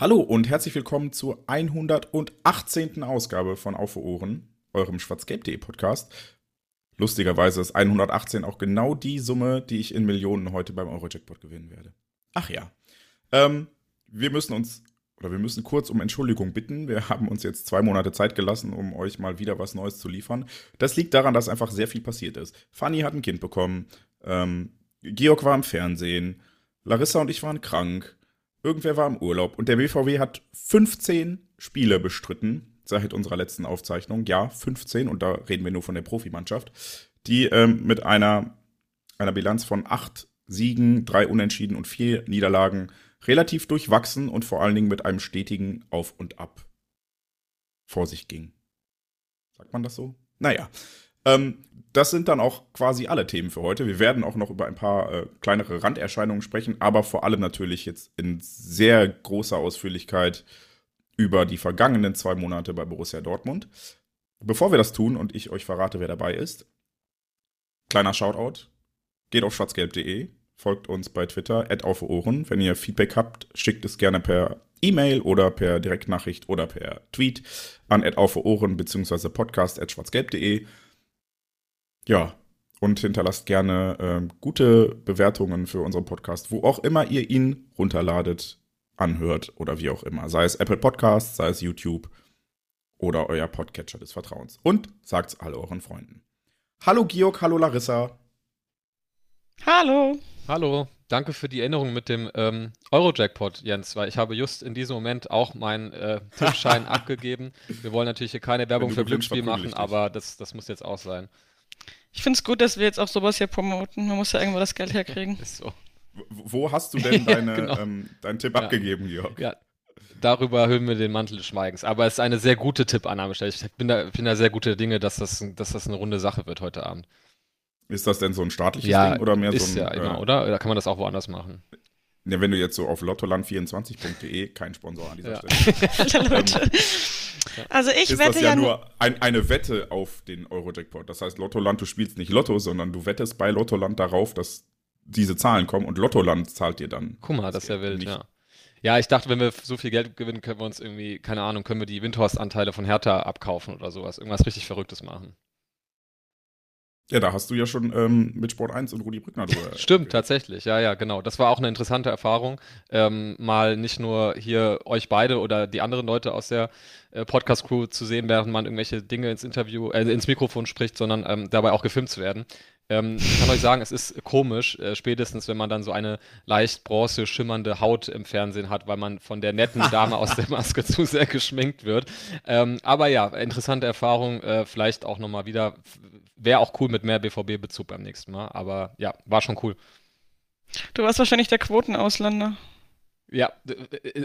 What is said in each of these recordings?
Hallo und herzlich willkommen zur 118. Ausgabe von Auf Ohren, eurem schwarzgelb.de Podcast. Lustigerweise ist 118 auch genau die Summe, die ich in Millionen heute beim Eurojackpot gewinnen werde. Ach ja. Ähm, wir müssen uns, oder wir müssen kurz um Entschuldigung bitten. Wir haben uns jetzt zwei Monate Zeit gelassen, um euch mal wieder was Neues zu liefern. Das liegt daran, dass einfach sehr viel passiert ist. Fanny hat ein Kind bekommen, ähm, Georg war im Fernsehen, Larissa und ich waren krank. Irgendwer war im Urlaub und der BVW hat 15 Spiele bestritten seit unserer letzten Aufzeichnung. Ja, 15 und da reden wir nur von der Profimannschaft, die ähm, mit einer, einer Bilanz von 8 Siegen, 3 Unentschieden und 4 Niederlagen relativ durchwachsen und vor allen Dingen mit einem stetigen Auf und Ab vor sich ging. Sagt man das so? Naja, ähm, das sind dann auch quasi alle Themen für heute. Wir werden auch noch über ein paar äh, kleinere Randerscheinungen sprechen, aber vor allem natürlich jetzt in sehr großer Ausführlichkeit über die vergangenen zwei Monate bei Borussia Dortmund. Bevor wir das tun und ich euch verrate, wer dabei ist, kleiner Shoutout, geht auf schwarzgelb.de, folgt uns bei Twitter, auf Ohren. Wenn ihr Feedback habt, schickt es gerne per E-Mail oder per Direktnachricht oder per Tweet an auf Ohren bzw. podcast schwarzgelb.de. Ja, und hinterlasst gerne äh, gute Bewertungen für unseren Podcast, wo auch immer ihr ihn runterladet, anhört oder wie auch immer. Sei es Apple Podcasts, sei es YouTube oder euer Podcatcher des Vertrauens. Und sagt's all euren Freunden. Hallo Georg, hallo Larissa. Hallo. Hallo, danke für die Erinnerung mit dem ähm, Euro-Jackpot, Jens, weil ich habe just in diesem Moment auch meinen äh, Tippschein abgegeben. Wir wollen natürlich hier keine Werbung für Glücksspiel machen, aber das, das muss jetzt auch sein. Ich finde es gut, dass wir jetzt auch sowas hier promoten. Man muss ja irgendwo das Geld herkriegen. Ist so. Wo hast du denn deine, genau. ähm, deinen Tipp ja. abgegeben, Georg? Ja, darüber hüllen wir den Mantel des Schweigens. Aber es ist eine sehr gute Tippannahme. Ich bin da, bin da sehr gute Dinge, dass das, dass das eine runde Sache wird heute Abend. Ist das denn so ein staatliches ja, Ding oder mehr ist so ein. Ja, immer, äh, oder? Oder kann man das auch woanders machen? Ja, wenn du jetzt so auf lottoland24.de, kein Sponsor an dieser ja. Stelle. ähm, also ich ist wette das ja, ja nur ein, eine Wette auf den Euro-Jackpot. Das heißt, Lottoland, du spielst nicht Lotto, sondern du wettest bei Lottoland darauf, dass diese Zahlen kommen und Lottoland zahlt dir dann. Guck mal, das ist ja wild, nicht. ja. Ja, ich dachte, wenn wir so viel Geld gewinnen, können wir uns irgendwie, keine Ahnung, können wir die Windhorst-Anteile von Hertha abkaufen oder sowas. Irgendwas richtig Verrücktes machen. Ja, da hast du ja schon ähm, mit Sport 1 und Rudi Brückner drüber. Stimmt, äh, tatsächlich. Ja, ja, genau. Das war auch eine interessante Erfahrung. Ähm, mal nicht nur hier euch beide oder die anderen Leute aus der äh, Podcast-Crew zu sehen, während man irgendwelche Dinge ins Interview, äh, ins Mikrofon spricht, sondern ähm, dabei auch gefilmt zu werden. Ähm, ich kann euch sagen, es ist komisch, äh, spätestens wenn man dann so eine leicht bronze schimmernde Haut im Fernsehen hat, weil man von der netten Dame aus der Maske zu sehr geschminkt wird. Ähm, aber ja, interessante Erfahrung, äh, vielleicht auch nochmal wieder. Wäre auch cool mit mehr BVB-Bezug beim nächsten Mal, aber ja, war schon cool. Du warst wahrscheinlich der Quotenausländer. Ja,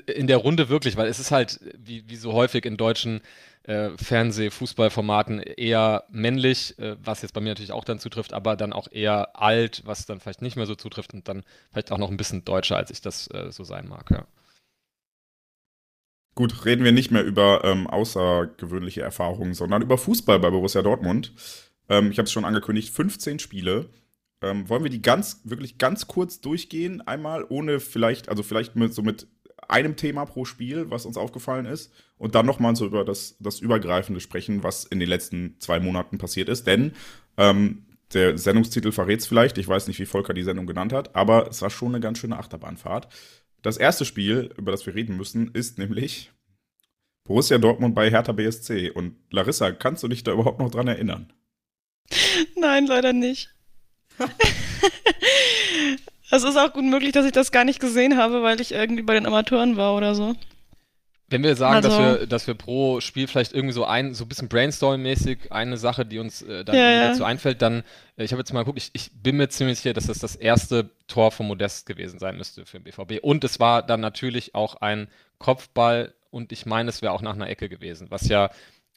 in der Runde wirklich, weil es ist halt, wie, wie so häufig in deutschen äh, Fernseh-Fußballformaten eher männlich, äh, was jetzt bei mir natürlich auch dann zutrifft, aber dann auch eher alt, was dann vielleicht nicht mehr so zutrifft und dann vielleicht auch noch ein bisschen deutscher, als ich das äh, so sein mag, ja. Gut, reden wir nicht mehr über ähm, außergewöhnliche Erfahrungen, sondern über Fußball bei Borussia Dortmund. Ähm, ich habe es schon angekündigt, 15 Spiele. Ähm, wollen wir die ganz, wirklich ganz kurz durchgehen? Einmal ohne vielleicht, also vielleicht mit so mit einem Thema pro Spiel, was uns aufgefallen ist, und dann nochmal so über das, das Übergreifende sprechen, was in den letzten zwei Monaten passiert ist. Denn ähm, der Sendungstitel verrät es vielleicht, ich weiß nicht, wie Volker die Sendung genannt hat, aber es war schon eine ganz schöne Achterbahnfahrt. Das erste Spiel, über das wir reden müssen, ist nämlich Borussia Dortmund bei Hertha BSC. Und Larissa, kannst du dich da überhaupt noch dran erinnern? Nein, leider nicht. Es ist auch gut möglich, dass ich das gar nicht gesehen habe, weil ich irgendwie bei den Amateuren war oder so. Wenn wir sagen, Also- dass, wir, dass wir pro Spiel vielleicht irgendwie so ein, so ein bisschen Brainstorm-mäßig eine Sache, die uns äh, dann Ja, dazu einfällt, dann, äh, ich habe jetzt mal geguckt, ich, ich bin mir ziemlich sicher, dass das das erste Tor von Modest gewesen sein müsste für den BVB. Und es war dann natürlich auch ein Kopfball und ich meine, es wäre auch nach einer Ecke gewesen, was ja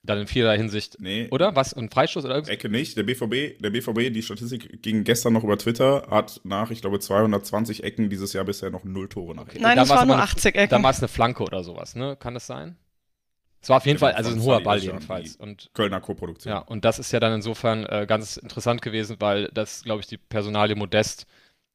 dann in vielerlei Hinsicht, Nee, oder? Was? Ein Freistoß oder irgendwas? Ecke nicht. Der BVB, der BVB, die Statistik ging gestern noch über Twitter, hat nach, ich glaube, 220 Ecken dieses Jahr bisher noch null Tore nach Ecken. Nein, Da es war's waren nur aber eine- 80 Dann Ecken. war es eine Flanke oder sowas, ne? Kann das sein? Es war auf jeden Genau, Fall, also ein hoher Ball jedenfalls. Und Kölner Co-Produktion. Ja, und das ist ja dann insofern äh, ganz interessant gewesen, weil das, glaube ich, die Personalie Modest,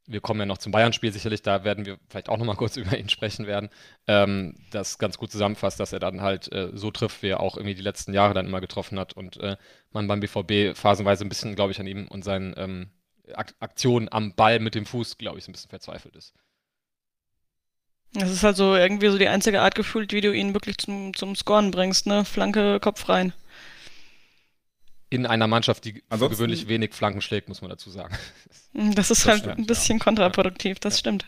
wir kommen ja noch zum Bayern-Spiel sicherlich, da werden wir vielleicht auch nochmal kurz über ihn sprechen werden, ähm, das ganz gut zusammenfasst, dass er dann halt äh, so trifft, wie er auch irgendwie die letzten Jahre dann immer getroffen hat und äh, man beim BVB phasenweise ein bisschen, glaube ich, an ihm und seinen ähm, Ak Aktionen am Ball mit dem Fuß, glaube ich, ein bisschen verzweifelt ist. Das ist halt so irgendwie so die einzige Art gefühlt, wie du ihn wirklich zum, zum Scoren bringst, ne? Flanke, Kopf rein. In einer Mannschaft, die gewöhnlich wenig Flanken schlägt, muss man dazu sagen. Das ist Das halt stimmt, ein bisschen kontraproduktiv, das stimmt.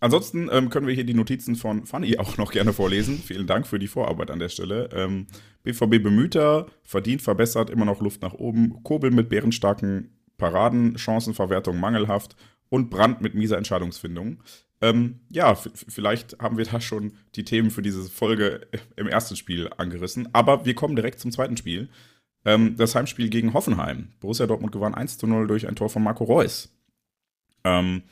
Ansonsten ähm, können wir hier die Notizen von Fanny auch noch gerne vorlesen. Vielen Dank für die Vorarbeit an der Stelle. Ähm, BVB bemühter, verdient, verbessert, immer noch Luft nach oben. Kobel mit bärenstarken Paraden, Chancenverwertung mangelhaft und Brand mit mieser Entscheidungsfindung. Ähm, ja, vielleicht haben wir da schon die Themen für diese Folge im ersten Spiel angerissen. Aber wir kommen direkt zum zweiten Spiel. Ähm, das Heimspiel gegen Hoffenheim. Borussia Dortmund gewann 1 zu 0 durch ein Tor von Marco Reus. Ähm,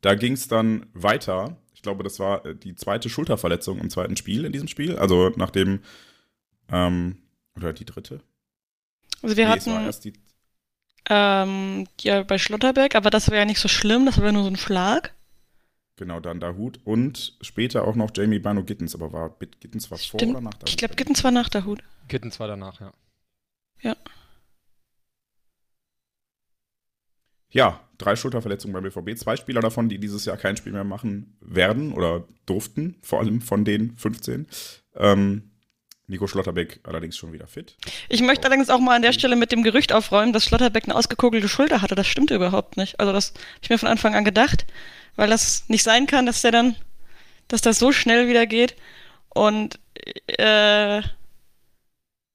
da ging es dann weiter. Ich glaube, das war äh, die zweite Schulterverletzung im zweiten Spiel in diesem Spiel. Also nachdem, ähm, oder die dritte? Also wir Nee, es war hatten erst die, ähm, ja bei Schlotterbeck, aber das war ja nicht so schlimm, das war ja nur so ein Schlag. genau, dann Dahut und später auch noch Jamie Bano Gittens. Aber war Bit- Gittens war vor Stimmt. oder nach Dahut? Ich glaube, Gittens war nach der Hut. Gittens war danach, ja. Ja, drei Schulterverletzungen beim BVB. Zwei Spieler davon, die dieses Jahr kein Spiel mehr machen werden oder durften, vor allem von den 15. Ähm, Nico Schlotterbeck allerdings schon wieder fit. Ich möchte allerdings auch mal an der Stelle mit dem Gerücht aufräumen, dass Schlotterbeck eine ausgekogelte Schulter hatte. Das stimmt überhaupt nicht. Also das habe ich mir von Anfang an gedacht, weil das nicht sein kann, dass der dann, dass das so schnell wieder geht. Und äh,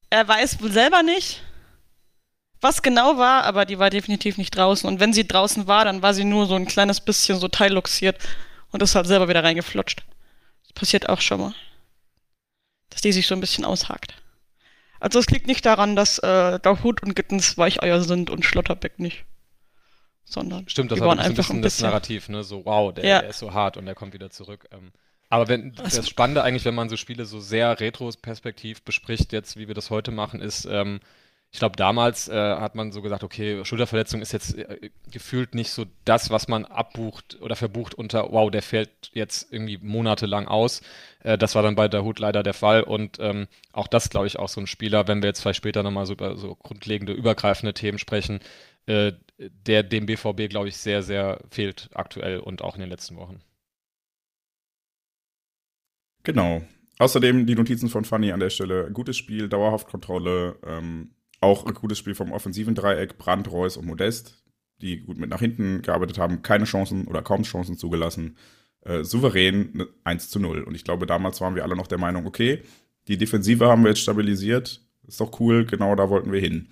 er weiß wohl selber nicht, was genau war, aber die war definitiv nicht draußen. Und wenn sie draußen war, dann war sie nur so ein kleines bisschen so teilluxiert und ist halt selber wieder reingeflutscht. Das passiert auch schon mal. Dass die sich so ein bisschen aushakt. Also es liegt nicht daran, dass äh, Dahut und Gittens Weicheier sind und Schlotterbeck nicht. Sondern Stimmt, das war ein bisschen, ein das bisschen. Narrativ, ne? So, wow, der, Ja. der ist so hart und der kommt wieder zurück. Ähm, aber wenn Also- das Spannende eigentlich, wenn man so Spiele so sehr retrospektiv bespricht, jetzt wie wir das heute machen, ist, ähm, ich glaube, damals äh, hat man so gesagt, okay, Schulterverletzung ist jetzt äh, gefühlt nicht so das, was man abbucht oder verbucht unter, wow, der fällt jetzt irgendwie monatelang aus. Äh, das war dann bei Dahut leider der Fall und ähm, auch das, glaube ich, auch so ein Spieler, wenn wir jetzt vielleicht später nochmal so über so grundlegende, übergreifende Themen sprechen, äh, der dem BVB, glaube ich, sehr, sehr fehlt aktuell und auch in den letzten Wochen. Genau. Außerdem die Notizen von Fanny an der Stelle. Gutes Spiel, dauerhaft Kontrolle, ähm, auch ein gutes Spiel vom offensiven Dreieck, Brandt, Reus und Modest, die gut mit nach hinten gearbeitet haben, keine Chancen oder kaum Chancen zugelassen. Äh, souverän ne, 1 zu 0. Und ich glaube, damals waren wir alle noch der Meinung, okay, die Defensive haben wir jetzt stabilisiert, ist doch cool, genau da wollten wir hin.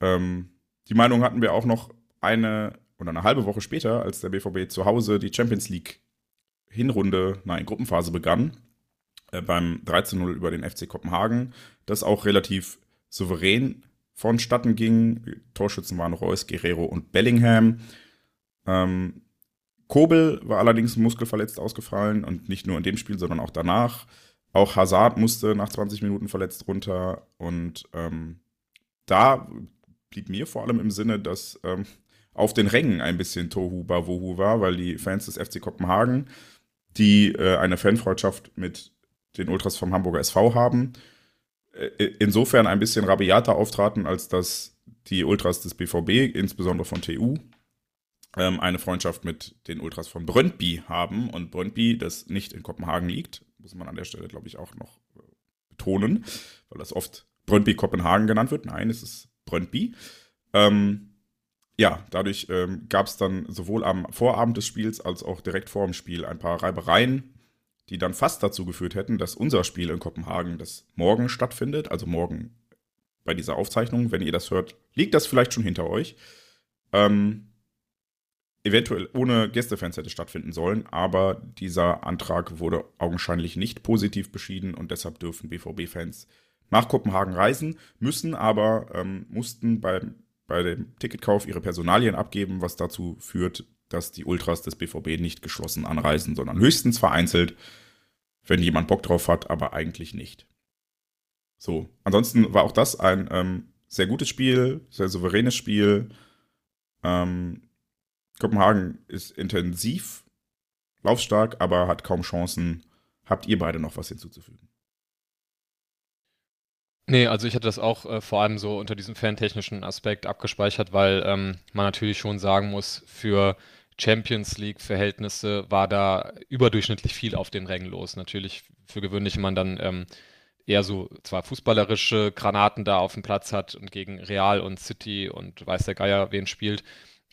Ähm, die Meinung hatten wir auch noch eine oder eine halbe Woche später, als der BVB zu Hause die Champions League Hinrunde, nein, Gruppenphase begann, äh, beim 13-0 über den FC Kopenhagen, das auch relativ souverän vonstatten ging. Torschützen waren Reus, Guerrero und Bellingham. Ähm, Kobel war allerdings muskelverletzt ausgefallen und nicht nur in dem Spiel, sondern auch danach. Auch Hazard musste nach 20 Minuten verletzt runter und ähm, da blieb mir vor allem im Sinne, dass ähm, auf den Rängen ein bisschen Tohu Bawohu war, weil die Fans des FC Kopenhagen, die äh, eine Fanfreundschaft mit den Ultras vom Hamburger SV haben, äh, insofern ein bisschen rabiater auftraten, als dass die Ultras des BVB, insbesondere von TU, ähm, eine Freundschaft mit den Ultras von Brøndby haben. Und Brøndby, das nicht in Kopenhagen liegt, muss man an der Stelle, glaube ich, auch noch äh, betonen, weil das oft Brøndby Kopenhagen genannt wird. Nein, es ist Brøndby. Ähm, ja, dadurch ähm, gab es dann sowohl am Vorabend des Spiels als auch direkt vor dem Spiel ein paar Reibereien, die dann fast dazu geführt hätten, dass unser Spiel in Kopenhagen das morgen stattfindet, also morgen bei dieser Aufzeichnung, wenn ihr das hört, liegt das vielleicht schon hinter euch. Ähm, eventuell ohne Gästefans hätte stattfinden sollen, aber dieser Antrag wurde augenscheinlich nicht positiv beschieden und deshalb dürfen BVB-Fans nach Kopenhagen reisen, müssen aber, ähm, mussten beim, bei dem Ticketkauf ihre Personalien abgeben, was dazu führt, dass die Ultras des BVB nicht geschlossen anreisen, sondern höchstens vereinzelt, wenn jemand Bock drauf hat, aber eigentlich nicht. So, ansonsten war auch das ein ähm, sehr gutes Spiel, sehr souveränes Spiel. Ähm, Kopenhagen ist intensiv, laufstark, aber hat kaum Chancen. Habt ihr beide noch was hinzuzufügen? Nee, also ich hatte das auch äh, vor allem so unter diesem fantechnischen Aspekt abgespeichert, weil ähm, man natürlich schon sagen muss, für Champions League-Verhältnisse war da überdurchschnittlich viel auf den Rängen los. Natürlich für gewöhnlich man dann ähm, eher so zwar fußballerische Granaten da auf dem Platz hat und gegen Real und City und weiß der Geier wen spielt,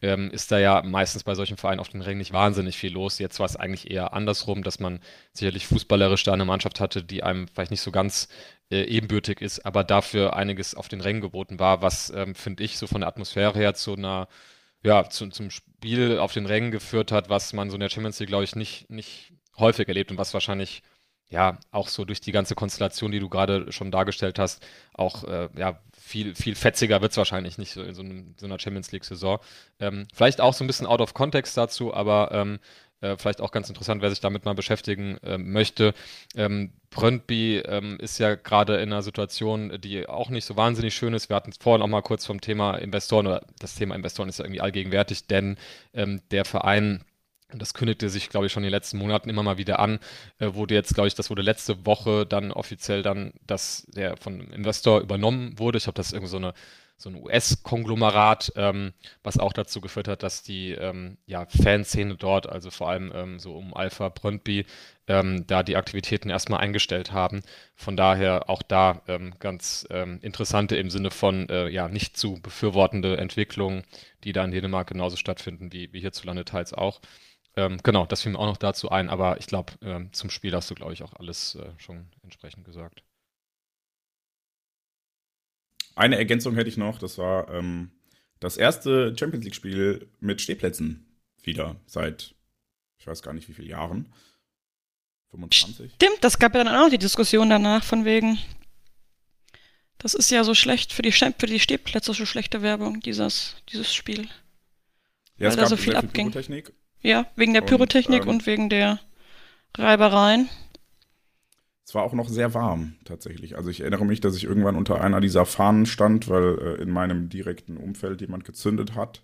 ähm, ist da ja meistens bei solchen Vereinen auf den Rängen nicht wahnsinnig viel los. Jetzt war es eigentlich eher andersrum, dass man sicherlich fußballerisch da eine Mannschaft hatte, die einem vielleicht nicht so ganz äh, ebenbürtig ist, aber dafür einiges auf den Rängen geboten war, was, ähm, finde ich, so von der Atmosphäre her zu einer ja, zu, zum Spiel auf den Rängen geführt hat, was man so in der Champions League, glaube ich, nicht, nicht häufig erlebt und was wahrscheinlich ja auch so durch die ganze Konstellation, die du gerade schon dargestellt hast, auch äh, ja, viel, viel fetziger wird es wahrscheinlich nicht so in so, einem, so einer Champions League-Saison. Ähm, vielleicht auch so ein bisschen out of context dazu, aber ähm, äh, vielleicht auch ganz interessant, wer sich damit mal beschäftigen äh, möchte. Ähm, Brøndby ähm, ist ja gerade in einer Situation, die auch nicht so wahnsinnig schön ist. Wir hatten vorhin auch mal kurz vom Thema Investoren, oder das Thema Investoren ist ja irgendwie allgegenwärtig, denn ähm, der Verein das kündigte sich, glaube ich, schon in den letzten Monaten immer mal wieder an. Äh, wurde jetzt, glaube ich, das wurde letzte Woche dann offiziell dann, dass der von Investor übernommen wurde. Ich glaube, das ist irgendwie so eine so ein US-Konglomerat, ähm, was auch dazu geführt hat, dass die ähm, ja, Fanszene dort, also vor allem ähm, so um Alpha Brøndby, ähm, da die Aktivitäten erstmal eingestellt haben. Von daher auch da ähm, ganz ähm, interessante im Sinne von äh, ja nicht zu befürwortende Entwicklungen, die da in Dänemark genauso stattfinden wie, wie hierzulande teils auch. Genau, das fiel mir auch noch dazu ein, aber ich glaube, zum Spiel hast du, glaube ich, auch alles äh, schon entsprechend gesagt. Eine Ergänzung hätte ich noch, das war ähm, das erste Champions League-Spiel mit Stehplätzen wieder seit, ich weiß gar nicht wie viele Jahren. 25? Stimmt, das gab ja dann auch die Diskussion danach von wegen, das ist ja so schlecht für die, für die Stehplätze, so schlechte Werbung, dieses, dieses Spiel. Ja, weil da so viel abging. Pyrotechnik. Ja, wegen der Pyrotechnik und, ähm, und wegen der Reibereien. Es war auch noch sehr warm tatsächlich. Also ich erinnere mich, dass ich irgendwann unter einer dieser Fahnen stand, weil äh, in meinem direkten Umfeld jemand gezündet hat.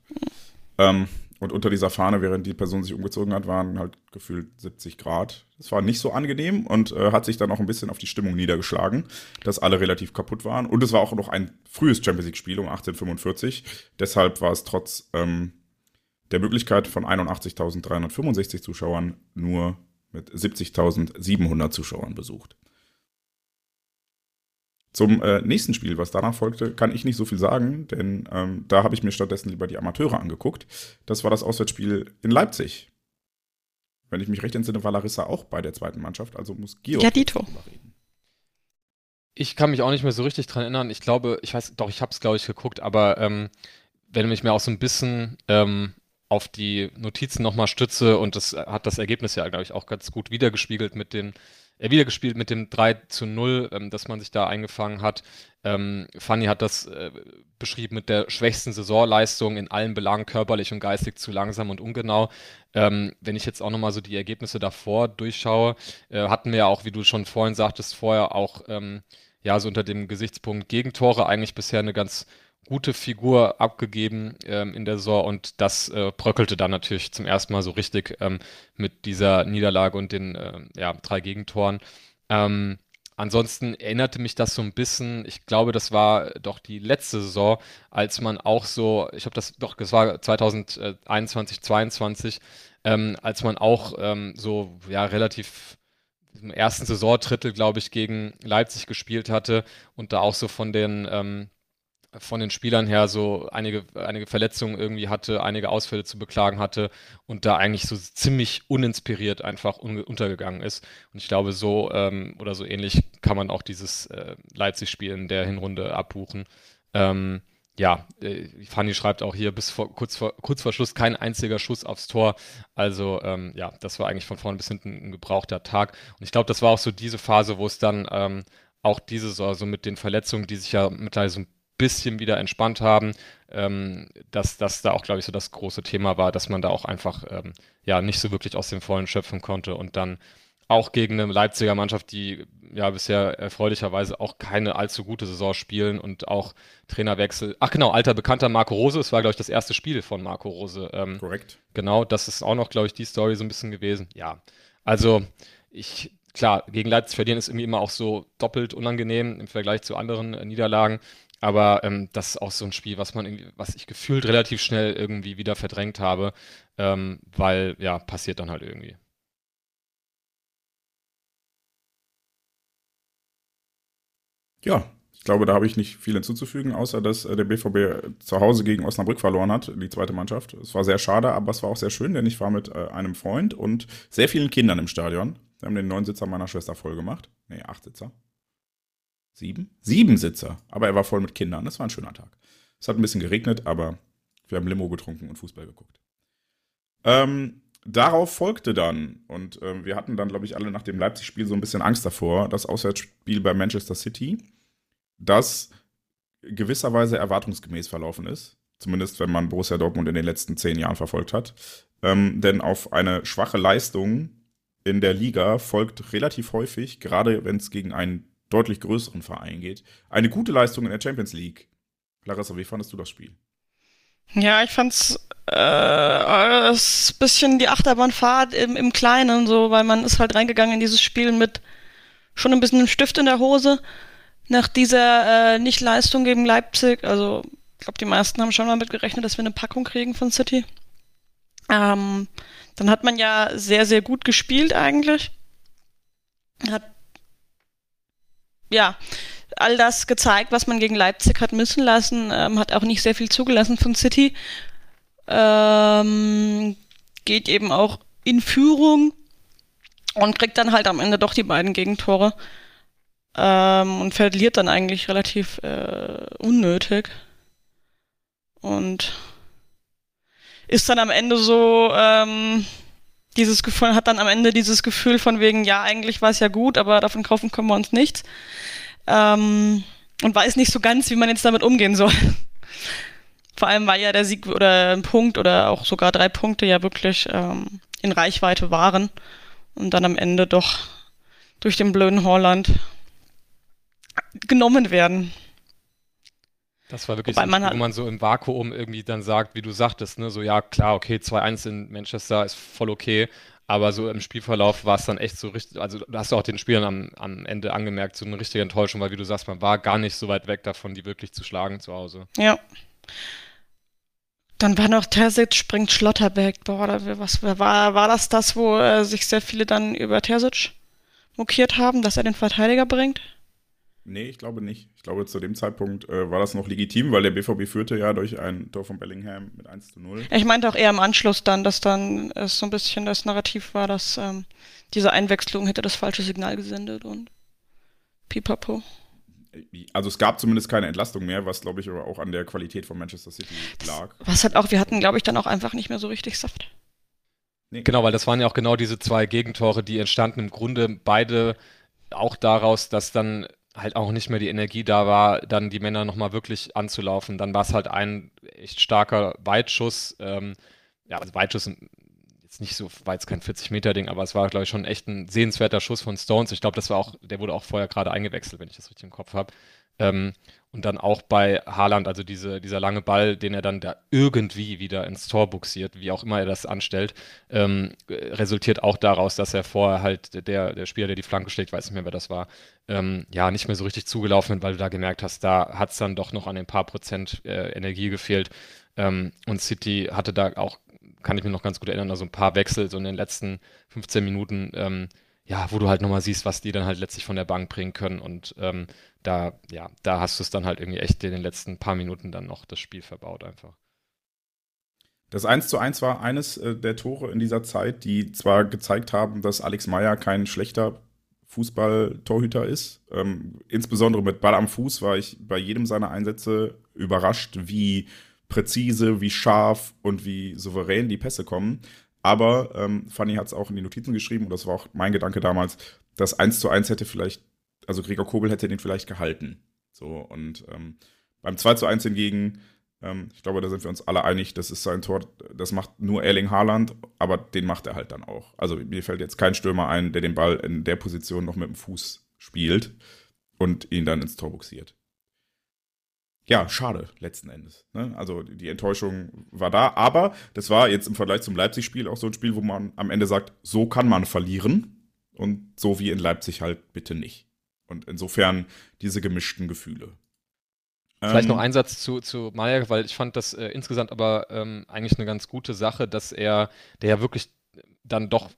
Ähm, und unter dieser Fahne, während die Person sich umgezogen hat, waren halt gefühlt 70 Grad. Es war nicht so angenehm und äh, hat sich dann auch ein bisschen auf die Stimmung niedergeschlagen, dass alle relativ kaputt waren. Und es war auch noch ein frühes Champions League-Spiel um 1845. Deshalb war es trotz ähm, der Möglichkeit von 81.365 Zuschauern nur mit 70.700 Zuschauern besucht. Zum äh, nächsten Spiel, was danach folgte, kann ich nicht so viel sagen, denn ähm, da habe ich mir stattdessen lieber die Amateure angeguckt. Das war das Auswärtsspiel in Leipzig. Wenn ich mich recht entsinne, war Larissa auch bei der zweiten Mannschaft, also muss Georg ja, Dito. reden. Ich kann mich auch nicht mehr so richtig dran erinnern. Ich glaube, ich weiß, doch, ich habe es, glaube ich, geguckt, aber ähm, wenn ich mir auch so ein bisschen ähm, auf die Notizen nochmal stütze und das hat das Ergebnis ja, glaube ich, auch ganz gut wiedergespiegelt mit den, äh, wiedergespielt mit dem 3 zu 0, ähm, dass man sich da eingefangen hat. Ähm, Fanny hat das äh, beschrieben mit der schwächsten Saisonleistung in allen Belangen, körperlich und geistig zu langsam und ungenau. Ähm, wenn ich jetzt auch nochmal so die Ergebnisse davor durchschaue, äh, hatten wir ja auch, wie du schon vorhin sagtest, vorher auch ähm, ja so unter dem Gesichtspunkt Gegentore eigentlich bisher eine ganz gute Figur abgegeben ähm, in der Saison und das äh, bröckelte dann natürlich zum ersten Mal so richtig ähm, mit dieser Niederlage und den äh, ja, drei Gegentoren. Ähm, ansonsten erinnerte mich das so ein bisschen, ich glaube, das war doch die letzte Saison, als man auch so, ich habe das doch, das war 2021, 2022, ähm, als man auch ähm, so ja relativ im ersten Saisondrittel, glaube ich, gegen Leipzig gespielt hatte und da auch so von den ähm, von den Spielern her so einige, einige Verletzungen irgendwie hatte, einige Ausfälle zu beklagen hatte und da eigentlich so ziemlich uninspiriert einfach un untergegangen ist. Und ich glaube, so ähm, oder so ähnlich kann man auch dieses äh, Leipzig-Spiel in der Hinrunde abbuchen. Ähm, ja, äh, Fanny schreibt auch hier bis vor, kurz, vor, kurz vor Schluss kein einziger Schuss aufs Tor. Also ähm, ja, das war eigentlich von vorne bis hinten ein gebrauchter Tag. Und ich glaube, das war auch so diese Phase, wo es dann ähm, auch diese Saison so mit den Verletzungen, die sich ja mittlerweile so ein bisschen wieder entspannt haben, ähm, dass das da auch, glaube ich, so das große Thema war, dass man da auch einfach ähm, ja nicht so wirklich aus dem Vollen schöpfen konnte und dann auch gegen eine Leipziger Mannschaft, die ja bisher erfreulicherweise auch keine allzu gute Saison spielen und auch Trainerwechsel. Ach genau, alter Bekannter Marco Rose, es war, glaube ich, das erste Spiel von Marco Rose. Ähm, Korrekt. Genau, das ist auch noch, glaube ich, die Story so ein bisschen gewesen. Ja, also ich klar, gegen Leipzig verlieren ist irgendwie immer auch so doppelt unangenehm im Vergleich zu anderen äh, Niederlagen. Aber ähm, das ist auch so ein Spiel, was man was ich gefühlt relativ schnell irgendwie wieder verdrängt habe, ähm, weil ja, passiert dann halt irgendwie. Ja, ich glaube, da habe ich nicht viel hinzuzufügen, außer dass äh, der BVB zu Hause gegen Osnabrück verloren hat, die zweite Mannschaft. Es war sehr schade, aber es war auch sehr schön, denn ich war mit äh, einem Freund und sehr vielen Kindern im Stadion. Wir haben den neun Sitzer meiner Schwester voll gemacht. Nee, acht Sitzer. Sieben? Sieben Sitzer. Aber er war voll mit Kindern. Es war ein schöner Tag. Es hat ein bisschen geregnet, aber wir haben Limo getrunken und Fußball geguckt. Ähm, darauf folgte dann, und ähm, wir hatten dann, glaube ich, alle nach dem Leipzig-Spiel so ein bisschen Angst davor, das Auswärtsspiel bei Manchester City, das gewisserweise erwartungsgemäß verlaufen ist. Zumindest wenn man Borussia Dortmund in den letzten zehn Jahren verfolgt hat. Ähm, denn auf eine schwache Leistung in der Liga folgt relativ häufig, gerade wenn es gegen einen deutlich größeren Verein geht, eine gute Leistung in der Champions League. Larissa, wie fandest du das Spiel? Ja, ich fand's äh, ist bisschen die Achterbahnfahrt im, im Kleinen, so, weil man ist halt reingegangen in dieses Spiel mit schon ein bisschen einem Stift in der Hose nach dieser äh, Nicht-Leistung gegen Leipzig. Also, ich glaube, die meisten haben schon damit gerechnet, dass wir eine Packung kriegen von City. Ähm, dann hat man ja sehr, sehr gut gespielt eigentlich. Hat ja all das gezeigt, was man gegen Leipzig hat müssen lassen. Ähm, hat auch nicht sehr viel zugelassen von City. Ähm, geht eben auch in Führung und kriegt dann halt am Ende doch die beiden Gegentore. Ähm, und verliert dann eigentlich relativ äh, unnötig. Und ist dann am Ende so, ähm, dieses Gefühl, hat dann am Ende dieses Gefühl von wegen, ja, eigentlich war es ja gut, aber davon kaufen können wir uns nichts. Ähm, und weiß nicht so ganz, wie man jetzt damit umgehen soll. Vor allem, weil ja der Sieg oder ein Punkt oder auch sogar drei Punkte ja wirklich ähm, in Reichweite waren und dann am Ende doch durch den blöden Holland genommen werden. Das war wirklich, so, man wo man so im Vakuum irgendwie dann sagt, wie du sagtest, ne, so ja, klar, okay, 2-1 in Manchester ist voll okay, aber so im Spielverlauf war es dann echt so richtig, also da hast du auch den Spielern am, am Ende angemerkt, so eine richtige Enttäuschung, weil wie du sagst, man war gar nicht so weit weg davon, die wirklich zu schlagen zu Hause. Ja. Dann war noch Terzic springt Schlotterbeck. Boah, was war, war das das, wo äh, sich sehr viele dann über Terzic mokiert haben, dass er den Verteidiger bringt? Nee, ich glaube nicht. Ich glaube, zu dem Zeitpunkt äh, war das noch legitim, weil der BVB führte ja durch ein Tor von Bellingham mit 1 zu 0. Ich meinte auch eher im Anschluss dann, dass dann es so ein bisschen das Narrativ war, dass ähm, diese Einwechslung hätte das falsche Signal gesendet und pipapo. Also es gab zumindest keine Entlastung mehr, was glaube ich aber auch an der Qualität von Manchester City lag. Was hat auch, wir hatten glaube ich dann auch einfach nicht mehr so richtig Saft. Nee. Genau, weil das waren ja auch genau diese zwei Gegentore, die entstanden im Grunde beide auch daraus, dass dann halt auch nicht mehr die Energie da war, dann die Männer nochmal wirklich anzulaufen. Dann war es halt ein echt starker Weitschuss. Ähm, ja, also Weitschuss jetzt nicht so, war jetzt kein 40-Meter-Ding, aber es war, glaube ich, schon echt ein sehenswerter Schuss von Stones. Ich glaube, das war auch, der wurde auch vorher gerade eingewechselt, wenn ich das richtig im Kopf habe. Ähm, und dann auch bei Haaland, also diese, dieser lange Ball, den er dann da irgendwie wieder ins Tor buxiert, wie auch immer er das anstellt, ähm, resultiert auch daraus, dass er vorher halt der, der Spieler, der die Flanke schlägt, weiß nicht mehr, wer das war, ähm, ja, nicht mehr so richtig zugelaufen ist, weil du da gemerkt hast, da hat es dann doch noch an ein paar Prozent äh, Energie gefehlt. Ähm, und City hatte da auch, kann ich mir noch ganz gut erinnern, also ein paar Wechsel so in den letzten 15 Minuten, ähm, ja, wo du halt nochmal siehst, was die dann halt letztlich von der Bank bringen können. Und ähm, da, ja, da hast du es dann halt irgendwie echt in den letzten paar Minuten dann noch das Spiel verbaut einfach. Das 1 zu 1 war eines äh, der Tore in dieser Zeit, die zwar gezeigt haben, dass Alex Meyer kein schlechter Fußballtorhüter ist. Ähm, insbesondere mit Ball am Fuß war ich bei jedem seiner Einsätze überrascht, wie präzise, wie scharf und wie souverän die Pässe kommen. Aber ähm, Fanny hat es auch in die Notizen geschrieben und das war auch mein Gedanke damals, das 1 zu 1 hätte vielleicht, also Gregor Kobel hätte den vielleicht gehalten. So, und ähm, beim 2 zu 1 hingegen ähm, ich glaube, da sind wir uns alle einig, das ist sein Tor, das macht nur Erling Haaland, aber den macht er halt dann auch. Also mir fällt jetzt kein Stürmer ein, der den Ball in der Position noch mit dem Fuß spielt und ihn dann ins Tor buxiert. Ja, schade, letzten Endes. Ne? Also die Enttäuschung war da, aber das war jetzt im Vergleich zum Leipzig-Spiel auch so ein Spiel, wo man am Ende sagt, so kann man verlieren und so wie in Leipzig halt bitte nicht. Und insofern diese gemischten Gefühle. Vielleicht noch ähm, ein Satz zu, zu Maya, weil ich fand das äh, insgesamt aber ähm, eigentlich eine ganz gute Sache, dass er, der ja wirklich dann doch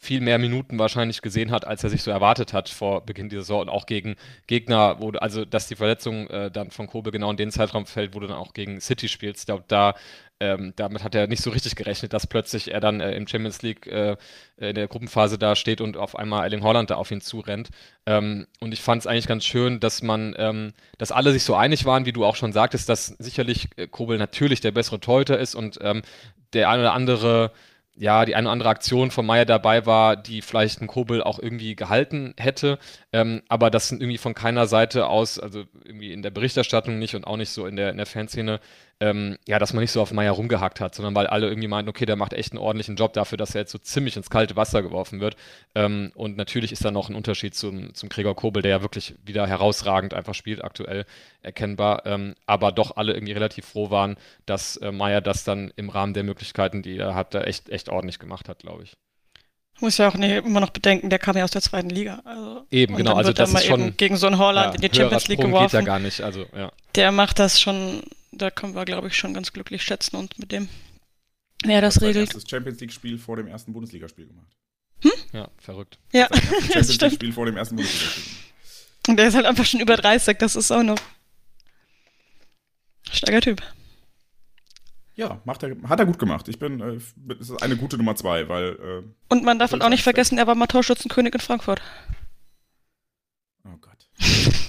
viel mehr Minuten wahrscheinlich gesehen hat, als er sich so erwartet hat vor Beginn dieser Saison und auch gegen Gegner, wo also dass die Verletzung äh, dann von Kobe genau in den Zeitraum fällt, wo du dann auch gegen City spielst. Ich glaube, da ähm, damit hat er nicht so richtig gerechnet, dass plötzlich er dann äh, im Champions League äh, in der Gruppenphase da steht und auf einmal Erling Holland da auf ihn zurennt. Ähm, und ich fand es eigentlich ganz schön, dass man, ähm, dass alle sich so einig waren, wie du auch schon sagtest, dass sicherlich äh, Kobel natürlich der bessere Torhüter ist und ähm, der eine oder andere ja, die eine oder andere Aktion von Meier dabei war, die vielleicht ein Kobel auch irgendwie gehalten hätte. Ähm, aber das sind irgendwie von keiner Seite aus, also irgendwie in der Berichterstattung nicht und auch nicht so in der, in der Fanszene, ähm, ja, dass man nicht so auf Meier rumgehackt hat, sondern weil alle irgendwie meinten, okay, der macht echt einen ordentlichen Job dafür, dass er jetzt so ziemlich ins kalte Wasser geworfen wird. Ähm, und natürlich ist da noch ein Unterschied zum, zum Gregor Kobel, der ja wirklich wieder herausragend einfach spielt, aktuell erkennbar. Ähm, aber doch alle irgendwie relativ froh waren, dass äh, Meier das dann im Rahmen der Möglichkeiten, die er hatte, echt, echt ordentlich gemacht hat, glaube ich. Muss ja auch nee, immer noch bedenken, der kam ja aus der zweiten Liga. Also, eben, genau. Also das ist schon gegen so einen Holland ja, in die Champions League geworfen. geht ja gar nicht. Also ja. Der macht das schon. Da können wir, glaube ich, schon ganz glücklich schätzen und mit dem, wer das, das regelt. Das Champions League-Spiel vor dem ersten Bundesligaspiel gemacht. Hm? Ja, verrückt. Ja, das Champions League-Spiel vor dem ersten Bundesligaspiel. Und der ist halt einfach schon über 30. Das ist auch noch starker Typ. Ja, macht er, hat er gut gemacht. Ich bin, äh, es ist eine gute Nummer zwei, weil. Äh, Und man darf auch nicht vergessen, er war mal Torschützenkönig in Frankfurt. Oh Gott.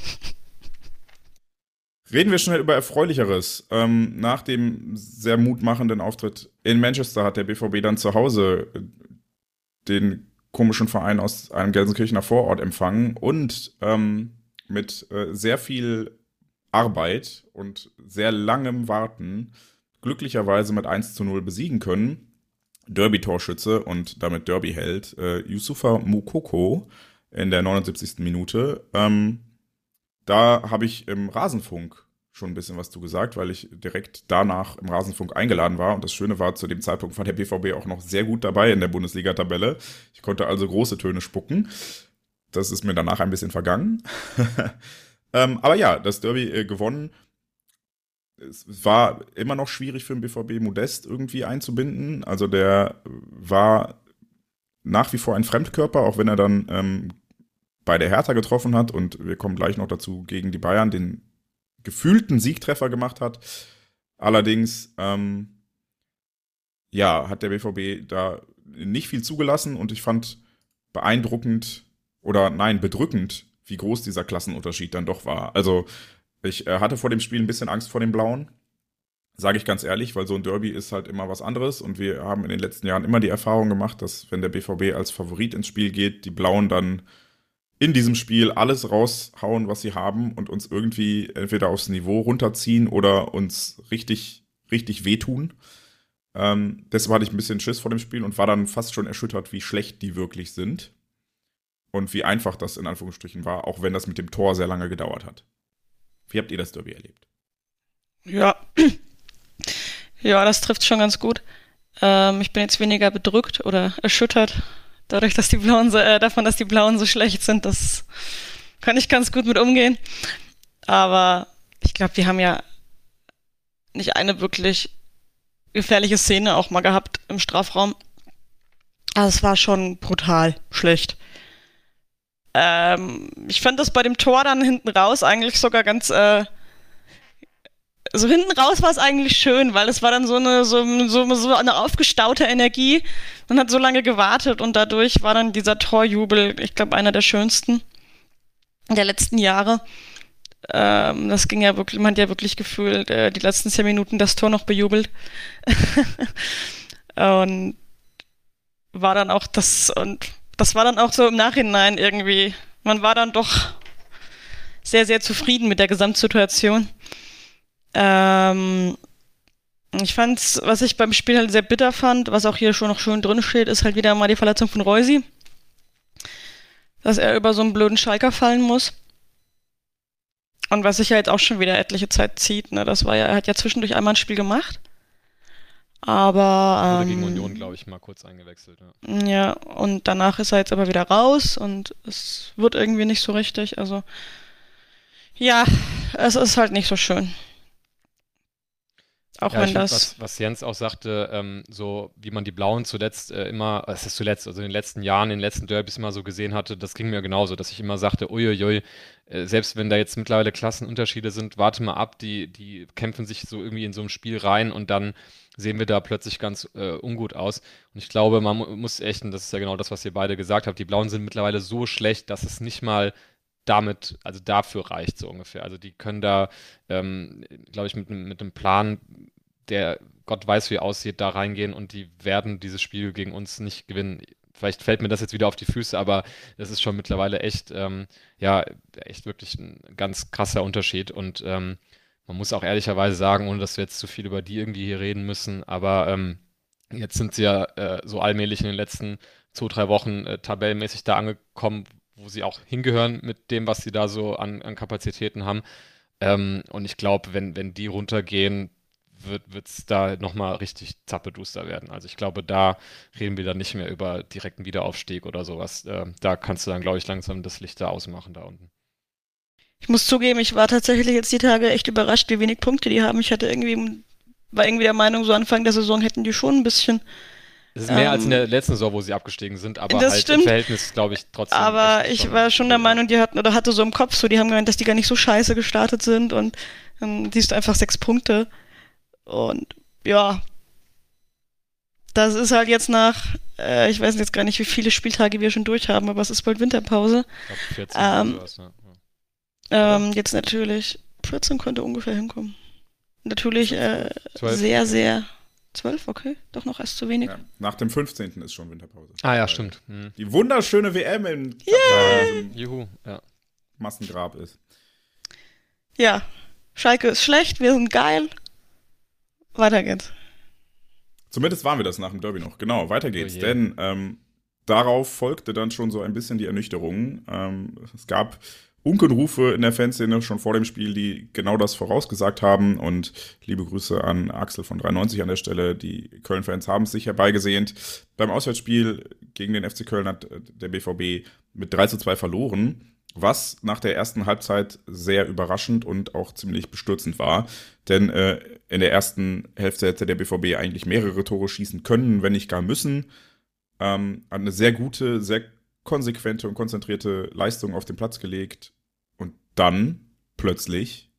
Reden wir schnell über Erfreulicheres. Ähm, nach dem sehr mutmachenden Auftritt in Manchester hat der BVB dann zu Hause äh, den komischen Verein aus einem Gelsenkirchener Vorort empfangen und ähm, mit äh, sehr viel Arbeit und sehr langem Warten glücklicherweise mit 1 zu 0 besiegen können. Derby-Torschütze und damit Derby-Held äh, Yusufa Mukoko in der 79. Minute. Ähm, da habe ich im Rasenfunk schon ein bisschen was zu gesagt, weil ich direkt danach im Rasenfunk eingeladen war. Und das Schöne war, zu dem Zeitpunkt war der BVB auch noch sehr gut dabei in der Bundesliga-Tabelle. Ich konnte also große Töne spucken. Das ist mir danach ein bisschen vergangen. ähm, aber ja, das Derby äh, gewonnen es war immer noch schwierig für den BVB Modest irgendwie einzubinden. Also der war nach wie vor ein Fremdkörper, auch wenn er dann ähm, bei der Hertha getroffen hat und wir kommen gleich noch dazu gegen die Bayern den gefühlten Siegtreffer gemacht hat. Allerdings ähm, ja, hat der BVB da nicht viel zugelassen und ich fand beeindruckend oder nein, bedrückend, wie groß dieser Klassenunterschied dann doch war. Also ich äh, hatte vor dem Spiel ein bisschen Angst vor den Blauen. Sage ich ganz ehrlich, weil so ein Derby ist halt immer was anderes und wir haben in den letzten Jahren immer die Erfahrung gemacht, dass wenn der BVB als Favorit ins Spiel geht, die Blauen dann in diesem Spiel alles raushauen, was sie haben und uns irgendwie entweder aufs Niveau runterziehen oder uns richtig, richtig wehtun. Ähm, deshalb hatte ich ein bisschen Schiss vor dem Spiel und war dann fast schon erschüttert, wie schlecht die wirklich sind. Und wie einfach das in Anführungsstrichen war, auch wenn das mit dem Tor sehr lange gedauert hat. Wie habt ihr das Derby erlebt? Ja, ja, das trifft schon ganz gut. Ähm, ich bin jetzt weniger bedrückt oder erschüttert dadurch, dass die Blauen so, äh, davon, dass die Blauen so schlecht sind. Das kann ich ganz gut mit umgehen. Aber ich glaube, wir haben ja nicht eine wirklich gefährliche Szene auch mal gehabt im Strafraum. Also es war schon brutal schlecht. Ähm, ich fand das bei dem Tor dann hinten raus eigentlich sogar ganz, äh, so hinten raus war es eigentlich schön, weil es war dann so eine, so, so, so eine aufgestaute Energie. Man hat so lange gewartet und dadurch war dann dieser Torjubel, ich glaube, einer der schönsten der letzten Jahre. Ähm, das ging ja wirklich, man hat ja wirklich gefühlt, äh, die letzten zehn Minuten das Tor noch bejubelt. und war dann auch das, und das war dann auch so im Nachhinein irgendwie, man war dann doch sehr, sehr zufrieden mit der Gesamtsituation. Ähm, ich fand's, was ich beim Spiel halt sehr bitter fand, was auch hier schon noch schön drin steht, ist halt wieder mal die Verletzung von Reusi. Dass er über so einen blöden Schalker fallen muss. Und was sich ja jetzt auch schon wieder etliche Zeit zieht, ne, das war ja, er hat ja zwischendurch einmal ein Spiel gemacht. Aber. Ähm, gegen Union, glaube ich, mal kurz eingewechselt. Ja. ja, und danach ist er jetzt aber wieder raus und es wird irgendwie nicht so richtig. Also, ja, es ist halt nicht so schön. Auch ja, wenn das. Was, was, Jens auch sagte, ähm, so wie man die Blauen zuletzt äh, immer, es ist zuletzt, also in den letzten Jahren, in den letzten Derbys immer so gesehen hatte, das ging mir genauso, dass ich immer sagte, uiuiui, äh, selbst wenn da jetzt mittlerweile Klassenunterschiede sind, warte mal ab, die, die kämpfen sich so irgendwie in so ein Spiel rein und dann sehen wir da plötzlich ganz äh, ungut aus. Und ich glaube, man muss echt, und das ist ja genau das, was ihr beide gesagt habt, die Blauen sind mittlerweile so schlecht, dass es nicht mal damit, also dafür reicht so ungefähr. Also die können da, ähm, glaube ich, mit, mit einem Plan, der Gott weiß, wie aussieht, da reingehen und die werden dieses Spiel gegen uns nicht gewinnen. Vielleicht fällt mir das jetzt wieder auf die Füße, aber das ist schon mittlerweile echt, ähm, ja, echt wirklich ein ganz krasser Unterschied. Und ähm, man muss auch ehrlicherweise sagen, ohne dass wir jetzt zu viel über die irgendwie hier reden müssen, aber ähm, jetzt sind sie ja äh, so allmählich in den letzten zwei, drei Wochen äh, tabellenmäßig da angekommen, wo sie auch hingehören mit dem, was sie da so an, an Kapazitäten haben. Ähm, und ich glaube, wenn, wenn die runtergehen, wird es da nochmal richtig zappeduster werden. Also ich glaube, da reden wir dann nicht mehr über direkten Wiederaufstieg oder sowas. Äh, da kannst du dann, glaube ich, langsam das Licht da ausmachen da unten. Ich muss zugeben, ich war tatsächlich jetzt die Tage echt überrascht, wie wenig Punkte die haben. Ich hatte irgendwie, war irgendwie der Meinung, so Anfang der Saison hätten die schon ein bisschen es ist mehr ähm, als in der ähm, letzten Saison, wo sie abgestiegen sind, aber das halt stimmt. im Verhältnis, glaube ich, trotzdem. Aber ich war schon der Meinung, die hatten oder hatte so im Kopf, so die haben gemeint, dass die gar nicht so scheiße gestartet sind und dann siehst du einfach sechs Punkte. Und ja, das ist halt jetzt nach, äh, ich weiß jetzt gar nicht, wie viele Spieltage wir schon durch haben, aber es ist bald Winterpause. Ich glaube 14 ähm, oder was, ja. Ähm, jetzt natürlich, 14 könnte ungefähr hinkommen. Natürlich äh, sehr, sehr Zwölf, okay. Doch noch erst zu wenig. Ja, nach dem 15. ist schon Winterpause. Ah ja, stimmt. Mhm. Die wunderschöne WM in yeah. Juhu, ja. Massengrab ist. Ja, Schalke ist schlecht, wir sind geil. Weiter geht's. Zumindest waren wir das nach dem Derby noch. Genau, weiter geht's. Oh denn ähm, darauf folgte dann schon so ein bisschen die Ernüchterung. Ähm, es gab Unkenrufe in der Fanszene schon vor dem Spiel, die genau das vorausgesagt haben. Und liebe Grüße an Axel von 93 an der Stelle. Die Köln-Fans haben es sich herbeigesehnt. Beim Auswärtsspiel gegen den FC Köln hat äh, der BVB mit 3 zu 2 verloren, was nach der ersten Halbzeit sehr überraschend und auch ziemlich bestürzend war. Denn äh, in der ersten Hälfte hätte der BVB eigentlich mehrere Tore schießen können, wenn nicht gar müssen. Ähm, eine sehr gute, sehr konsequente und konzentrierte Leistung auf den Platz gelegt dann plötzlich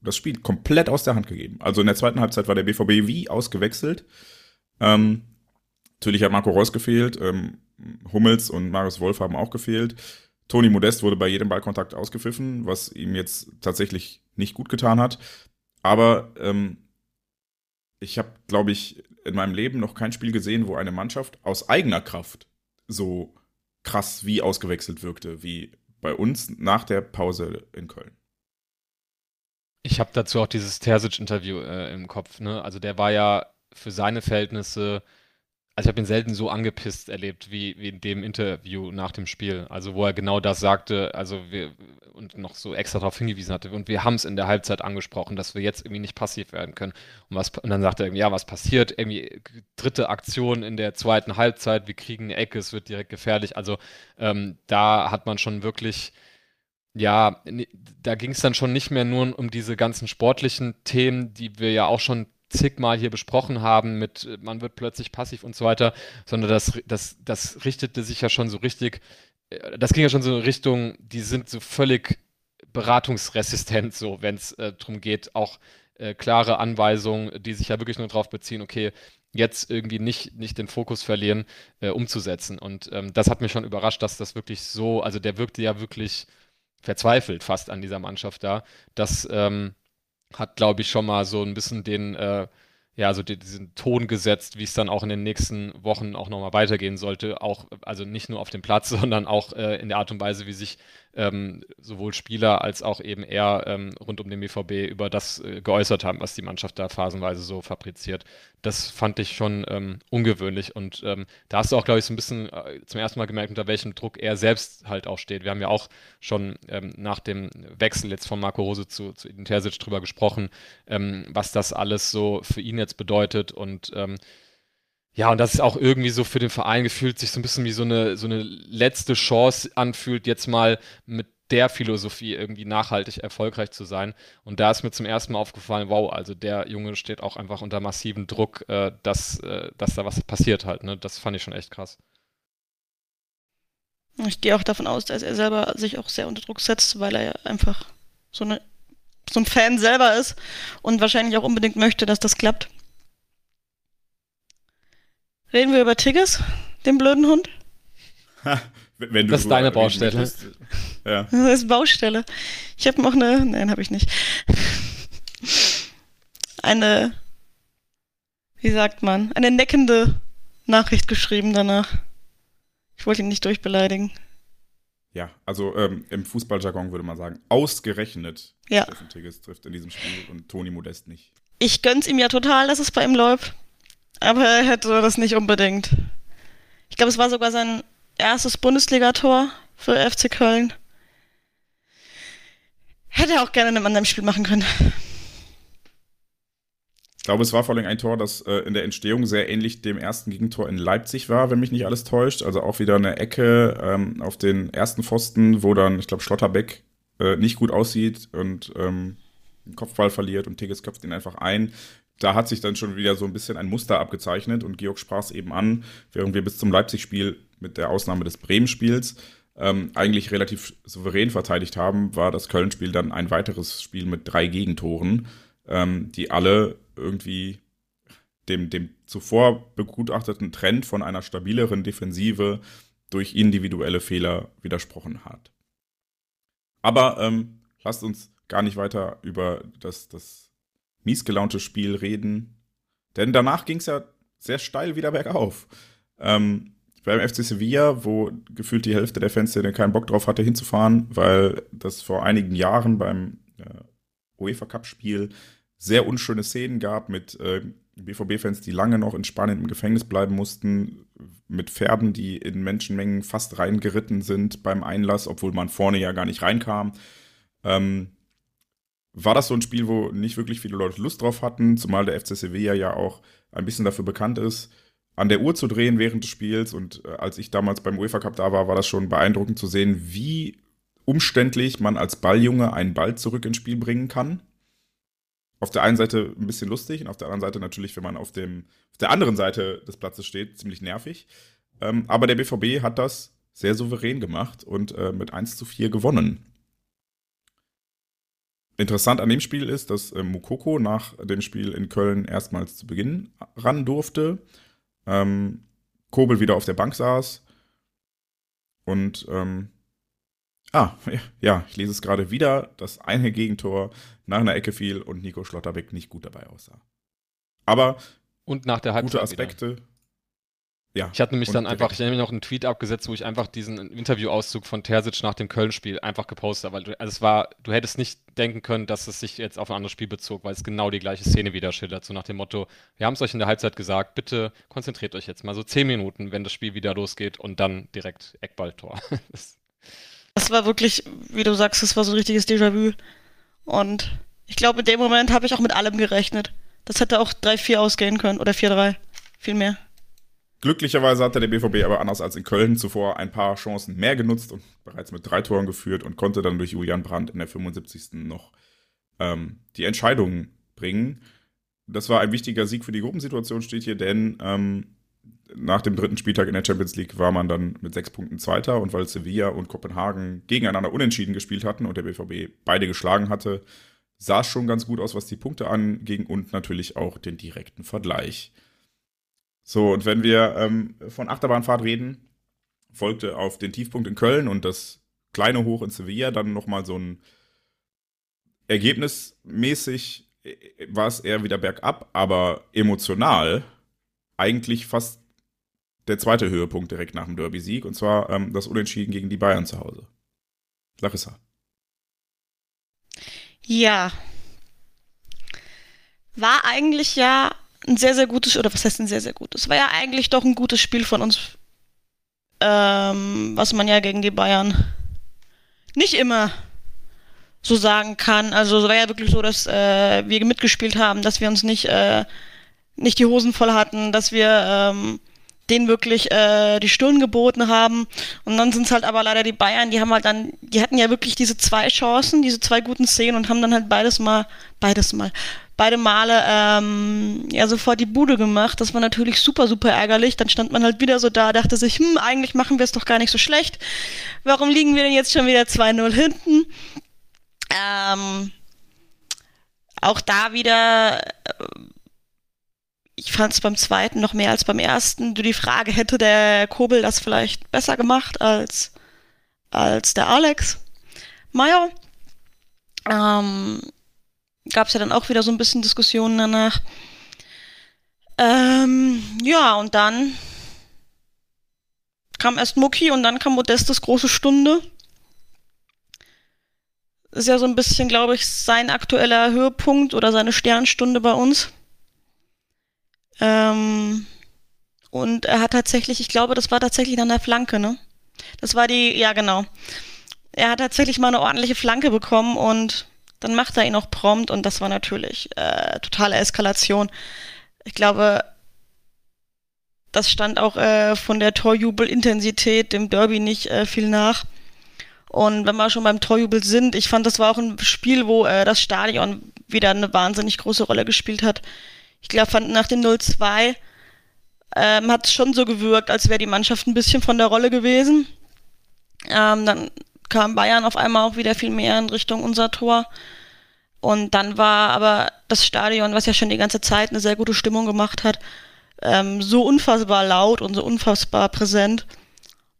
das Spiel komplett aus der Hand gegeben. Also in der zweiten Halbzeit war der BVB wie ausgewechselt. Ähm, natürlich hat Marco Reus gefehlt, ähm, Hummels und Marius Wolf haben auch gefehlt. Toni Modest wurde bei jedem Ballkontakt ausgepfiffen, was ihm jetzt tatsächlich nicht gut getan hat. Aber ähm, ich habe, glaube ich, in meinem Leben noch kein Spiel gesehen, wo eine Mannschaft aus eigener Kraft so krass wie ausgewechselt wirkte, wie bei uns nach der Pause in Köln. Ich habe dazu auch dieses Terzic-Interview äh, im Kopf. Ne? Also der war ja für seine Verhältnisse also ich habe ihn selten so angepisst erlebt wie, wie in dem Interview nach dem Spiel. Also wo er genau das sagte, also wir und noch so extra darauf hingewiesen hatte. Und wir haben es in der Halbzeit angesprochen, dass wir jetzt irgendwie nicht passiv werden können. Und, was, und dann sagt er, ja, was passiert? Irgendwie dritte Aktion in der zweiten Halbzeit, wir kriegen eine Ecke, es wird direkt gefährlich. Also ähm, da hat man schon wirklich ja, da ging es dann schon nicht mehr nur um diese ganzen sportlichen Themen, die wir ja auch schon zigmal hier besprochen haben mit man wird plötzlich passiv und so weiter, sondern das, das, das richtete sich ja schon so richtig äh, das ging ja schon so in Richtung, die sind so völlig beratungsresistent, so wenn es äh, darum geht, auch äh, klare Anweisungen, die sich ja wirklich nur darauf beziehen, okay, jetzt irgendwie nicht, nicht den Fokus verlieren, äh, umzusetzen. Und ähm, das hat mich schon überrascht, dass das wirklich so, also der wirkte ja wirklich verzweifelt fast an dieser Mannschaft da. Das ähm, hat, glaube ich, schon mal so ein bisschen den, äh, ja, so diesen Ton gesetzt, wie es dann auch in den nächsten Wochen auch nochmal weitergehen sollte. Auch, also nicht nur auf dem Platz, sondern auch äh, in der Art und Weise, wie sich ähm, sowohl Spieler als auch eben er ähm, rund um den BVB über das äh, geäußert haben, was die Mannschaft da phasenweise so fabriziert. Das fand ich schon ähm, ungewöhnlich und ähm, da hast du auch, glaube ich, so ein bisschen äh, zum ersten Mal gemerkt, unter welchem Druck er selbst halt auch steht. Wir haben ja auch schon ähm, nach dem Wechsel jetzt von Marco Rose zu, zu Edin Terzic drüber gesprochen, ähm, was das alles so für ihn jetzt bedeutet und ja, und das ist auch irgendwie so für den Verein gefühlt sich so ein bisschen wie so eine, so eine letzte Chance anfühlt, jetzt mal mit der Philosophie irgendwie nachhaltig erfolgreich zu sein. Und da ist mir zum ersten Mal aufgefallen, wow, also der Junge steht auch einfach unter massivem Druck, äh, dass, äh, dass da was passiert halt. Ne? Das fand ich schon echt krass. Ich gehe auch davon aus, dass er selber sich auch sehr unter Druck setzt, weil er ja einfach so, eine, so ein Fan selber ist und wahrscheinlich auch unbedingt möchte, dass das klappt. Reden wir über Tigges, den blöden Hund? Wenn das ist deine Baustelle. ja. Das ist Baustelle. Ich habe noch eine. Nein, habe ich nicht. Eine. Wie sagt man? Eine neckende Nachricht geschrieben danach. Ich wollte ihn nicht durchbeleidigen. Ja, also ähm, im Fußballjargon würde man sagen, ausgerechnet ja. Steffen Tigges trifft in diesem Spiel und Toni Modest nicht. Ich gönn's ihm ja total, dass es bei ihm läuft. Aber er hätte das nicht unbedingt. Ich glaube, es war sogar sein erstes Bundesligator für FC Köln. Hätte er auch gerne in einem anderen Spiel machen können. Ich glaube, es war vor allem ein Tor, das äh, in der Entstehung sehr ähnlich dem ersten Gegentor in Leipzig war, wenn mich nicht alles täuscht. Also auch wieder eine Ecke ähm, auf den ersten Pfosten, wo dann, ich glaube, Schlotterbeck äh, nicht gut aussieht und ähm, den Kopfball verliert und Tigges köpft ihn einfach ein da hat sich dann schon wieder so ein bisschen ein Muster abgezeichnet und Georg sprach es eben an, während wir bis zum Leipzig-Spiel mit der Ausnahme des Bremen-Spiels ähm, eigentlich relativ souverän verteidigt haben, war das Köln-Spiel dann ein weiteres Spiel mit drei Gegentoren, ähm, die alle irgendwie dem, dem zuvor begutachteten Trend von einer stabileren Defensive durch individuelle Fehler widersprochen hat. Aber ähm, lasst uns gar nicht weiter über das, das mies gelauntes Spiel reden. Denn danach ging es ja sehr steil wieder bergauf. Ähm, beim FC Sevilla, wo gefühlt die Hälfte der Fans keinen Bock drauf hatte, hinzufahren, weil das vor einigen Jahren beim äh, UEFA Cup-Spiel sehr unschöne Szenen gab mit äh, BVB-Fans, die lange noch in Spanien im Gefängnis bleiben mussten, mit Pferden, die in Menschenmengen fast reingeritten sind beim Einlass, obwohl man vorne ja gar nicht reinkam. Ähm, war das so ein Spiel, wo nicht wirklich viele Leute Lust drauf hatten, zumal der FC Sevilla ja auch ein bisschen dafür bekannt ist, an der Uhr zu drehen während des Spiels. Und äh, als ich damals beim UEFA Cup da war, war das schon beeindruckend zu sehen, wie umständlich man als Balljunge einen Ball zurück ins Spiel bringen kann. Auf der einen Seite ein bisschen lustig und auf der anderen Seite natürlich, wenn man auf, dem, auf der anderen Seite des Platzes steht, ziemlich nervig. Ähm, aber der BVB hat das sehr souverän gemacht und äh, mit 1 zu 4 gewonnen. Interessant an dem Spiel ist, dass äh, Mukoko nach dem Spiel in Köln erstmals zu Beginn ran durfte. Ähm, Kobel wieder auf der Bank saß. Und ähm, ah, ja, ich lese es gerade wieder, dass eine Gegentor nach einer Ecke fiel und Nico Schlotterbeck nicht gut dabei aussah. Aber und nach der Halbzeit gute Aspekte. Wieder. Ja. Ich hatte nämlich dann einfach, ich habe mir noch einen Tweet abgesetzt, wo ich einfach diesen Interviewauszug von Terzic nach dem Köln-Spiel einfach gepostet habe, weil du, also es war, du hättest nicht denken können, dass es sich jetzt auf ein anderes Spiel bezog, weil es genau die gleiche Szene wieder schildert, so nach dem Motto, wir haben es euch in der Halbzeit gesagt, bitte konzentriert euch jetzt mal so zehn Minuten, wenn das Spiel wieder losgeht und dann direkt Eckballtor. das war wirklich, wie du sagst, das war so ein richtiges Déjà-vu und ich glaube, in dem Moment habe ich auch mit allem gerechnet. Das hätte auch 3-4 ausgehen können oder 4-3, viel mehr. Glücklicherweise hatte der BVB aber anders als in Köln zuvor ein paar Chancen mehr genutzt und bereits mit drei Toren geführt und konnte dann durch Julian Brandt in der 75. noch ähm, die Entscheidung bringen. Das war ein wichtiger Sieg für die Gruppensituation, steht hier, denn ähm, nach dem dritten Spieltag in der Champions League war man dann mit sechs Punkten Zweiter und weil Sevilla und Kopenhagen gegeneinander unentschieden gespielt hatten und der BVB beide geschlagen hatte, sah es schon ganz gut aus, was die Punkte anging und natürlich auch den direkten Vergleich. So, und wenn wir ähm, von Achterbahnfahrt reden, folgte auf den Tiefpunkt in Köln und das kleine Hoch in Sevilla dann nochmal so ein ergebnismäßig äh, war es eher wieder bergab, aber emotional eigentlich fast der zweite Höhepunkt direkt nach dem Derby-Sieg und zwar ähm, das Unentschieden gegen die Bayern zu Hause. Larissa. Ja. War eigentlich ja ein sehr, sehr gutes, oder was heißt ein sehr, sehr gutes? War ja eigentlich doch ein gutes Spiel von uns, ähm, was man ja gegen die Bayern nicht immer so sagen kann. Also es war ja wirklich so, dass äh, wir mitgespielt haben, dass wir uns nicht, äh, nicht die Hosen voll hatten, dass wir ähm, denen wirklich äh, die Stirn geboten haben. Und dann sind es halt aber leider die Bayern, die haben halt dann, die hatten ja wirklich diese zwei Chancen, diese zwei guten Szenen und haben dann halt beides mal, beides mal, beide Male ähm, ja sofort die Bude gemacht. Das war natürlich super, super ärgerlich. Dann stand man halt wieder so da, dachte sich, hm, eigentlich machen wir es doch gar nicht so schlecht. Warum liegen wir denn jetzt schon wieder 2-0 hinten? Ähm, auch da wieder äh, ich fand es beim zweiten noch mehr als beim ersten. Du die Frage, hätte der Kobel das vielleicht besser gemacht als, als der Alex Meyer? Ähm, Gab es ja dann auch wieder so ein bisschen Diskussionen danach. Ähm, ja, und dann kam erst Mucki und dann kam Modestes große Stunde. Ist ja so ein bisschen, glaube ich, sein aktueller Höhepunkt oder seine Sternstunde bei uns. Ähm, und er hat tatsächlich, ich glaube, das war tatsächlich an der Flanke, ne? Das war die, ja genau. Er hat tatsächlich mal eine ordentliche Flanke bekommen und dann macht er ihn auch prompt und das war natürlich äh, totale Eskalation. Ich glaube, das stand auch äh, von der Torjubelintensität dem Derby nicht äh, viel nach. Und wenn wir schon beim Torjubel sind, ich fand, das war auch ein Spiel, wo äh, das Stadion wieder eine wahnsinnig große Rolle gespielt hat ich glaube, fand nach dem 0-2 ähm, hat es schon so gewirkt, als wäre die Mannschaft ein bisschen von der Rolle gewesen. Ähm, dann kam Bayern auf einmal auch wieder viel mehr in Richtung unser Tor. Und dann war aber das Stadion, was ja schon die ganze Zeit eine sehr gute Stimmung gemacht hat, ähm, so unfassbar laut und so unfassbar präsent.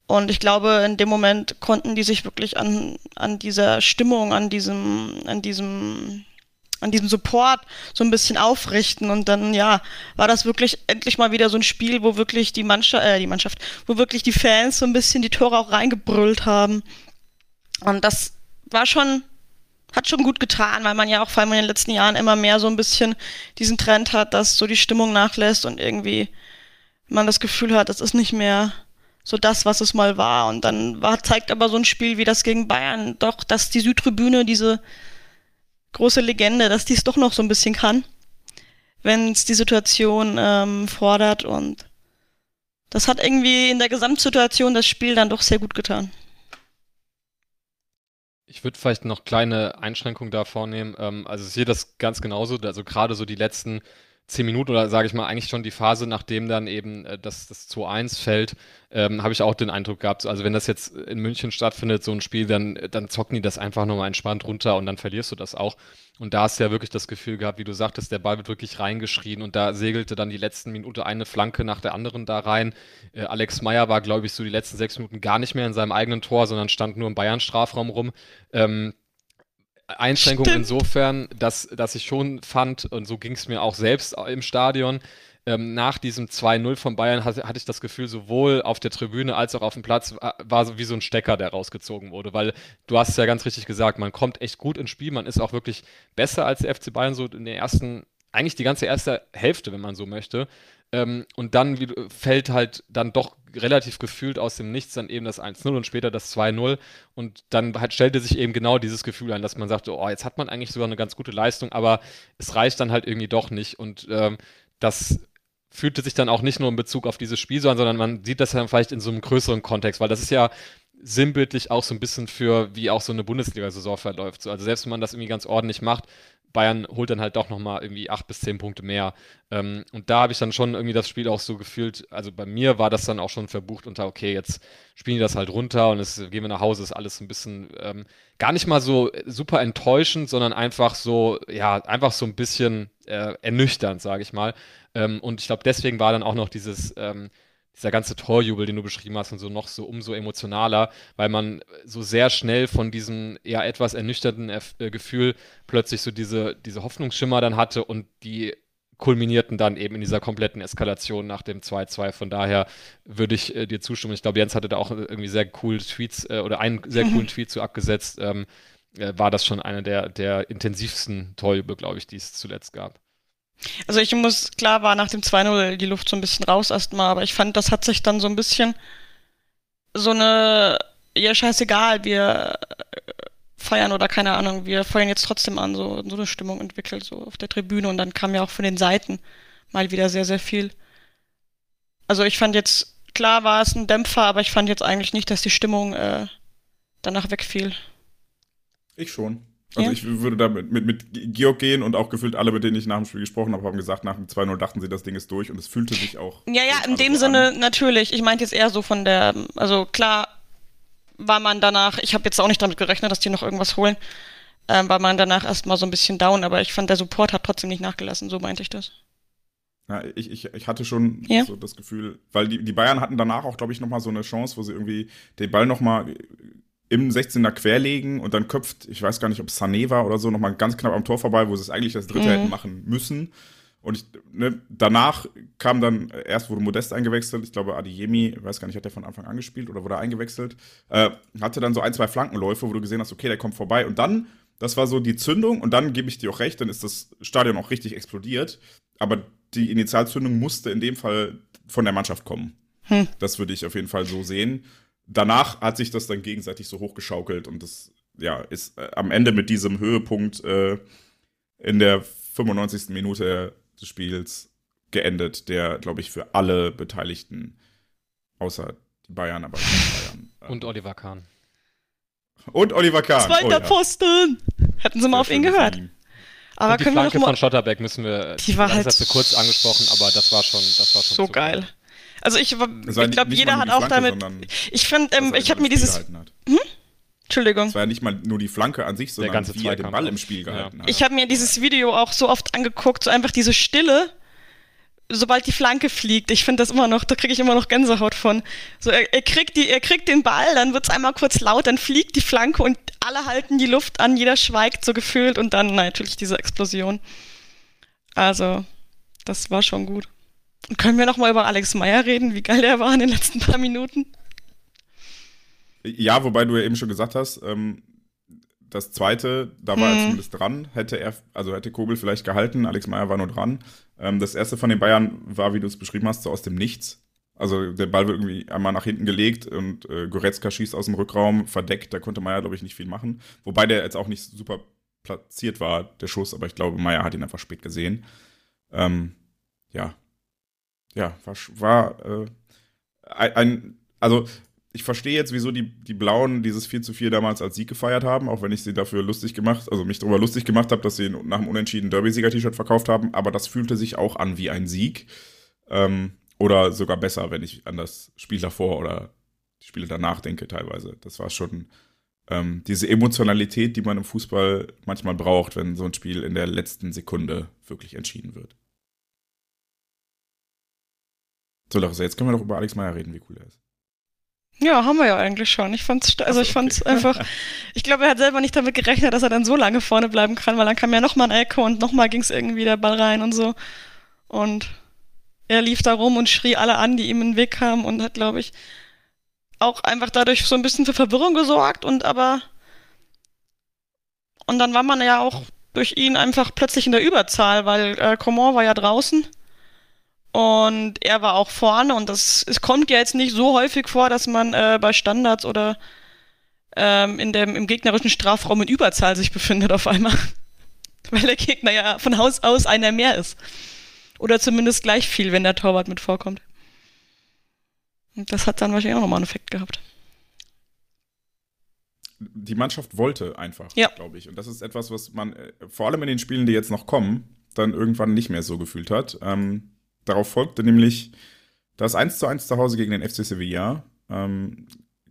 Und ich glaube, in dem Moment konnten die sich wirklich an, an dieser Stimmung, an diesem, an diesem an diesem Support so ein bisschen aufrichten und dann ja war das wirklich endlich mal wieder so ein Spiel, wo wirklich die Mannschaft, äh, die Mannschaft, wo wirklich die Fans so ein bisschen die Tore auch reingebrüllt haben und das war schon hat schon gut getan, weil man ja auch vor allem in den letzten Jahren immer mehr so ein bisschen diesen Trend hat, dass so die Stimmung nachlässt und irgendwie man das Gefühl hat, das ist nicht mehr so das, was es mal war. Und dann war, zeigt aber so ein Spiel wie das gegen Bayern doch, dass die Südtribüne diese große Legende, dass dies doch noch so ein bisschen kann, wenn es die Situation ähm, fordert. Und das hat irgendwie in der Gesamtsituation das Spiel dann doch sehr gut getan. Ich würde vielleicht noch kleine Einschränkungen da vornehmen. Ähm, also ich sehe das ganz genauso. Also gerade so die letzten zehn Minuten oder sage ich mal eigentlich schon die Phase, nachdem dann eben äh, das, das 2-1 fällt, ähm, habe ich auch den Eindruck gehabt, also wenn das jetzt in München stattfindet, so ein Spiel, dann, dann zocken die das einfach nochmal entspannt runter und dann verlierst du das auch. Und da hast du ja wirklich das Gefühl gehabt, wie du sagtest, der Ball wird wirklich reingeschrien und da segelte dann die letzten Minute eine Flanke nach der anderen da rein. Äh, Alex Meyer war, glaube ich, so die letzten sechs Minuten gar nicht mehr in seinem eigenen Tor, sondern stand nur im Bayern-Strafraum rum. Ähm, Einschränkung Stimmt. insofern, dass, dass ich schon fand, und so ging es mir auch selbst im Stadion, ähm, nach diesem 2-0 von Bayern hatte, hatte, ich das Gefühl, sowohl auf der Tribüne als auch auf dem Platz war, war so wie so ein Stecker, der rausgezogen wurde, weil du hast es ja ganz richtig gesagt, man kommt echt gut ins Spiel, man ist auch wirklich besser als der FC Bayern so in der ersten, eigentlich die ganze erste Hälfte, wenn man so möchte. Ähm, und dann wie, fällt halt dann doch relativ gefühlt aus dem Nichts dann eben das 1-0 und später das 2-0. Und dann halt stellte sich eben genau dieses Gefühl ein, dass man sagte, oh, jetzt hat man eigentlich sogar eine ganz gute Leistung, aber es reicht dann halt irgendwie doch nicht. Und ähm, das fühlte sich dann auch nicht nur in Bezug auf dieses Spiel, sondern man sieht das dann vielleicht in so einem größeren Kontext, weil das ist ja sinnbildlich auch so ein bisschen für, wie auch so eine Bundesliga-Saison verläuft. So, also selbst wenn man das irgendwie ganz ordentlich macht, Bayern holt dann halt doch nochmal irgendwie acht bis zehn Punkte mehr. Ähm, und da habe ich dann schon irgendwie das Spiel auch so gefühlt, also bei mir war das dann auch schon verbucht unter, okay, jetzt spielen die das halt runter und es gehen wir nach Hause, ist alles ein bisschen ähm, gar nicht mal so super enttäuschend, sondern einfach so, ja, einfach so ein bisschen äh, ernüchternd, sage ich mal. Ähm, und ich glaube, deswegen war dann auch noch dieses ähm, dieser ganze Torjubel, den du beschrieben hast, und so noch so umso emotionaler, weil man so sehr schnell von diesem eher etwas ernüchterten äh, Gefühl plötzlich so diese, diese Hoffnungsschimmer dann hatte und die kulminierten dann eben in dieser kompletten Eskalation nach dem 2-2. Von daher würde ich äh, dir zustimmen. Ich glaube, Jens hatte da auch irgendwie sehr coole Tweets äh, oder einen sehr coolen mhm. Tweet zu abgesetzt. Ähm, äh, war das schon einer der, der intensivsten Torjubel, glaube ich, die es zuletzt gab. Also ich muss, klar war nach dem 2-0 die Luft so ein bisschen raus erstmal, aber ich fand, das hat sich dann so ein bisschen so eine, ja scheißegal, wir äh, feiern oder keine Ahnung, wir feuern jetzt trotzdem an, so, so eine Stimmung entwickelt, so auf der Tribüne und dann kam ja auch von den Seiten mal wieder sehr, sehr viel. Also ich fand jetzt, klar war es ein Dämpfer, aber ich fand jetzt eigentlich nicht, dass die Stimmung äh, danach wegfiel. Ich schon. Also ja. ich würde da mit, mit, mit Georg gehen und auch gefühlt alle, mit denen ich nach dem Spiel gesprochen habe, haben gesagt, nach dem 2-0 dachten sie, das Ding ist durch und es fühlte sich auch. Ja, ja, in dem Sinne an. natürlich. Ich meinte jetzt eher so von der, also klar war man danach, ich habe jetzt auch nicht damit gerechnet, dass die noch irgendwas holen, ähm, war man danach erstmal so ein bisschen down, aber ich fand, der Support hat trotzdem nicht nachgelassen, so meinte ich das. Ja, ich, ich, ich hatte schon ja. so das Gefühl, weil die, die Bayern hatten danach auch, glaube ich, nochmal so eine Chance, wo sie irgendwie den Ball nochmal im 16er querlegen und dann köpft, ich weiß gar nicht, ob Sané war oder so, nochmal ganz knapp am Tor vorbei, wo sie es eigentlich das dritte mhm. hätten machen müssen. Und ich, ne, danach kam dann, erst wurde Modest eingewechselt, ich glaube Adiemi, ich weiß gar nicht, hat der von Anfang an gespielt oder wurde eingewechselt, äh, hatte dann so ein, zwei Flankenläufe, wo du gesehen hast, okay, der kommt vorbei. Und dann, das war so die Zündung und dann gebe ich dir auch recht, dann ist das Stadion auch richtig explodiert. Aber die Initialzündung musste in dem Fall von der Mannschaft kommen. Hm. Das würde ich auf jeden Fall so sehen danach hat sich das dann gegenseitig so hochgeschaukelt und das ja, ist äh, am Ende mit diesem Höhepunkt äh, in der 95. Minute des Spiels geendet, der, glaube ich, für alle Beteiligten, außer die Bayern, aber Bayern. Äh, und Oliver Kahn. Und Oliver Kahn. Zweiter oh, ja. Posten! Hätten sie mal auf ihn gehört. Aber und die können Flanke wir noch mal, von Schotterbeck müssen wir, die war halt so kurz angesprochen, aber das war schon, das war schon so geil. Geil. Also ich, ich glaube, jeder hat auch Flanke, damit. Ich fand, ähm, ich habe mir dieses. Hm? Entschuldigung. Es war ja nicht mal nur die Flanke an sich, sondern wie er den Ball im Spiel gehalten ja. hat. Ich habe mir dieses Video auch so oft angeguckt, so einfach diese Stille, sobald die Flanke fliegt. Ich finde das immer noch, da kriege ich immer noch Gänsehaut von. So, er, er, kriegt die, er kriegt den Ball, dann wird es einmal kurz laut, dann fliegt die Flanke und alle halten die Luft an, jeder schweigt so gefühlt und dann natürlich diese Explosion. Also, das war schon gut. Können wir noch mal über Alex Meyer reden, wie geil der war in den letzten paar Minuten? Ja, wobei du ja eben schon gesagt hast, ähm, das zweite, da war hm. er zumindest dran, hätte er, also hätte Kobel vielleicht gehalten, Alex Meyer war nur dran. Ähm, das erste von den Bayern war, wie du es beschrieben hast, so aus dem Nichts. Also der Ball wird irgendwie einmal nach hinten gelegt und äh, Goretzka schießt aus dem Rückraum, verdeckt, da konnte Meyer, glaube ich, nicht viel machen. Wobei der jetzt auch nicht super platziert war, der Schuss, aber ich glaube, Meyer hat ihn einfach spät gesehen. Ähm, ja, ja, war, war äh, ein, also ich verstehe jetzt, wieso die, die Blauen dieses 4 zu 4 damals als Sieg gefeiert haben, auch wenn ich sie dafür lustig gemacht, also mich darüber lustig gemacht habe, dass sie nach dem unentschieden Derby-Sieger-T-Shirt verkauft haben, aber das fühlte sich auch an wie ein Sieg. Ähm, oder sogar besser, wenn ich an das Spiel davor oder die Spiele danach denke teilweise. Das war schon ähm, diese Emotionalität, die man im Fußball manchmal braucht, wenn so ein Spiel in der letzten Sekunde wirklich entschieden wird. So, Larissa, jetzt können wir doch über Alex Meyer reden, wie cool er ist. Ja, haben wir ja eigentlich schon. Ich fand's, also ich fand's okay. einfach, ich glaube, er hat selber nicht damit gerechnet, dass er dann so lange vorne bleiben kann, weil dann kam ja nochmal ein Ecke und nochmal ging's irgendwie der Ball rein und so. Und er lief da rum und schrie alle an, die ihm in den Weg kamen und hat, glaube ich, auch einfach dadurch so ein bisschen für Verwirrung gesorgt und aber, und dann war man ja auch durch ihn einfach plötzlich in der Überzahl, weil äh, Coman war ja draußen und er war auch vorne und das es kommt ja jetzt nicht so häufig vor, dass man äh, bei Standards oder ähm, in dem, im gegnerischen Strafraum in Überzahl sich befindet auf einmal. Weil der Gegner ja von Haus aus einer mehr ist. Oder zumindest gleich viel, wenn der Torwart mit vorkommt. Und das hat dann wahrscheinlich auch nochmal einen Effekt gehabt. die Mannschaft wollte einfach, Ja. glaube ich. Und das ist etwas, was man äh, vor allem in den Spielen, die jetzt noch kommen, dann irgendwann nicht mehr so gefühlt hat. Ähm, darauf folgte nämlich das 1 zu 1 zu Hause gegen den FC Sevilla. Ähm,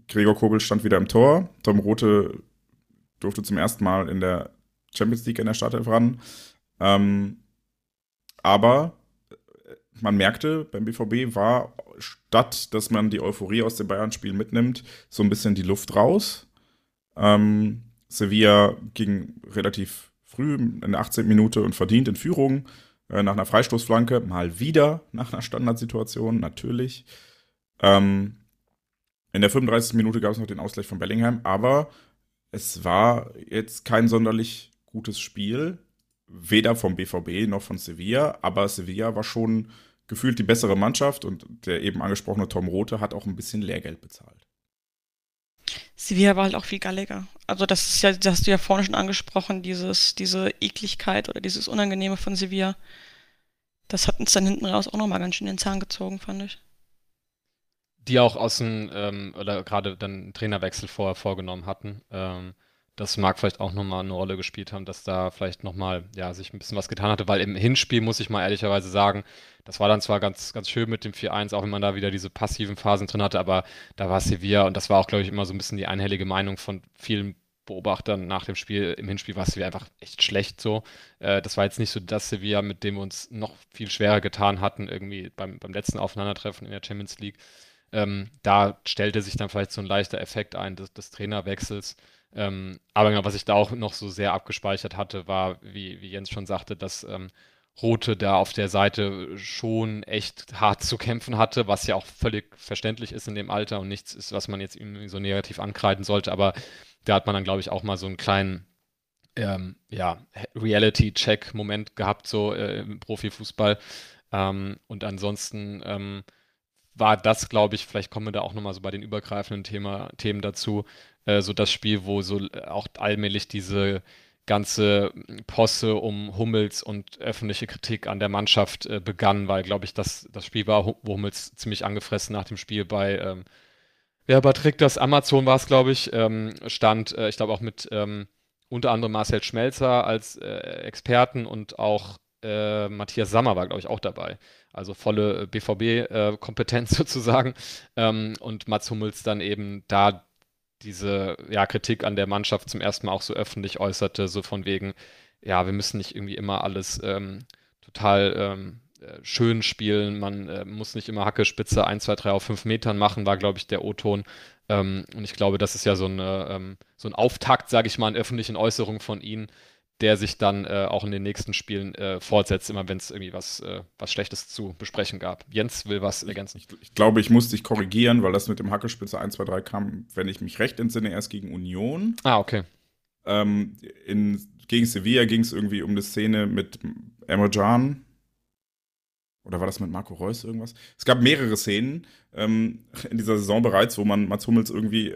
Gregor Kobel stand wieder im Tor. Tom Rote durfte zum ersten Mal in der Champions League in der Startelf ran. Ähm, aber man merkte, beim BVB war statt, dass man die Euphorie aus dem Bayern-Spiel mitnimmt, so ein bisschen die Luft raus. Ähm, Sevilla ging relativ früh in der 18. Minute und verdient in Führung äh, nach einer Freistoßflanke, mal wieder nach einer Standardsituation, natürlich. Ähm, in der 35. Minute gab es noch den Ausgleich von Bellingham, aber es war jetzt kein sonderlich gutes Spiel, weder vom BVB noch von Sevilla, aber Sevilla war schon gefühlt die bessere Mannschaft und der eben angesprochene Tom Rote hat auch ein bisschen Lehrgeld bezahlt. Sevilla war halt auch viel galliger. Also das ist ja, das hast du ja vorhin schon angesprochen, dieses, diese Ekligkeit oder dieses Unangenehme von Sevilla. Das hat uns dann hinten raus auch nochmal ganz schön den Zahn gezogen, fand ich. die auch aus dem, ähm, oder gerade dann einen Trainerwechsel vorher vorgenommen hatten. Ähm, das mag vielleicht auch nochmal eine Rolle gespielt haben, dass da vielleicht nochmal, ja, sich ein bisschen was getan hatte, weil im Hinspiel, muss ich mal ehrlicherweise sagen, das war dann zwar ganz, ganz schön mit dem 4-1, auch wenn man da wieder diese passiven Phasen drin hatte, aber da war Sevilla und das war auch, glaube ich, immer so ein bisschen die einhellige Meinung von vielen Beobachtern nach dem Spiel. Im Hinspiel war Sevilla einfach echt schlecht so. Äh, das war jetzt nicht so das Sevilla, mit dem wir uns noch viel schwerer getan hatten, irgendwie beim, beim letzten Aufeinandertreffen in der Champions League. Ähm, da stellte sich dann vielleicht so ein leichter Effekt ein des, des Trainerwechsels. Ähm, aber genau, was ich da auch noch so sehr abgespeichert hatte, war, wie, wie Jens schon sagte, dass ähm, Rote da auf der Seite schon echt hart zu kämpfen hatte, was ja auch völlig verständlich ist in dem Alter und nichts ist, was man jetzt irgendwie so negativ ankreiden sollte. Aber da hat man dann, glaube ich, auch mal so einen kleinen ähm, ja, Reality-Check-Moment gehabt, so äh, im Profifußball. Ähm, und ansonsten ähm, war das, glaube ich, vielleicht kommen wir da auch nochmal so bei den übergreifenden Thema, Themen dazu, äh, so das Spiel, wo so äh, auch allmählich diese ganze Posse um Hummels und öffentliche Kritik an der Mannschaft äh, begann, weil, glaube ich, das, das Spiel war, wo Hummels ziemlich angefressen nach dem Spiel bei, ähm, bei Trick, das Amazon war es, glaube ich, ähm, stand, äh, ich glaube auch mit ähm, unter anderem Marcel Schmelzer als äh, Experten und auch äh, Matthias Sammer war, glaube ich, auch dabei. Also volle BVB-Kompetenz sozusagen. Ähm, und Mats Hummels dann eben da diese ja, Kritik an der Mannschaft zum ersten Mal auch so öffentlich äußerte, so von wegen, ja, wir müssen nicht irgendwie immer alles ähm, total ähm, äh, schön spielen, man äh, muss nicht immer Hacke, Spitze 1, 2, 3 auf 5 Metern machen, war, glaube ich, der O-Ton. Ähm, und ich glaube, das ist ja so, eine, ähm, so ein Auftakt, sage ich mal, in öffentlichen Äußerungen von ihnen, der sich dann äh, auch in den nächsten Spielen äh, fortsetzt, immer wenn es irgendwie was, äh, was Schlechtes zu besprechen gab. Jens will was ergänzen. Ich, ich glaube, ich muss dich korrigieren, weil das mit dem Hackespitze 1, 2, 3 kam, wenn ich mich recht entsinne, erst gegen Union. Ah, okay. Ähm, in, gegen Sevilla ging es irgendwie um eine Szene mit Emre. Oder war das mit Marco Reus irgendwas? Es gab mehrere Szenen ähm, in dieser Saison bereits, wo man Mats Hummels irgendwie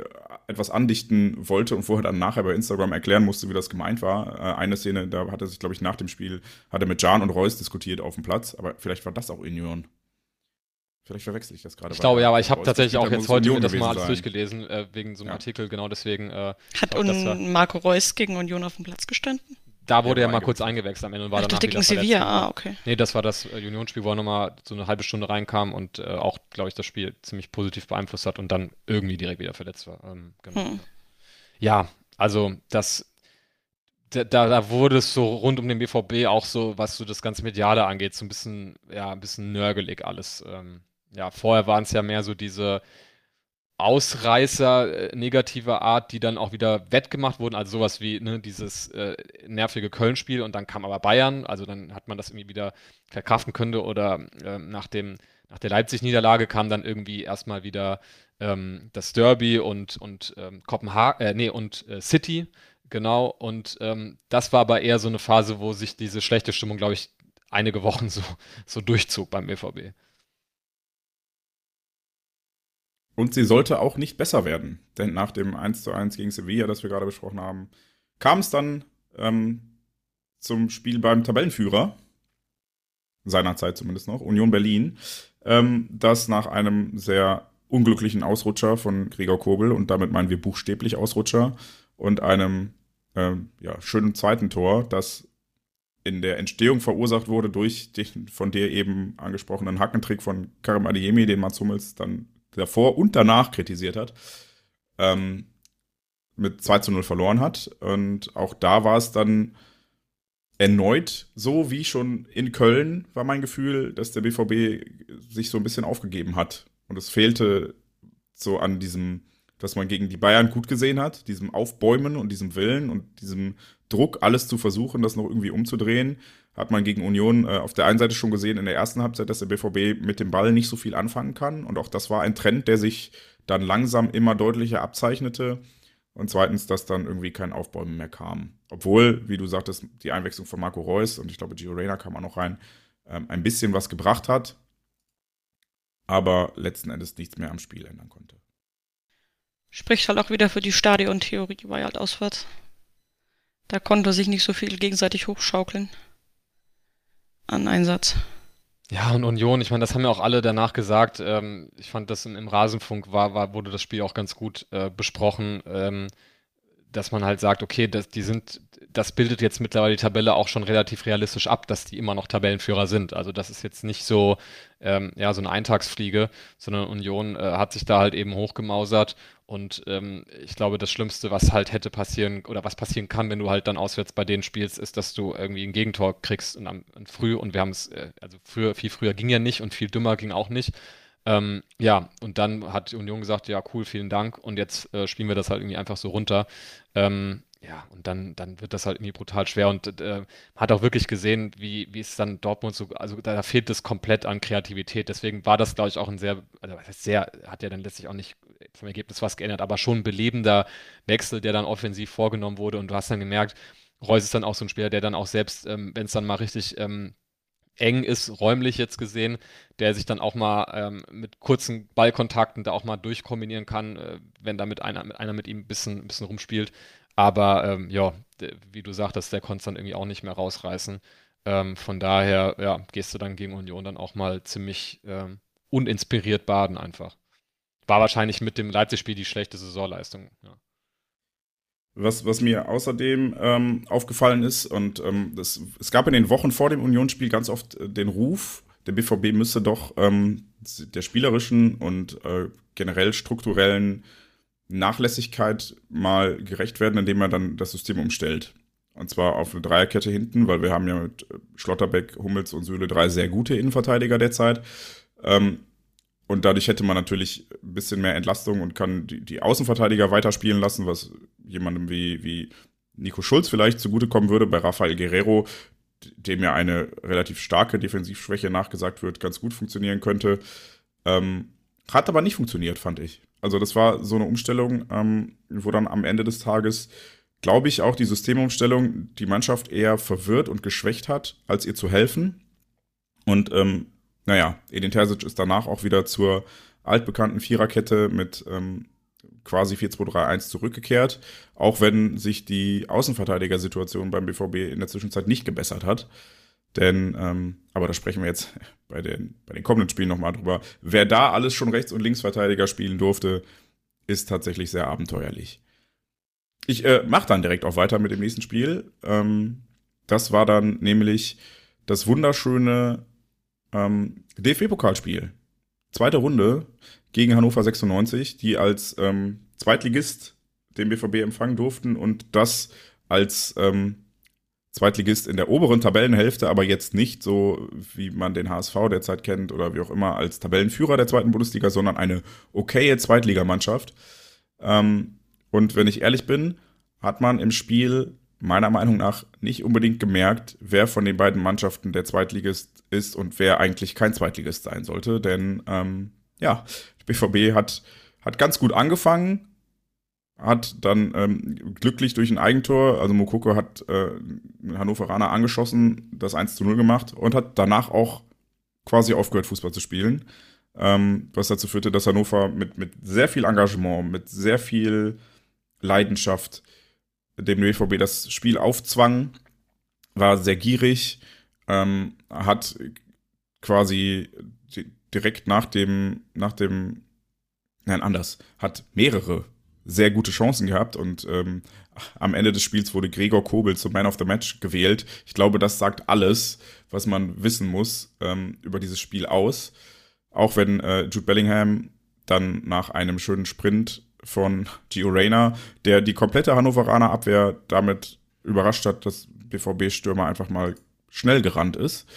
etwas andichten wollte und vorher dann nachher bei Instagram erklären musste, wie das gemeint war. Äh, eine Szene, da hat er sich, glaube ich, nach dem Spiel, hat er mit Can und Reus diskutiert auf dem Platz, aber vielleicht war das auch Union. Vielleicht verwechsel ich das gerade. Ich glaube ja, aber ich habe tatsächlich auch jetzt heute Union das mal alles sein. durchgelesen, äh, wegen so einem Ja. Artikel, genau deswegen. Äh, Hat glaub, Marco Reus gegen Union auf dem Platz gestanden? Da wurde Ja, er mal kurz eingewechselt am Ende und war ich danach dachte wieder gegen verletzt. Sevilla, ah, okay. Nee, das war das äh, Unionsspiel, wo er nochmal so eine halbe Stunde reinkam und äh, auch, glaube ich, das Spiel ziemlich positiv beeinflusst hat und dann irgendwie direkt wieder verletzt war. Ähm, genau. Hm. Ja, also das, da, da da wurde es so rund um den BVB auch so, was so das ganze Mediale angeht, so ein bisschen, ja, ein bisschen nörgelig alles. Ähm, ja, vorher waren es ja mehr so diese Ausreißer äh, negativer Art, die dann auch wieder wettgemacht wurden, also sowas wie ne, dieses äh, nervige Köln-Spiel und dann kam aber Bayern, also dann hat man das irgendwie wieder verkraften können oder ähm, nach dem nach der Leipzig-Niederlage kam dann irgendwie erstmal wieder ähm, das Derby und, und ähm, Kopenhagen, äh, nee, und äh, City, genau. Und ähm, das war aber eher so eine Phase, wo sich diese schlechte Stimmung, glaube ich, einige Wochen so, so durchzog beim BVB. Und sie sollte auch nicht besser werden. Denn nach dem 1 zu 1 gegen Sevilla, das wir gerade besprochen haben, kam es dann ähm, zum Spiel beim Tabellenführer, seinerzeit zumindest noch, Union Berlin, ähm, das nach einem sehr unglücklichen Ausrutscher von Gregor Kobel und damit meinen wir buchstäblich Ausrutscher und einem ähm, ja, schönen zweiten Tor, das in der Entstehung verursacht wurde durch den von dir eben angesprochenen Hackentrick von Karim Adeyemi, den Mats Hummels dann davor und danach kritisiert hat, ähm, mit 2 zu 0 verloren hat. Und auch da war es dann erneut so wie schon in Köln, war mein Gefühl, dass der BVB sich so ein bisschen aufgegeben hat. Und es fehlte so an diesem, dass man gegen die Bayern gut gesehen hat, diesem Aufbäumen und diesem Willen und diesem Druck, alles zu versuchen, das noch irgendwie umzudrehen. Hat man gegen Union äh, auf der einen Seite schon gesehen in der ersten Halbzeit, dass der BVB mit dem Ball nicht so viel anfangen kann. Und auch das war ein Trend, der sich dann langsam immer deutlicher abzeichnete. Und zweitens, dass dann irgendwie kein Aufbäumen mehr kam. Obwohl, wie du sagtest, die Einwechslung von Marco Reus und ich glaube, Gio Reyna kam auch noch rein, ähm, ein bisschen was gebracht hat, aber letzten Endes nichts mehr am Spiel ändern konnte. Spricht halt auch wieder für die Stadiontheorie, ja halt auswärts. Da konnte sich nicht so viel gegenseitig hochschaukeln an Einsatz. Ja, und Union, ich meine, das haben ja auch alle danach gesagt. Ähm, ich fand das im, im Rasenfunk war, war, wurde das Spiel auch ganz gut äh, besprochen, ähm, dass man halt sagt, okay, das, die sind, das bildet jetzt mittlerweile die Tabelle auch schon relativ realistisch ab, dass die immer noch Tabellenführer sind. Also das ist jetzt nicht so, ähm, ja, so eine Eintagsfliege, sondern Union äh, hat sich da halt eben hochgemausert und ähm, ich glaube, das Schlimmste, was halt hätte passieren oder was passieren kann, wenn du halt dann auswärts bei denen spielst, ist, dass du irgendwie ein Gegentor kriegst und, am, und früh und wir haben es, äh, also früher, viel früher ging ja nicht und viel dümmer ging auch nicht. Ähm, ja, und dann hat die Union gesagt, ja, cool, vielen Dank und jetzt äh, spielen wir das halt irgendwie einfach so runter. Ähm, ja, und dann, dann wird das halt irgendwie brutal schwer und äh, hat auch wirklich gesehen, wie, wie es dann Dortmund so, also da, da fehlt es komplett an Kreativität. Deswegen war das, glaube ich, auch ein sehr, also sehr, hat ja dann letztlich auch nicht vom Ergebnis was geändert, aber schon ein belebender Wechsel, der dann offensiv vorgenommen wurde und du hast dann gemerkt, Reus ist dann auch so ein Spieler, der dann auch selbst, ähm, wenn es dann mal richtig ähm, eng ist, räumlich jetzt gesehen, der sich dann auch mal ähm, mit kurzen Ballkontakten da auch mal durchkombinieren kann, äh, wenn da mit einer, mit einer mit ihm ein bisschen, ein bisschen rumspielt. Aber ähm, ja, wie du sagtest, der konnte es dann irgendwie auch nicht mehr rausreißen. Ähm, von daher, ja, gehst du dann gegen Union dann auch mal ziemlich ähm, uninspiriert baden einfach. War wahrscheinlich mit dem Leipzig-Spiel die schlechte Saisonleistung. Ja. Was, was mir außerdem ähm, aufgefallen ist, und ähm, das, es gab in den Wochen vor dem Unionsspiel ganz oft äh, den Ruf, der BVB müsse doch ähm, der spielerischen und äh, generell strukturellen Nachlässigkeit mal gerecht werden, indem er dann das System umstellt. Und zwar auf eine Dreierkette hinten, weil wir haben ja mit Schlotterbeck, Hummels und Süle drei sehr gute Innenverteidiger derzeit. Ähm, und dadurch hätte man natürlich ein bisschen mehr Entlastung und kann die, die Außenverteidiger weiterspielen lassen, was jemandem wie, wie Nico Schulz vielleicht zugutekommen würde. Bei Rafael Guerrero, dem ja eine relativ starke Defensivschwäche nachgesagt wird, ganz gut funktionieren könnte. Ähm, hat aber nicht funktioniert, fand ich. Also das war so eine Umstellung, ähm, wo dann am Ende des Tages, glaube ich, auch die Systemumstellung die Mannschaft eher verwirrt und geschwächt hat, als ihr zu helfen. Und ähm, naja, Edin Terzic ist danach auch wieder zur altbekannten Viererkette mit ähm, quasi 4-2-3-1 zurückgekehrt, auch wenn sich die Außenverteidigersituation beim BVB in der Zwischenzeit nicht gebessert hat. Denn, ähm, aber da sprechen wir jetzt bei den, bei den kommenden Spielen nochmal drüber. Wer da alles schon Rechts- und Linksverteidiger spielen durfte, ist tatsächlich sehr abenteuerlich. Ich äh, mache dann direkt auch weiter mit dem nächsten Spiel. Ähm, das war dann nämlich das wunderschöne ähm, DFB-Pokalspiel. Zweite Runde gegen Hannover 96, die als ähm, Zweitligist den BVB empfangen durften und das als ähm, Zweitligist in der oberen Tabellenhälfte, aber jetzt nicht so, wie man den HSV derzeit kennt oder wie auch immer, als Tabellenführer der zweiten Bundesliga, sondern eine okaye Zweitligamannschaft. Ähm, und wenn ich ehrlich bin, hat man im Spiel meiner Meinung nach nicht unbedingt gemerkt, wer von den beiden Mannschaften der Zweitligist ist und wer eigentlich kein Zweitligist sein sollte. Denn ähm, ja, die BVB hat, hat ganz gut angefangen, hat dann ähm, glücklich durch ein Eigentor, also Mokoko hat äh, Hannoveraner angeschossen, das 1 zu 0 gemacht und hat danach auch quasi aufgehört, Fußball zu spielen. Ähm, was dazu führte, dass Hannover mit, mit sehr viel Engagement, mit sehr viel Leidenschaft dem BVB das Spiel aufzwang, war sehr gierig, ähm, hat quasi direkt nach dem, nach dem nein, anders, hat mehrere sehr gute Chancen gehabt und ähm, am Ende des Spiels wurde Gregor Kobel zum Man of the Match gewählt. Ich glaube, das sagt alles, was man wissen muss ähm, über dieses Spiel aus. Auch wenn äh, Jude Bellingham dann nach einem schönen Sprint von Gio Reyna, der die komplette Hannoveraner Abwehr damit überrascht hat, dass BVB-Stürmer einfach mal schnell gerannt ist,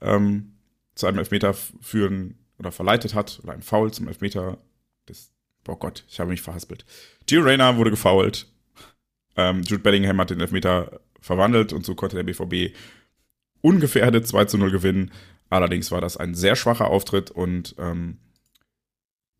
ähm, zu einem Elfmeter führen oder verleitet hat, oder einem Foul zum Elfmeter des, oh Gott, ich habe mich verhaspelt. Gio Reyna wurde gefoult, ähm, Jude Bellingham hat den Elfmeter verwandelt und so konnte der BVB ungefährdet 2 zu 0 gewinnen. Allerdings war das ein sehr schwacher Auftritt und ähm,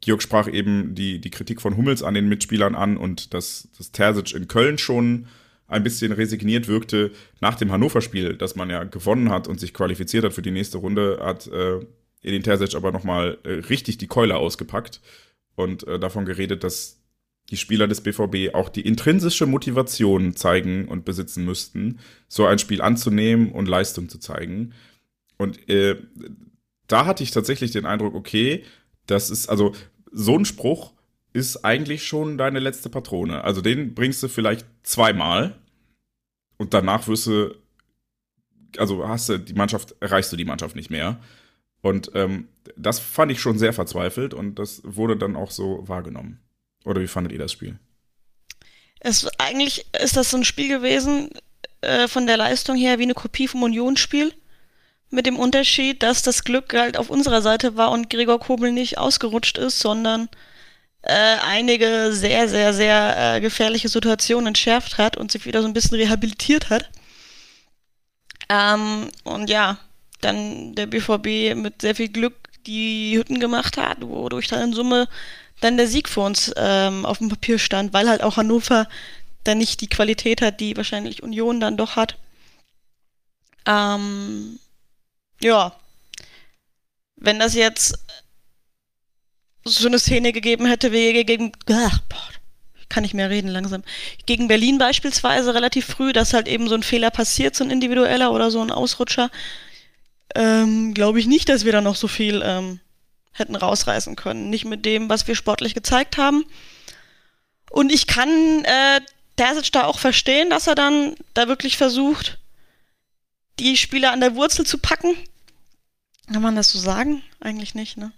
Georg sprach eben die, die Kritik von Hummels an den Mitspielern an und dass, dass Terzic in Köln schon ein bisschen resigniert wirkte nach dem Hannover-Spiel, das man ja gewonnen hat und sich qualifiziert hat für die nächste Runde, hat äh, Edin Terzic aber nochmal äh, richtig die Keule ausgepackt und äh, davon geredet, dass die Spieler des BVB auch die intrinsische Motivation zeigen und besitzen müssten, so ein Spiel anzunehmen und Leistung zu zeigen. Und äh, da hatte ich tatsächlich den Eindruck, okay, das ist, also so ein Spruch ist eigentlich schon deine letzte Patrone. Also den bringst du vielleicht zweimal und danach wirst du, also hast du die Mannschaft, erreichst du die Mannschaft nicht mehr. Und ähm, das fand ich schon sehr verzweifelt und das wurde dann auch so wahrgenommen. Oder wie fandet ihr das Spiel? Es, eigentlich ist das so ein Spiel gewesen, äh, von der Leistung her wie eine Kopie vom Unionsspiel. Mit dem Unterschied, dass das Glück halt auf unserer Seite war und Gregor Kobel nicht ausgerutscht ist, sondern äh, einige sehr, sehr, sehr äh, gefährliche Situationen entschärft hat und sich wieder so ein bisschen rehabilitiert hat. Ähm, und ja, dann der BVB mit sehr viel Glück die Hütten gemacht hat, wodurch dann in Summe dann der Sieg für uns ähm, auf dem Papier stand, weil halt auch Hannover dann nicht die Qualität hat, die wahrscheinlich Union dann doch hat. Ähm, ja, wenn das jetzt so eine Szene gegeben hätte wie gegen, ach, boah, kann ich mehr reden langsam, gegen Berlin beispielsweise relativ früh, dass halt eben so ein Fehler passiert, so ein individueller oder so ein Ausrutscher, ähm, glaube ich nicht, dass wir da noch so viel ähm, hätten rausreißen können. Nicht mit dem, was wir sportlich gezeigt haben. Und ich kann äh, Terzic da auch verstehen, dass er dann da wirklich versucht, die Spieler an der Wurzel zu packen. Kann man das so sagen? Eigentlich nicht, ne?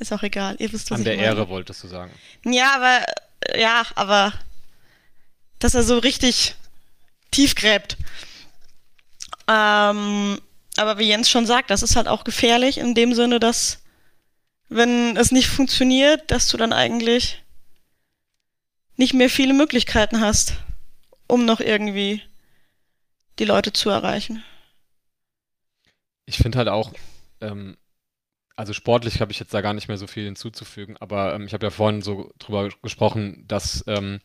Ist auch egal. Ihr wisst, was An ich der meine. Ehre wolltest du sagen. Ja, aber ja, aber dass er so richtig tief gräbt. Ähm, aber wie Jens schon sagt, das ist halt auch gefährlich in dem Sinne, dass wenn es nicht funktioniert, dass du dann eigentlich nicht mehr viele Möglichkeiten hast, um noch irgendwie die Leute zu erreichen. Ich finde halt auch, ähm, also sportlich habe ich jetzt da gar nicht mehr so viel hinzuzufügen, aber ähm, ich habe ja vorhin so drüber gesprochen, dass ähm,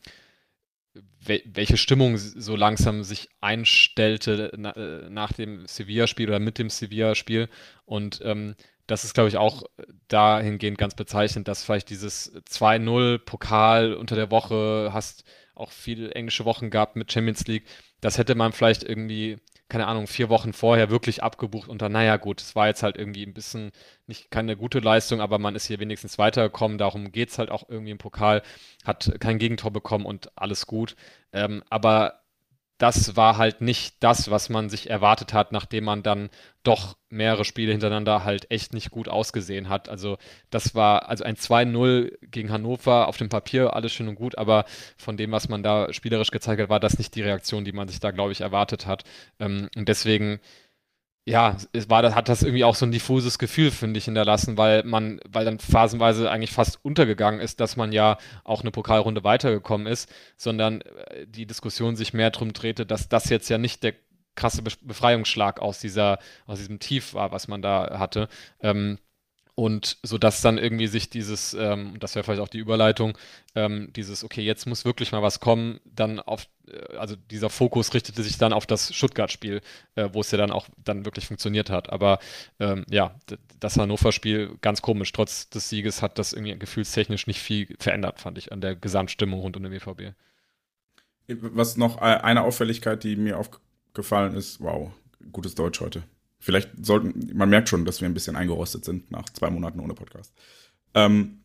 wel welche Stimmung so langsam sich einstellte na äh, nach dem Sevilla-Spiel oder mit dem Sevilla-Spiel. Und ähm, das ist, glaube ich, auch dahingehend ganz bezeichnend, dass vielleicht dieses 2-0 Pokal unter der Woche, hast auch viele englische Wochen gehabt mit Champions League, das hätte man vielleicht irgendwie, keine Ahnung, vier Wochen vorher wirklich abgebucht und dann, naja, gut, es war jetzt halt irgendwie ein bisschen nicht keine gute Leistung, aber man ist hier wenigstens weitergekommen, darum geht es halt auch irgendwie im Pokal, hat kein Gegentor bekommen und alles gut. Ähm, aber das war halt nicht das, was man sich erwartet hat, nachdem man dann doch mehrere Spiele hintereinander halt echt nicht gut ausgesehen hat. Also das war also ein 2-0 gegen Hannover auf dem Papier, alles schön und gut, aber von dem, was man da spielerisch gezeigt hat, war das nicht die Reaktion, die man sich da, glaube ich, erwartet hat. Ähm, und deswegen ja, es war, hat das irgendwie auch so ein diffuses Gefühl, finde ich, hinterlassen, weil man, weil dann phasenweise eigentlich fast untergegangen ist, dass man ja auch eine Pokalrunde weitergekommen ist, sondern äh, die Diskussion sich mehr darum drehte, dass das jetzt ja nicht der krasse Befreiungsschlag aus dieser, aus diesem Tief war, was man da hatte. Ähm, und so dass dann irgendwie sich dieses, ähm, das wäre vielleicht auch die Überleitung, ähm, dieses, okay, jetzt muss wirklich mal was kommen, dann auf, äh, also dieser Fokus richtete sich dann auf das Stuttgart-Spiel, äh, wo es ja dann auch dann wirklich funktioniert hat. Aber ähm, ja, das Hannover-Spiel, ganz komisch, trotz des Sieges hat das irgendwie gefühlstechnisch nicht viel verändert, fand ich, an der Gesamtstimmung rund um den BVB. Was noch äh, eine Auffälligkeit, die mir aufgefallen ist, wow, gutes Deutsch heute. Vielleicht sollten, man merkt schon, dass wir ein bisschen eingerostet sind nach zwei Monaten ohne Podcast. Ähm,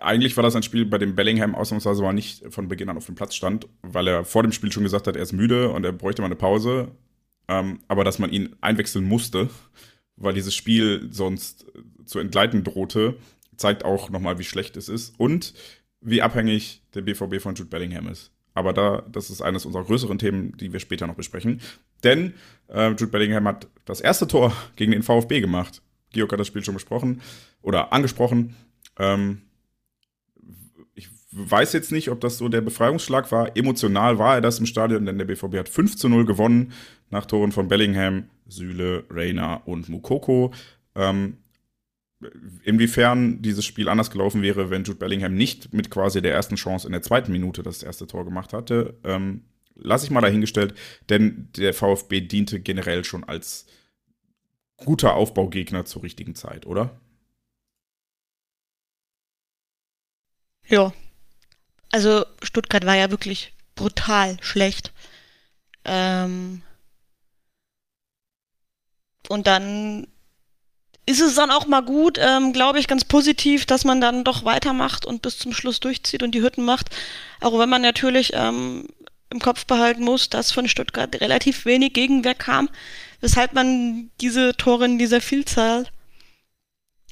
eigentlich war das ein Spiel, bei dem Bellingham ausnahmsweise mal nicht von Beginn an auf dem Platz stand, weil er vor dem Spiel schon gesagt hat, er ist müde und er bräuchte mal eine Pause. Ähm, aber dass man ihn einwechseln musste, weil dieses Spiel sonst zu entgleiten drohte, zeigt auch nochmal, wie schlecht es ist und wie abhängig der BVB von Jude Bellingham ist. Aber da, das ist eines unserer größeren Themen, die wir später noch besprechen. Denn äh, Jude Bellingham hat das erste Tor gegen den VfB gemacht. Georg hat das Spiel schon besprochen oder angesprochen. Ähm, ich weiß jetzt nicht, ob das so der Befreiungsschlag war. Emotional war er das im Stadion, denn der BVB hat 5 zu 0 gewonnen nach Toren von Bellingham, Süle, Reina und Mukoko. Ähm, inwiefern dieses Spiel anders gelaufen wäre, wenn Jude Bellingham nicht mit quasi der ersten Chance in der zweiten Minute das erste Tor gemacht hatte, ähm, lasse ich mal dahingestellt, denn der VfB diente generell schon als guter Aufbaugegner zur richtigen Zeit, oder? Ja. Also Stuttgart war ja wirklich brutal schlecht. Ähm und dann ist es dann auch mal gut, ähm, glaube ich, ganz positiv, dass man dann doch weitermacht und bis zum Schluss durchzieht und die Hütten macht. Auch wenn man natürlich ähm, im Kopf behalten muss, dass von Stuttgart relativ wenig Gegenwehr kam, weshalb man diese Tore in dieser Vielzahl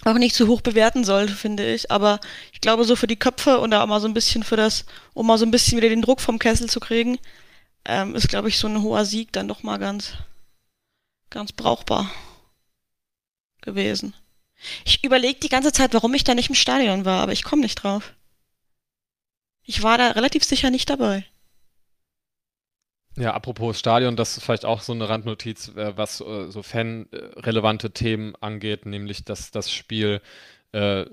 auch nicht zu hoch bewerten sollte, finde ich. Aber ich glaube, so für die Köpfe und auch mal so ein bisschen für das, um mal so ein bisschen wieder den Druck vom Kessel zu kriegen, ähm, ist, glaube ich, so ein hoher Sieg dann doch mal ganz, ganz brauchbar gewesen. Ich überlege die ganze Zeit, warum ich da nicht im Stadion war, aber ich komme nicht drauf. Ich war da relativ sicher nicht dabei. Ja, apropos Stadion, das ist vielleicht auch so eine Randnotiz, äh, was äh, so fanrelevante Themen angeht, nämlich dass das Spiel äh,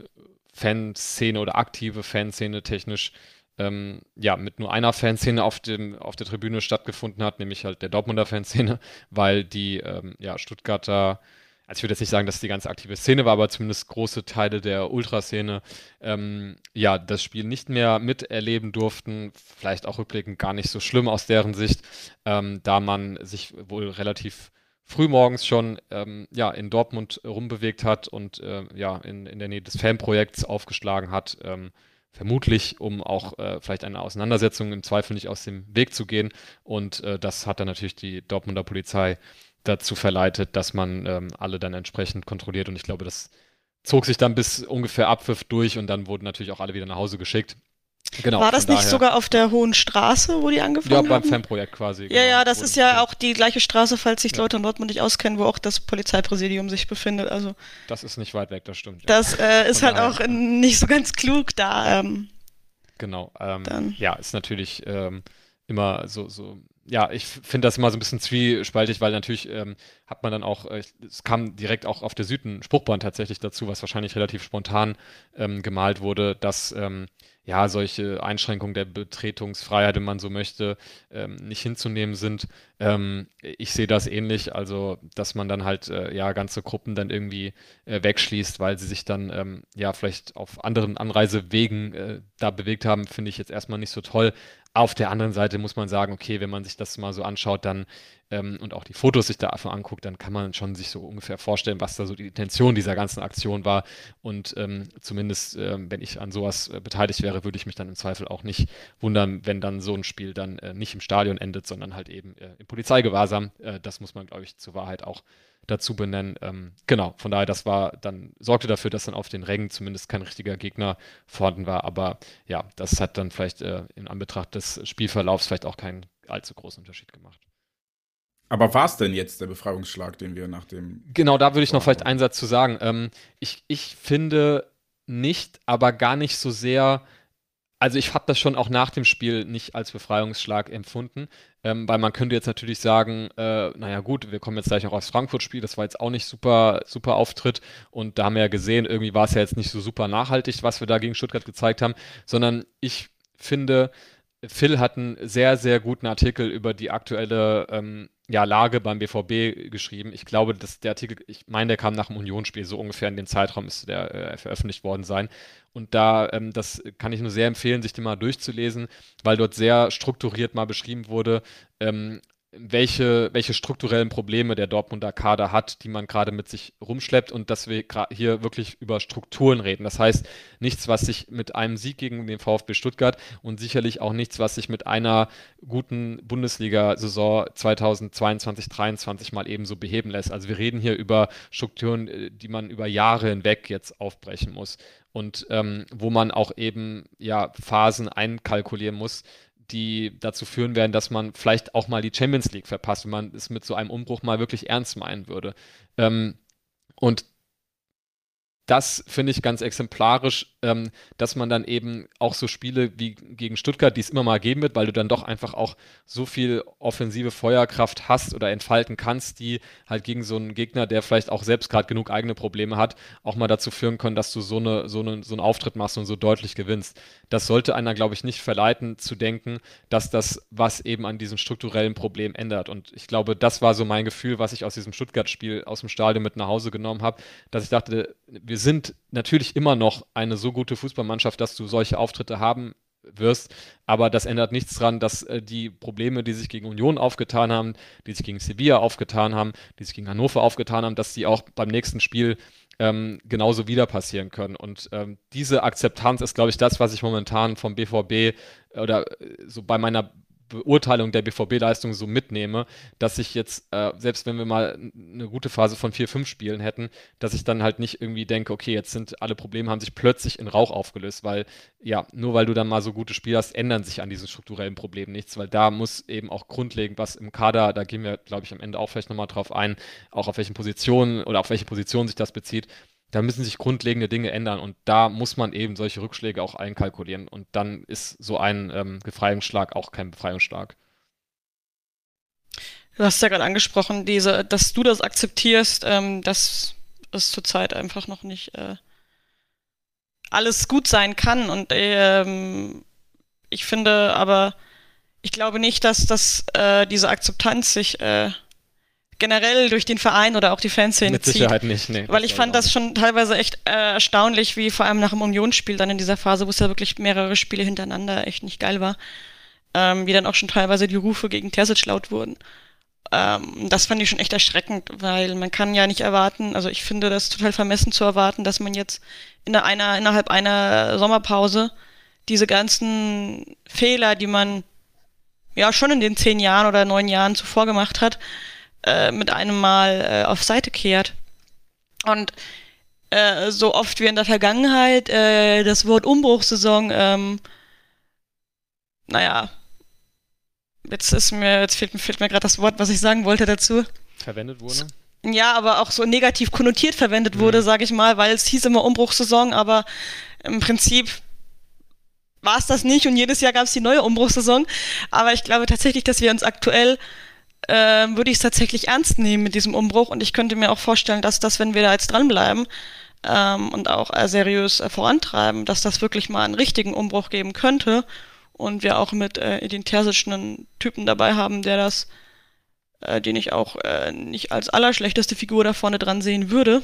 Fanszene oder aktive Fanszene technisch ähm, ja mit nur einer Fanszene auf dem auf der Tribüne stattgefunden hat, nämlich halt der Dortmunder Fanszene, weil die ähm, ja Stuttgarter also ich würde jetzt nicht sagen, dass es die ganze aktive Szene war, aber zumindest große Teile der Ultraszene ähm, ja das Spiel nicht mehr miterleben durften. Vielleicht auch rückblickend gar nicht so schlimm aus deren Sicht, ähm, da man sich wohl relativ frühmorgens schon ähm, ja, in Dortmund rumbewegt hat und äh, ja, in, in der Nähe des Fanprojekts aufgeschlagen hat. Ähm, vermutlich, um auch äh, vielleicht eine Auseinandersetzung im Zweifel nicht aus dem Weg zu gehen. Und äh, das hat dann natürlich die Dortmunder Polizei dazu verleitet, dass man ähm, alle dann entsprechend kontrolliert. Und ich glaube, das zog sich dann bis ungefähr Abpfiff durch und dann wurden natürlich auch alle wieder nach Hause geschickt. Genau, War das nicht daher, sogar auf der Hohen Straße, wo die angefangen haben? Ja, beim Fanprojekt quasi. Ja, genau, ja, das ist ja auch die gleiche Straße, falls sich ja. Leute in Dortmund nicht auskennen, wo auch das Polizeipräsidium sich befindet. Also das ist nicht weit weg, das stimmt. Das ja. äh, ist halt daher, auch in, nicht so ganz klug da. Ähm, genau. Ähm, ja, ist natürlich ähm, immer so, so ja, ich finde das immer so ein bisschen zwiespaltig, weil natürlich ähm, hat man dann auch, äh, es kam direkt auch auf der Süden Spruchband tatsächlich dazu, was wahrscheinlich relativ spontan ähm, gemalt wurde, dass ähm, ja solche Einschränkungen der Betretungsfreiheit, wenn man so möchte, ähm, nicht hinzunehmen sind. Ähm, ich sehe das ähnlich, also dass man dann halt äh, ja ganze Gruppen dann irgendwie äh, wegschließt, weil sie sich dann ähm, ja vielleicht auf anderen Anreisewegen äh, da bewegt haben, finde ich jetzt erstmal nicht so toll. Auf der anderen Seite muss man sagen, okay, wenn man sich das mal so anschaut, dann ähm, und auch die Fotos sich davon anguckt, dann kann man schon sich so ungefähr vorstellen, was da so die Intention dieser ganzen Aktion war. Und ähm, zumindest, ähm, wenn ich an sowas äh, beteiligt wäre, würde ich mich dann im Zweifel auch nicht wundern, wenn dann so ein Spiel dann äh, nicht im Stadion endet, sondern halt eben äh, im Polizeigewahrsam. Äh, das muss man, glaube ich, zur Wahrheit auch dazu benennen. Ähm, genau, von daher, das war dann, sorgte dafür, dass dann auf den Rängen zumindest kein richtiger Gegner vorhanden war. Aber ja, das hat dann vielleicht äh, in Anbetracht des Spielverlaufs vielleicht auch keinen allzu großen Unterschied gemacht. Aber war es denn jetzt der Befreiungsschlag, den wir nach dem. Genau, da würde ich noch vielleicht einen Satz zu sagen. Ähm, ich, ich finde nicht, aber gar nicht so sehr also ich habe das schon auch nach dem Spiel nicht als Befreiungsschlag empfunden, ähm, weil man könnte jetzt natürlich sagen, äh, naja gut, wir kommen jetzt gleich auch aufs Frankfurt-Spiel, das war jetzt auch nicht super, super Auftritt und da haben wir ja gesehen, irgendwie war es ja jetzt nicht so super nachhaltig, was wir da gegen Stuttgart gezeigt haben, sondern ich finde, Phil hat einen sehr, sehr guten Artikel über die aktuelle ähm, ja, Lage beim BVB geschrieben. Ich glaube, dass der Artikel, ich meine, der kam nach dem Unionsspiel, so ungefähr in den Zeitraum ist der äh, veröffentlicht worden sein. Und da, ähm, das kann ich nur sehr empfehlen, sich den mal durchzulesen, weil dort sehr strukturiert mal beschrieben wurde, ähm, welche, welche strukturellen Probleme der Dortmunder Kader hat, die man gerade mit sich rumschleppt und dass wir hier wirklich über Strukturen reden. Das heißt, nichts, was sich mit einem Sieg gegen den VfB Stuttgart und sicherlich auch nichts, was sich mit einer guten Bundesliga-Saison 2022-23 mal ebenso beheben lässt. Also wir reden hier über Strukturen, äh, die man über Jahre hinweg jetzt aufbrechen muss und ähm, wo man auch eben ja Phasen einkalkulieren muss, die dazu führen werden, dass man vielleicht auch mal die Champions League verpasst, wenn man es mit so einem Umbruch mal wirklich ernst meinen würde. Ähm, und das finde ich ganz exemplarisch, ähm, dass man dann eben auch so Spiele wie gegen Stuttgart, die es immer mal geben wird, weil du dann doch einfach auch so viel offensive Feuerkraft hast oder entfalten kannst, die halt gegen so einen Gegner, der vielleicht auch selbst gerade genug eigene Probleme hat, auch mal dazu führen können, dass du so, eine, so, eine, so einen Auftritt machst und so deutlich gewinnst. Das sollte einer, glaube ich, nicht verleiten zu denken, dass das was eben an diesem strukturellen Problem ändert. Und ich glaube, das war so mein Gefühl, was ich aus diesem Stuttgart-Spiel aus dem Stadion mit nach Hause genommen habe, dass ich dachte, wir sind natürlich immer noch eine so gute Fußballmannschaft, dass du solche Auftritte haben wirst. Aber das ändert nichts daran, dass äh, die Probleme, die sich gegen Union aufgetan haben, die sich gegen Sevilla aufgetan haben, die sich gegen Hannover aufgetan haben, dass die auch beim nächsten Spiel ähm, genauso wieder passieren können. Und ähm, diese Akzeptanz ist, glaube ich, das, was ich momentan vom BVB oder äh, so bei meiner Beurteilung der BVB-Leistung so mitnehme, dass ich jetzt, äh, selbst wenn wir mal eine gute Phase von vier, fünf Spielen hätten, dass ich dann halt nicht irgendwie denke, okay, jetzt sind alle Probleme, haben sich plötzlich in Rauch aufgelöst, weil ja, nur weil du dann mal so gute Spiele hast, ändern sich an diesen strukturellen Problemen nichts, weil da muss eben auch grundlegend was im Kader, da gehen wir, glaube ich, am Ende auch vielleicht nochmal drauf ein, auch auf welchen Positionen oder auf welche Position sich das bezieht, da müssen sich grundlegende Dinge ändern und da muss man eben solche Rückschläge auch einkalkulieren und dann ist so ein ähm, Befreiungsschlag auch kein Befreiungsschlag. Du hast ja gerade angesprochen, diese, dass du das akzeptierst, ähm, dass es zurzeit einfach noch nicht äh, alles gut sein kann und ähm, ich finde aber, ich glaube nicht, dass das äh, diese Akzeptanz sich äh, generell durch den Verein oder auch die Fanszene Mit Sicherheit nicht, nee. Weil ich fand das schon teilweise echt äh, erstaunlich, wie vor allem nach dem Unionsspiel dann in dieser Phase, wo es ja wirklich mehrere Spiele hintereinander echt nicht geil war, ähm, wie dann auch schon teilweise die Rufe gegen Terzic laut wurden. Ähm, das fand ich schon echt erschreckend, weil man kann ja nicht erwarten, also ich finde das total vermessen zu erwarten, dass man jetzt in einer, innerhalb einer Sommerpause diese ganzen Fehler, die man ja schon in den zehn Jahren oder neun Jahren zuvor gemacht hat, äh, mit einem Mal äh, auf Seite kehrt. Und äh, so oft wie in der Vergangenheit äh, das Wort Umbruchssaison, ähm, naja, jetzt ist mir, jetzt fehlt, fehlt mir gerade das Wort, was ich sagen wollte dazu. Verwendet wurde? Ja, aber auch so negativ konnotiert verwendet mhm. wurde, sage ich mal, weil es hieß immer Umbruchssaison, aber im Prinzip war es das nicht und jedes Jahr gab es die neue Umbruchssaison. Aber ich glaube tatsächlich, dass wir uns aktuell äh, würde ich es tatsächlich ernst nehmen mit diesem Umbruch und ich könnte mir auch vorstellen, dass das, wenn wir da jetzt dranbleiben ähm, und auch äh, seriös äh, vorantreiben, dass das wirklich mal einen richtigen Umbruch geben könnte und wir auch mit äh, den tersischen Typen dabei haben, der das, äh, den ich auch äh, nicht als allerschlechteste Figur da vorne dran sehen würde.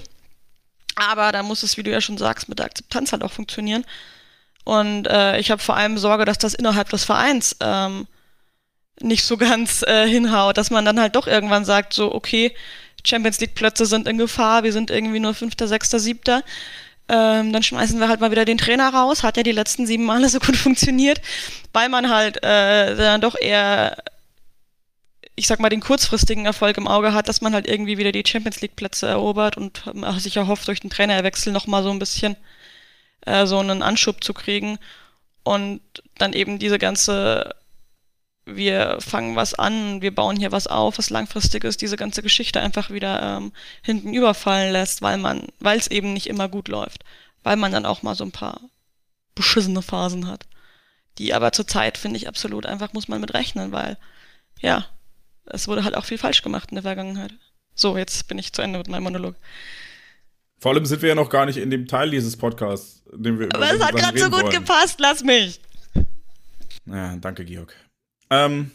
Aber da muss es, wie du ja schon sagst, mit der Akzeptanz halt auch funktionieren. Und äh, ich habe vor allem Sorge, dass das innerhalb des Vereins ähm, nicht so ganz äh, hinhaut, dass man dann halt doch irgendwann sagt, so, okay, Champions League Plätze sind in Gefahr, wir sind irgendwie nur Fünfter, Sechster, Siebter. Ähm, dann schmeißen wir halt mal wieder den Trainer raus, hat ja die letzten sieben Male so gut funktioniert, weil man halt äh, dann doch eher, ich sag mal, den kurzfristigen Erfolg im Auge hat, dass man halt irgendwie wieder die Champions League Plätze erobert und äh, sich erhofft, durch den Trainerwechsel nochmal so ein bisschen äh, so einen Anschub zu kriegen und dann eben diese ganze wir fangen was an, wir bauen hier was auf, was langfristig ist, diese ganze Geschichte einfach wieder ähm, hinten überfallen lässt, weil man, weil es eben nicht immer gut läuft, weil man dann auch mal so ein paar beschissene Phasen hat, die aber zurzeit finde ich absolut einfach muss man mit rechnen, weil ja, es wurde halt auch viel falsch gemacht in der Vergangenheit. So, jetzt bin ich zu Ende mit meinem Monolog. Vor allem sind wir ja noch gar nicht in dem Teil dieses Podcasts, den wir. Aber es hat gerade so gut wollen. gepasst, lass mich. Ja, danke, Georg. Ähm,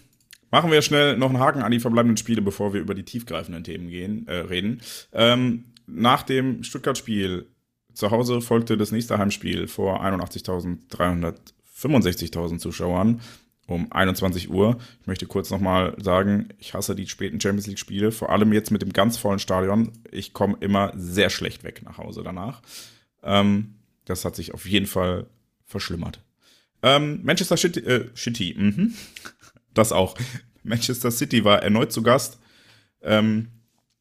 machen wir schnell noch einen Haken an die verbleibenden Spiele, bevor wir über die tiefgreifenden Themen gehen, äh, reden. Ähm, nach dem Stuttgart-Spiel zu Hause folgte das nächste Heimspiel vor 81.365.000 Zuschauern. um 21 Uhr. Ich möchte kurz nochmal sagen, ich hasse die späten Champions League-Spiele, vor allem jetzt mit dem ganz vollen Stadion. Ich komme immer sehr schlecht weg nach Hause danach. Ähm, das hat sich auf jeden Fall verschlimmert. Ähm, Manchester City, äh, City mhm. Das auch. Manchester City war erneut zu Gast. Ähm,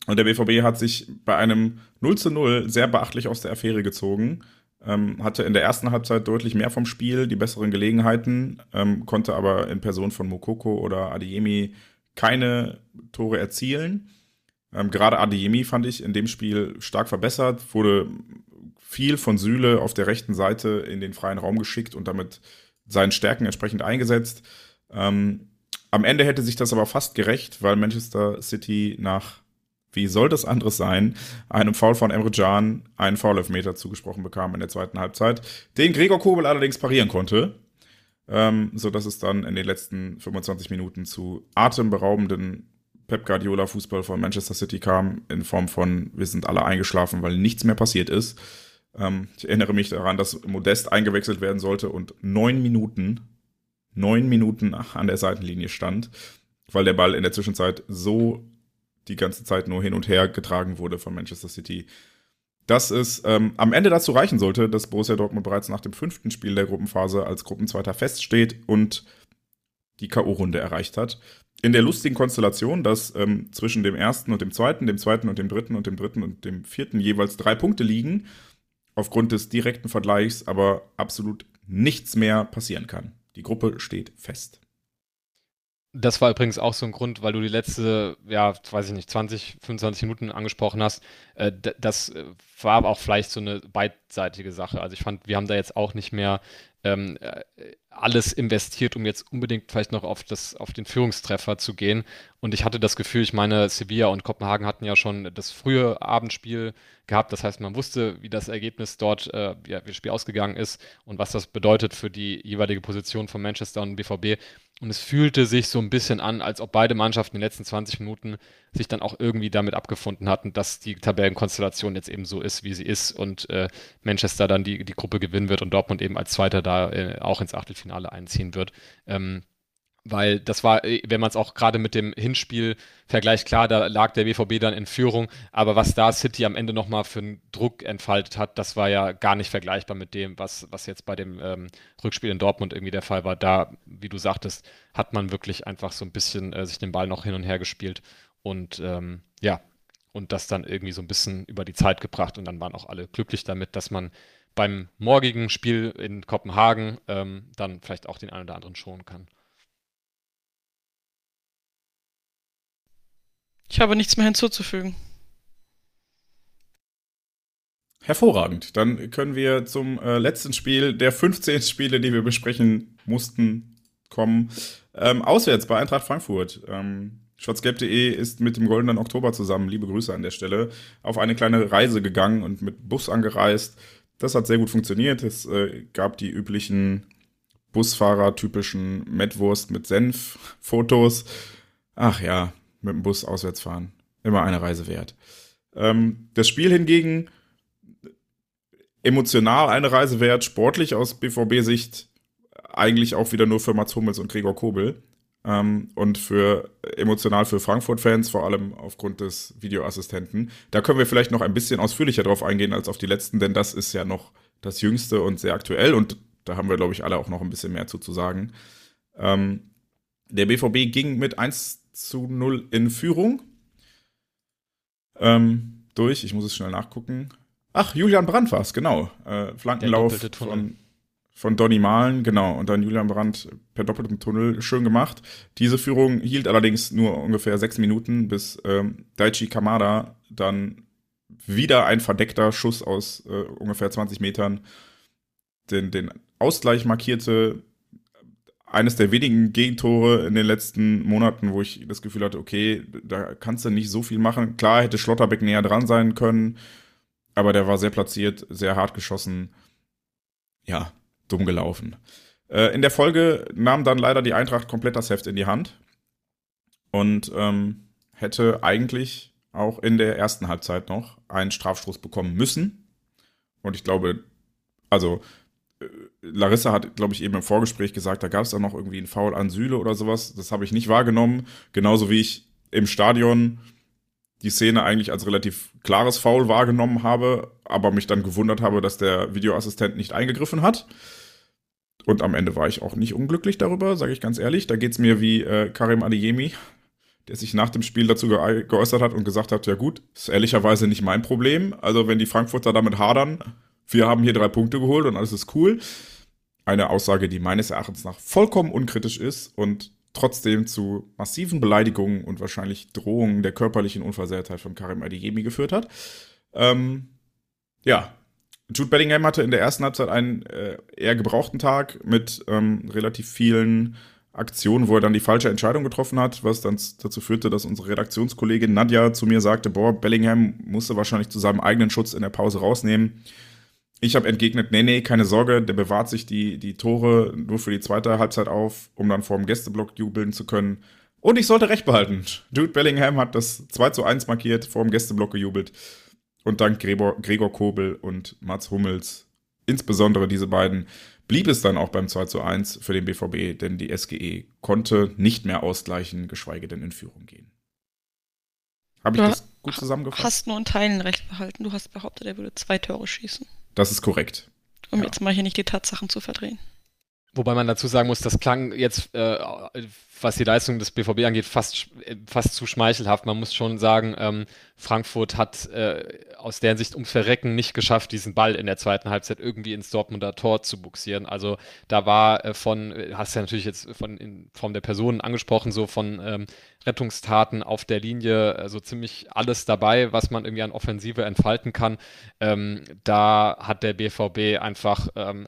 und der BVB hat sich bei einem 0 zu 0 sehr beachtlich aus der Affäre gezogen. Ähm, hatte in der ersten Halbzeit deutlich mehr vom Spiel, die besseren Gelegenheiten, ähm, konnte aber in Person von Mokoko oder Adiemi keine Tore erzielen. Ähm, Gerade Adiemi fand ich in dem Spiel stark verbessert, wurde viel von Süle auf der rechten Seite in den freien Raum geschickt und damit seinen Stärken entsprechend eingesetzt. Ähm, am Ende hätte sich das aber fast gerecht, weil Manchester City nach wie soll das anderes sein, einem Foul von Emre Can einen Foul-Elfmeter zugesprochen bekam in der zweiten Halbzeit, den Gregor Kobel allerdings parieren konnte, ähm, so dass es dann in den letzten 25 Minuten zu atemberaubenden Pep Guardiola Fußball von Manchester City kam, in Form von, wir sind alle eingeschlafen, weil nichts mehr passiert ist. Ähm, ich erinnere mich daran, dass Modest eingewechselt werden sollte und neun Minuten, neun Minuten an der Seitenlinie stand, weil der Ball in der Zwischenzeit so die ganze Zeit nur hin und her getragen wurde von Manchester City. Dass es ähm, am Ende dazu reichen sollte, dass Borussia Dortmund bereits nach dem fünften Spiel der Gruppenphase als Gruppenzweiter feststeht und die K.O.-Runde erreicht hat. In der lustigen Konstellation, dass ähm, zwischen dem ersten und dem zweiten, dem zweiten und dem dritten und dem dritten und dem vierten jeweils drei Punkte liegen, aufgrund des direkten Vergleichs aber absolut nichts mehr passieren kann. Die Gruppe steht fest. Das war übrigens auch so ein Grund, weil du die letzte, ja, weiß ich nicht, 20, 25 Minuten angesprochen hast. Äh, das äh, war aber auch vielleicht so eine beidseitige Sache. Also ich fand, wir haben da jetzt auch nicht mehr ähm, äh, alles investiert, um jetzt unbedingt vielleicht noch auf, das, auf den Führungstreffer zu gehen. Und ich hatte das Gefühl, ich meine, Sevilla und Kopenhagen hatten ja schon das frühe Abendspiel gehabt. Das heißt, man wusste, wie das Ergebnis dort, äh, ja, wie das Spiel ausgegangen ist und was das bedeutet für die jeweilige Position von Manchester und BVB. Und es fühlte sich so ein bisschen an, als ob beide Mannschaften in den letzten 20 Minuten sich dann auch irgendwie damit abgefunden hatten, dass die Tabellenkonstellation jetzt eben so ist, wie sie ist und äh, Manchester dann die, die Gruppe gewinnen wird und Dortmund eben als Zweiter da äh, auch ins Achtelfinale einziehen wird. Ähm, weil das war, äh, wenn man es auch gerade mit dem Hinspiel vergleicht, klar, da lag der BVB dann in Führung, aber was da City am Ende nochmal für einen Druck entfaltet hat, das war ja gar nicht vergleichbar mit dem, was, was jetzt bei dem ähm, Rückspiel in Dortmund irgendwie der Fall war. Da, wie du sagtest, hat man wirklich einfach so ein bisschen äh, sich den Ball noch hin und her gespielt und ähm, ja, und das dann irgendwie so ein bisschen über die Zeit gebracht und dann waren auch alle glücklich damit, dass man beim morgigen Spiel in Kopenhagen ähm, dann vielleicht auch den einen oder anderen schonen kann. Ich habe nichts mehr hinzuzufügen. Hervorragend. Dann können wir zum äh, letzten Spiel der 15 Spiele, die wir besprechen mussten, kommen. Ähm, auswärts bei Eintracht Frankfurt. Ähm, Schwarzgelb.de ist mit dem Goldenen Oktober zusammen, liebe Grüße an der Stelle, auf eine kleine Reise gegangen und mit Bus angereist. Das hat sehr gut funktioniert. Es äh, gab die üblichen Busfahrer-typischen Mettwurst mit Senf-Fotos. Ach ja, mit dem Bus auswärts fahren. Immer eine Reise wert. Ähm, das Spiel hingegen emotional eine Reise wert, sportlich aus BVB-Sicht eigentlich auch wieder nur für Mats Hummels und Gregor Kobel. Ähm, und für emotional für Frankfurt-Fans, vor allem aufgrund des Videoassistenten. Da können wir vielleicht noch ein bisschen ausführlicher drauf eingehen als auf die letzten, denn das ist ja noch das Jüngste und sehr aktuell und da haben wir, glaube ich, alle auch noch ein bisschen mehr zu, zu sagen. Ähm, der BVB ging mit 1 zu 0 in Führung. Ähm, durch, ich muss es schnell nachgucken. Ach, Julian Brandt war es, genau. Äh, Flankenlauf von, von Donny Malen, genau. Und dann Julian Brandt per doppeltem Tunnel, schön gemacht. Diese Führung hielt allerdings nur ungefähr sechs Minuten, bis ähm, Daichi Kamada dann wieder ein verdeckter Schuss aus äh, ungefähr 20 Metern den, den Ausgleich markierte eines der wenigen Gegentore in den letzten Monaten, wo ich das Gefühl hatte, okay, da kannst du nicht so viel machen. Klar hätte Schlotterbeck näher dran sein können, aber der war sehr platziert, sehr hart geschossen. Ja, dumm gelaufen. Äh, in der Folge nahm dann leider die Eintracht komplett das Heft in die Hand und ähm, hätte eigentlich auch in der ersten Halbzeit noch einen Strafstoß bekommen müssen. Und ich glaube, also Larissa hat, glaube ich, eben im Vorgespräch gesagt, da gab es dann noch irgendwie einen Foul an Süle oder sowas. Das habe ich nicht wahrgenommen. Genauso wie ich im Stadion die Szene eigentlich als relativ klares Foul wahrgenommen habe, aber mich dann gewundert habe, dass der Videoassistent nicht eingegriffen hat. Und am Ende war ich auch nicht unglücklich darüber, sage ich ganz ehrlich. Da geht es mir wie äh, Karim Adeyemi, der sich nach dem Spiel dazu ge geäußert hat und gesagt hat, ja gut, ist ehrlicherweise nicht mein Problem. Also wenn die Frankfurter damit hadern, wir haben hier drei Punkte geholt und alles ist cool. Eine Aussage, die meines Erachtens nach vollkommen unkritisch ist und trotzdem zu massiven Beleidigungen und wahrscheinlich Drohungen der körperlichen Unversehrtheit von Karim Adeyemi geführt hat. Ähm, ja, Jude Bellingham hatte in der ersten Halbzeit einen äh, eher gebrauchten Tag mit ähm, relativ vielen Aktionen, wo er dann die falsche Entscheidung getroffen hat, was dann dazu führte, dass unsere Redaktionskollegin Nadja zu mir sagte, boah, Bellingham musste wahrscheinlich zu seinem eigenen Schutz in der Pause rausnehmen. Ich habe entgegnet, nee, nee, keine Sorge, der bewahrt sich die, die Tore nur für die zweite Halbzeit auf, um dann vor dem Gästeblock jubeln zu können. Und ich sollte recht behalten. Jude Bellingham hat das 2 zu 1 markiert, vor dem Gästeblock gejubelt. Und dank Gregor, Gregor Kobel und Mats Hummels, insbesondere diese beiden, blieb es dann auch beim 2 zu 1 für den BVB, denn die SGE konnte nicht mehr ausgleichen, geschweige denn in Führung gehen. Habe ich Du das gut zusammengefasst? Hast nur in Teilen recht behalten. Du hast behauptet, er würde zwei Tore schießen. Das ist korrekt. Um Ja. jetzt mal hier nicht die Tatsachen zu verdrehen. Wobei man dazu sagen muss, das klang jetzt, äh, was die Leistung des BVB angeht, fast, äh, fast zu schmeichelhaft. Man muss schon sagen, ähm, Frankfurt hat äh, aus deren Sicht ums Verrecken nicht geschafft, diesen Ball in der zweiten Halbzeit irgendwie ins Dortmunder Tor zu buxieren. Also da war äh, von, hast ja natürlich jetzt von in Form der Personen angesprochen, so von ähm, Rettungstaten auf der Linie, so ziemlich alles dabei, was man irgendwie an Offensive entfalten kann. Ähm, da hat der BVB einfach ähm,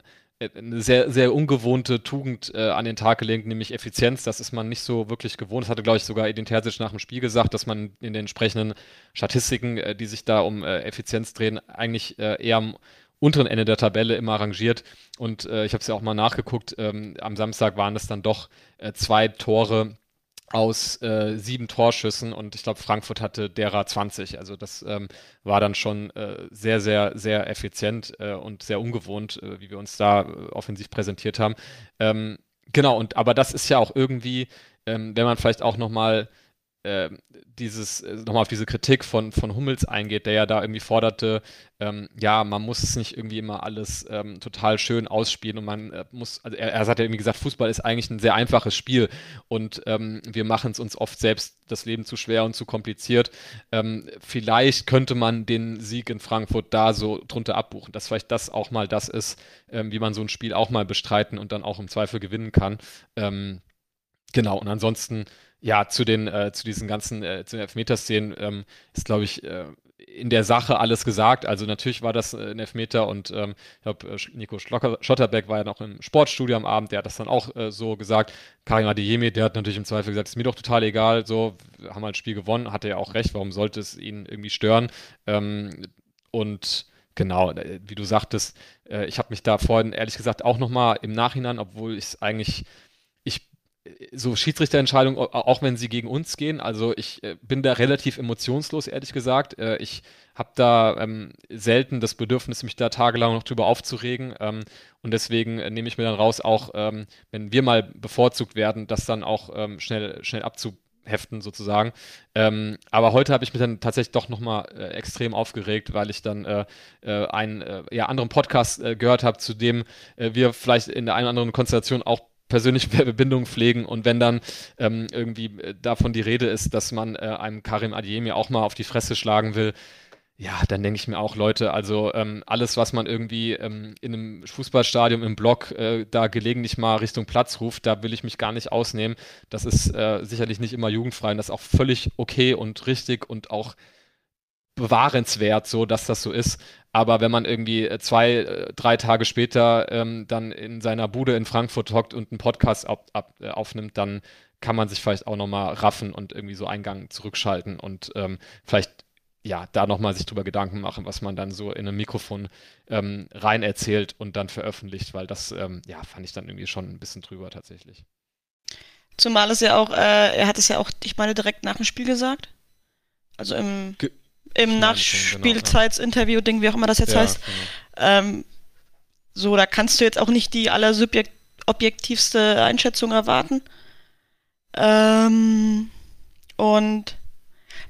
eine sehr, sehr ungewohnte Tugend äh, an den Tag gelegt, nämlich Effizienz. Das ist man nicht so wirklich gewohnt. Das hatte, glaube ich, sogar Edin Terzic nach dem Spiel gesagt, dass man in den entsprechenden Statistiken, äh, die sich da um äh, Effizienz drehen, eigentlich äh, eher am unteren Ende der Tabelle immer rangiert. Und äh, ich habe es ja auch mal nachgeguckt. Ähm, am Samstag waren es dann doch äh, zwei Tore aus äh, sieben Torschüssen und ich glaube, Frankfurt hatte derer 20. Also das ähm, war dann schon äh, sehr, sehr, sehr effizient äh, und sehr ungewohnt, äh, wie wir uns da äh, offensiv präsentiert haben. Ähm, genau, und aber das ist ja auch irgendwie, ähm, wenn man vielleicht auch nochmal äh, dieses, äh, nochmal auf diese Kritik von, von Hummels eingeht, der ja da irgendwie forderte, ähm, ja, man muss es nicht irgendwie immer alles ähm, total schön ausspielen und man äh, muss, also er, er hat ja irgendwie gesagt, Fußball ist eigentlich ein sehr einfaches Spiel und ähm, wir machen es uns oft selbst das Leben zu schwer und zu kompliziert. Ähm, vielleicht könnte man den Sieg in Frankfurt da so drunter abbuchen, dass vielleicht das auch mal das ist, ähm, wie man so ein Spiel auch mal bestreiten und dann auch im Zweifel gewinnen kann. Ähm, genau, und ansonsten ja, zu den, äh, zu diesen ganzen, äh, zu den Elfmeterszenen ähm, ist, glaube ich, äh, in der Sache alles gesagt. Also natürlich war das äh, ein Elfmeter und ähm, ich glaube, äh, Nico Schlocker, Schotterbeck war ja noch im Sportstudio am Abend, der hat das dann auch äh, so gesagt. Karim Adeyemi, der hat natürlich im Zweifel gesagt, ist mir doch total egal, so, haben halt ein Spiel gewonnen, hatte ja auch recht, warum sollte es ihn irgendwie stören? Ähm, und genau, äh, wie du sagtest, ich habe mich da vorhin ehrlich gesagt auch nochmal im Nachhinein, obwohl ich es eigentlich, ich so Schiedsrichterentscheidungen, au- auch wenn sie gegen uns gehen. Also ich äh, bin da relativ emotionslos, ehrlich gesagt. Äh, ich habe da ähm, selten das Bedürfnis, mich da tagelang noch drüber aufzuregen. Ähm, und deswegen äh, nehme ich mir dann raus, auch ähm, wenn wir mal bevorzugt werden, das dann auch ähm, schnell, schnell abzuheften sozusagen. Ähm, aber heute habe ich mich dann tatsächlich doch nochmal äh, extrem aufgeregt, weil ich dann äh, einen äh, ja, anderen Podcast gehört habe, zu dem wir vielleicht in der einen oder anderen Konstellation auch persönliche Bindung pflegen und wenn dann ähm, irgendwie äh, davon die Rede ist, dass man äh, einem Karim Adeyemi auch mal auf die Fresse schlagen will, ja, dann denke ich mir auch, Leute, also ähm, alles, was man irgendwie ähm, in einem Fußballstadion im Block äh, da gelegentlich mal Richtung Platz ruft, da will ich mich gar nicht ausnehmen. Das ist äh, sicherlich nicht immer jugendfrei und das ist auch völlig okay und richtig und auch bewahrenswert, so dass das so ist. Aber wenn man irgendwie äh, zwei, äh, drei Tage später ähm, dann in seiner Bude in Frankfurt hockt und einen Podcast ab, ab, äh, aufnimmt, dann kann man sich vielleicht auch nochmal raffen und irgendwie so Eingang zurückschalten und ähm, vielleicht ja, da nochmal sich drüber Gedanken machen, was man dann so in ein Mikrofon ähm, rein erzählt und dann veröffentlicht, weil das, ähm, ja, fand ich dann irgendwie schon ein bisschen drüber tatsächlich. Zumal es ja auch, äh, er hat es ja auch, ich meine, direkt nach dem Spiel gesagt. Also im, Ge- im schon, genau, Nachspielzeitsinterview-Ding, wie auch immer das jetzt Ja, heißt. genau. Ähm, So, da kannst du jetzt auch nicht die allerobjektivste Einschätzung erwarten. Ähm, und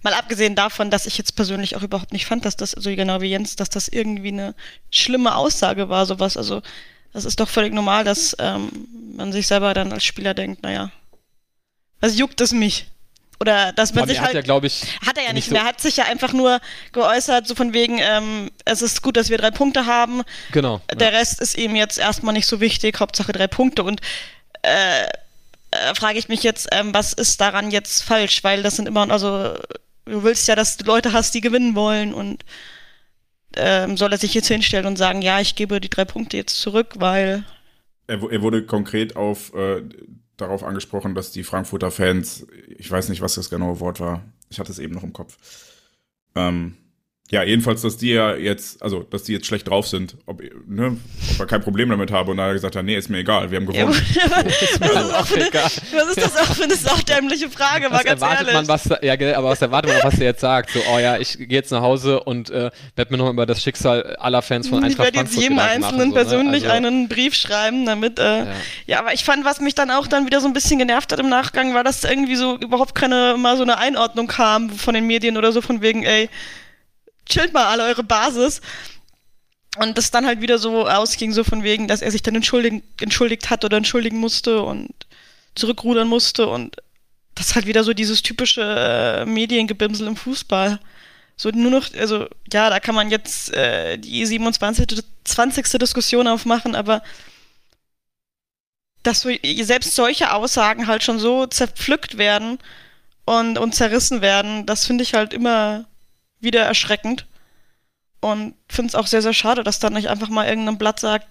mal abgesehen davon, dass ich jetzt persönlich auch überhaupt nicht fand, dass das, so genau wie Jens, dass das irgendwie eine schlimme Aussage war, sowas. Also, das ist doch völlig normal, dass ähm, man sich selber dann als Spieler denkt, naja, was juckt es mich? Oder dass man Aber sich er halt. hat ja, glaube ich, Hat er ja nicht so- mehr. Er hat sich ja einfach nur geäußert, so von wegen, ähm, es ist gut, dass wir drei Punkte haben. Genau. Der Rest ist ihm jetzt erstmal nicht so wichtig, Hauptsache drei Punkte. Und äh, äh, frage ich mich jetzt, ähm, was ist daran jetzt falsch? Weil das sind immer, also du willst ja, dass du Leute hast, die gewinnen wollen und ähm, soll er sich jetzt hinstellen und sagen, ja, ich gebe die drei Punkte jetzt zurück, weil Er, er wurde konkret auf, äh, darauf angesprochen, dass die Frankfurter Fans, ich weiß nicht, was das genaue Wort war, ich hatte es eben noch im Kopf. Ähm, ja, jedenfalls, dass die ja jetzt, also, dass die jetzt schlecht drauf sind, ob, ne, ob er kein Problem damit habe und dann hat er gesagt, hat, nee, ist mir egal, wir haben ja, gewonnen. was, ist das auch für eine, was ist das auch für eine saudämliche Frage, mal Was ganz erwartet ehrlich. man, was, ja, aber was erwartet man, was er jetzt sagt? So, oh ja, ich gehe jetzt nach Hause und äh, werde mir noch über das Schicksal aller Fans von ich Eintracht werde jetzt jedem Einzelnen machen, so, ne? persönlich Also, einen Brief schreiben, damit, äh, ja. Ja. aber ich fand, was mich dann auch dann wieder so ein bisschen genervt hat im Nachgang, war, dass irgendwie so überhaupt keine, mal so eine Einordnung kam von den Medien oder so von wegen, ey, chillt mal alle eure Basis. Und das dann halt wieder so ausging, so von wegen, dass er sich dann entschuldigen, entschuldigt hat oder entschuldigen musste und zurückrudern musste und das ist halt wieder so dieses typische äh, Mediengebimsel im Fußball. So nur noch, also ja, da kann man jetzt äh, die 27. 20. Diskussion aufmachen, aber dass so, selbst solche Aussagen halt schon so zerpflückt werden und, und zerrissen werden, das finde ich halt immer wieder erschreckend. Und finde es auch sehr, sehr schade, dass dann nicht einfach mal irgendein Blatt sagt,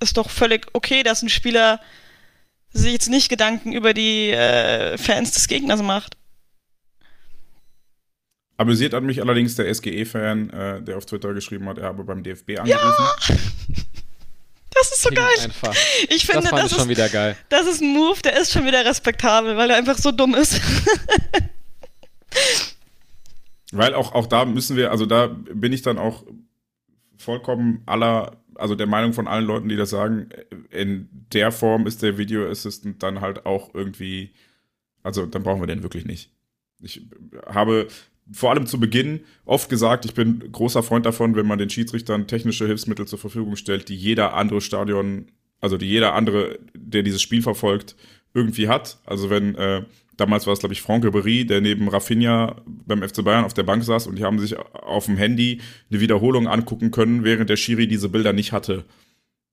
ist doch völlig okay, dass ein Spieler sich jetzt nicht Gedanken über die äh, Fans des Gegners macht. Amüsiert hat mich allerdings der SGE-Fan, äh, der auf Twitter geschrieben hat, er habe beim DFB angerufen. Das ist so Klingt geil. Einfach. Ich Das finde, fand das, ich schon ist, wieder geil. das ist ein Move, der ist schon wieder respektabel, weil er einfach so dumm ist. Weil auch, auch da müssen wir, also da bin ich dann auch vollkommen aller, also der Meinung von allen Leuten, die das sagen, in der Form ist der Video Assistant dann halt auch irgendwie, also dann brauchen wir den wirklich nicht. Ich habe vor allem zu Beginn oft gesagt, ich bin großer Freund davon, wenn man den Schiedsrichtern technische Hilfsmittel zur Verfügung stellt, die jeder andere Stadion, also die jeder andere, der dieses Spiel verfolgt, irgendwie hat. Also wenn, äh, damals war es, glaube ich, Franck Ribéry, der neben Rafinha beim FC Bayern auf der Bank saß und die haben sich auf dem Handy eine Wiederholung angucken können, während der Schiri diese Bilder nicht hatte.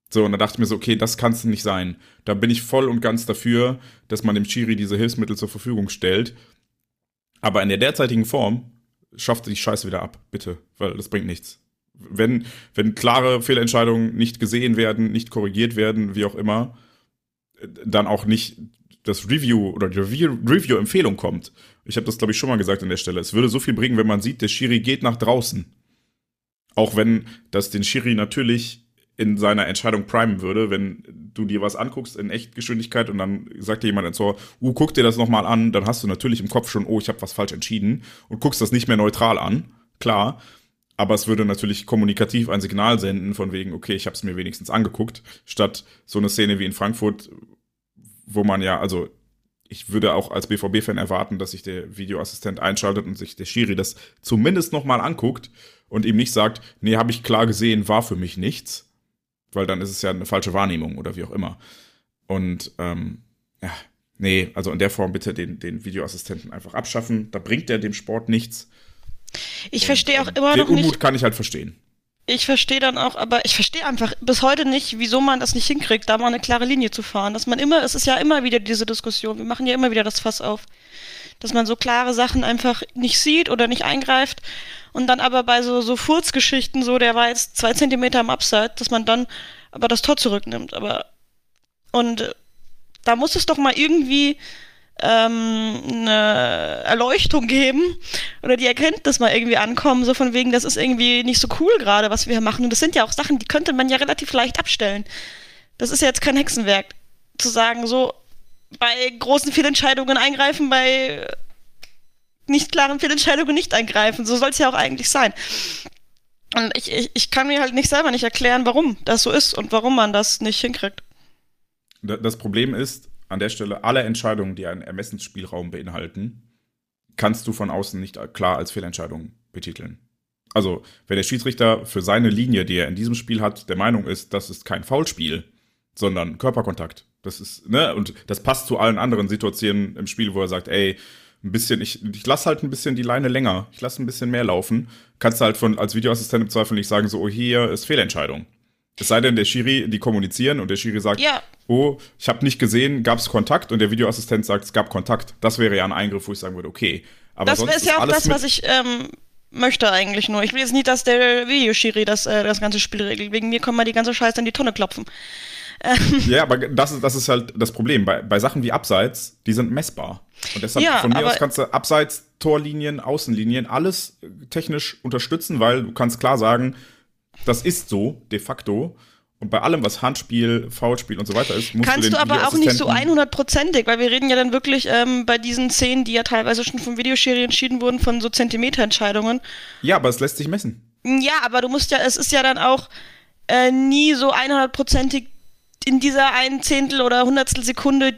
So, und da dachte ich mir so, okay, das kann es nicht sein. Da bin ich voll und ganz dafür, dass man dem Schiri diese Hilfsmittel zur Verfügung stellt. Aber in der derzeitigen Form schafft die Scheiße wieder ab, bitte, weil das bringt nichts. Wenn, wenn klare Fehlentscheidungen nicht gesehen werden, nicht korrigiert werden, wie auch immer, dann auch nicht das Review oder die Review- Review-Empfehlung kommt. Ich habe das, glaube ich, schon mal gesagt an der Stelle. Es würde so viel bringen, wenn man sieht, der Schiri geht nach draußen. Auch wenn das den Schiri natürlich in seiner Entscheidung primen würde, wenn du dir was anguckst in Echtgeschwindigkeit und dann sagt dir jemand ins Ohr, uh, guck dir das nochmal an, dann hast du natürlich im Kopf schon, oh, ich habe was falsch entschieden und guckst das nicht mehr neutral an, klar. Aber es würde natürlich kommunikativ ein Signal senden von wegen, okay, ich habe es mir wenigstens angeguckt, statt so eine Szene wie in Frankfurt, wo man ja, also ich würde auch als BVB-Fan erwarten, dass sich der Videoassistent einschaltet und sich der Schiri das zumindest nochmal anguckt und ihm nicht sagt, nee, habe ich klar gesehen, war für mich nichts, weil dann ist es ja eine falsche Wahrnehmung oder wie auch immer. Und ähm, ja, nee, also in der Form bitte den, den Videoassistenten einfach abschaffen. Da bringt er dem Sport nichts. Ich verstehe auch immer den noch nicht, Unmut kann ich halt verstehen. Ich verstehe dann auch, aber ich verstehe einfach bis heute nicht, wieso man das nicht hinkriegt, da mal eine klare Linie zu fahren. Dass man immer, es ist ja immer wieder diese Diskussion, wir machen ja immer wieder das Fass auf, dass man so klare Sachen einfach nicht sieht oder nicht eingreift und dann aber bei so, so Furzgeschichten, so der war jetzt zwei Zentimeter im Upside, dass man dann aber das Tor zurücknimmt. Aber und äh, da muss es doch mal irgendwie ähm, eine Erleuchtung geben oder die Erkenntnis mal irgendwie ankommen, so von wegen, das ist irgendwie nicht so cool gerade, was wir hier machen. Und das sind ja auch Sachen, die könnte man ja relativ leicht abstellen. Das ist ja jetzt kein Hexenwerk, zu sagen, so bei großen Fehlentscheidungen eingreifen, bei nicht klaren Fehlentscheidungen nicht eingreifen. So soll es ja auch eigentlich sein. Und ich, ich, ich kann mir halt nicht selber nicht erklären, warum das so ist und warum man das nicht hinkriegt. Das Problem ist, an der Stelle, alle Entscheidungen, die einen Ermessensspielraum beinhalten, kannst du von außen nicht klar als Fehlentscheidung betiteln. Also, wenn der Schiedsrichter für seine Linie, die er in diesem Spiel hat, der Meinung ist, das ist kein Foulspiel, sondern Körperkontakt. Das ist, ne, und das passt zu allen anderen Situationen im Spiel, wo er sagt, ey, ein bisschen, ich, ich lasse halt ein bisschen die Leine länger, ich lasse ein bisschen mehr laufen. Kannst du halt von, als Videoassistent im Zweifel nicht sagen, so, oh, hier ist Fehlentscheidung. Es sei denn, der Schiri, die kommunizieren und der Schiri sagt, Ja. oh, ich habe nicht gesehen, gab es Kontakt und der Videoassistent sagt, es gab Kontakt. Das wäre ja ein Eingriff, wo ich sagen würde, okay. Aber das sonst ist ja auch das, was ich ähm, möchte eigentlich nur. Ich will jetzt nicht, dass der Videoschiri das, äh, das ganze Spiel regelt. Wegen mir kann man die ganze Scheiße in die Tonne klopfen. Ja, aber das ist, das ist halt das Problem. Bei, bei Sachen wie Abseits, die sind messbar. Und deshalb Ja, von mir aus kannst du Abseits, Torlinien, Außenlinien, alles technisch unterstützen, weil du kannst klar sagen, das ist so, de facto. Und bei allem, was Handspiel, Foulspiel und so weiter ist, musst Kannst du du aber auch nicht so Videoassistenten- 100%ig, weil wir reden ja dann wirklich ähm, bei diesen Szenen, die ja teilweise schon vom Videoschiri entschieden wurden, von so Zentimeterentscheidungen. Ja, aber es lässt sich messen. Ja, aber du musst ja, es ist ja dann auch äh, nie so 100%ig in dieser einen Zehntel oder Hundertstel Sekunde,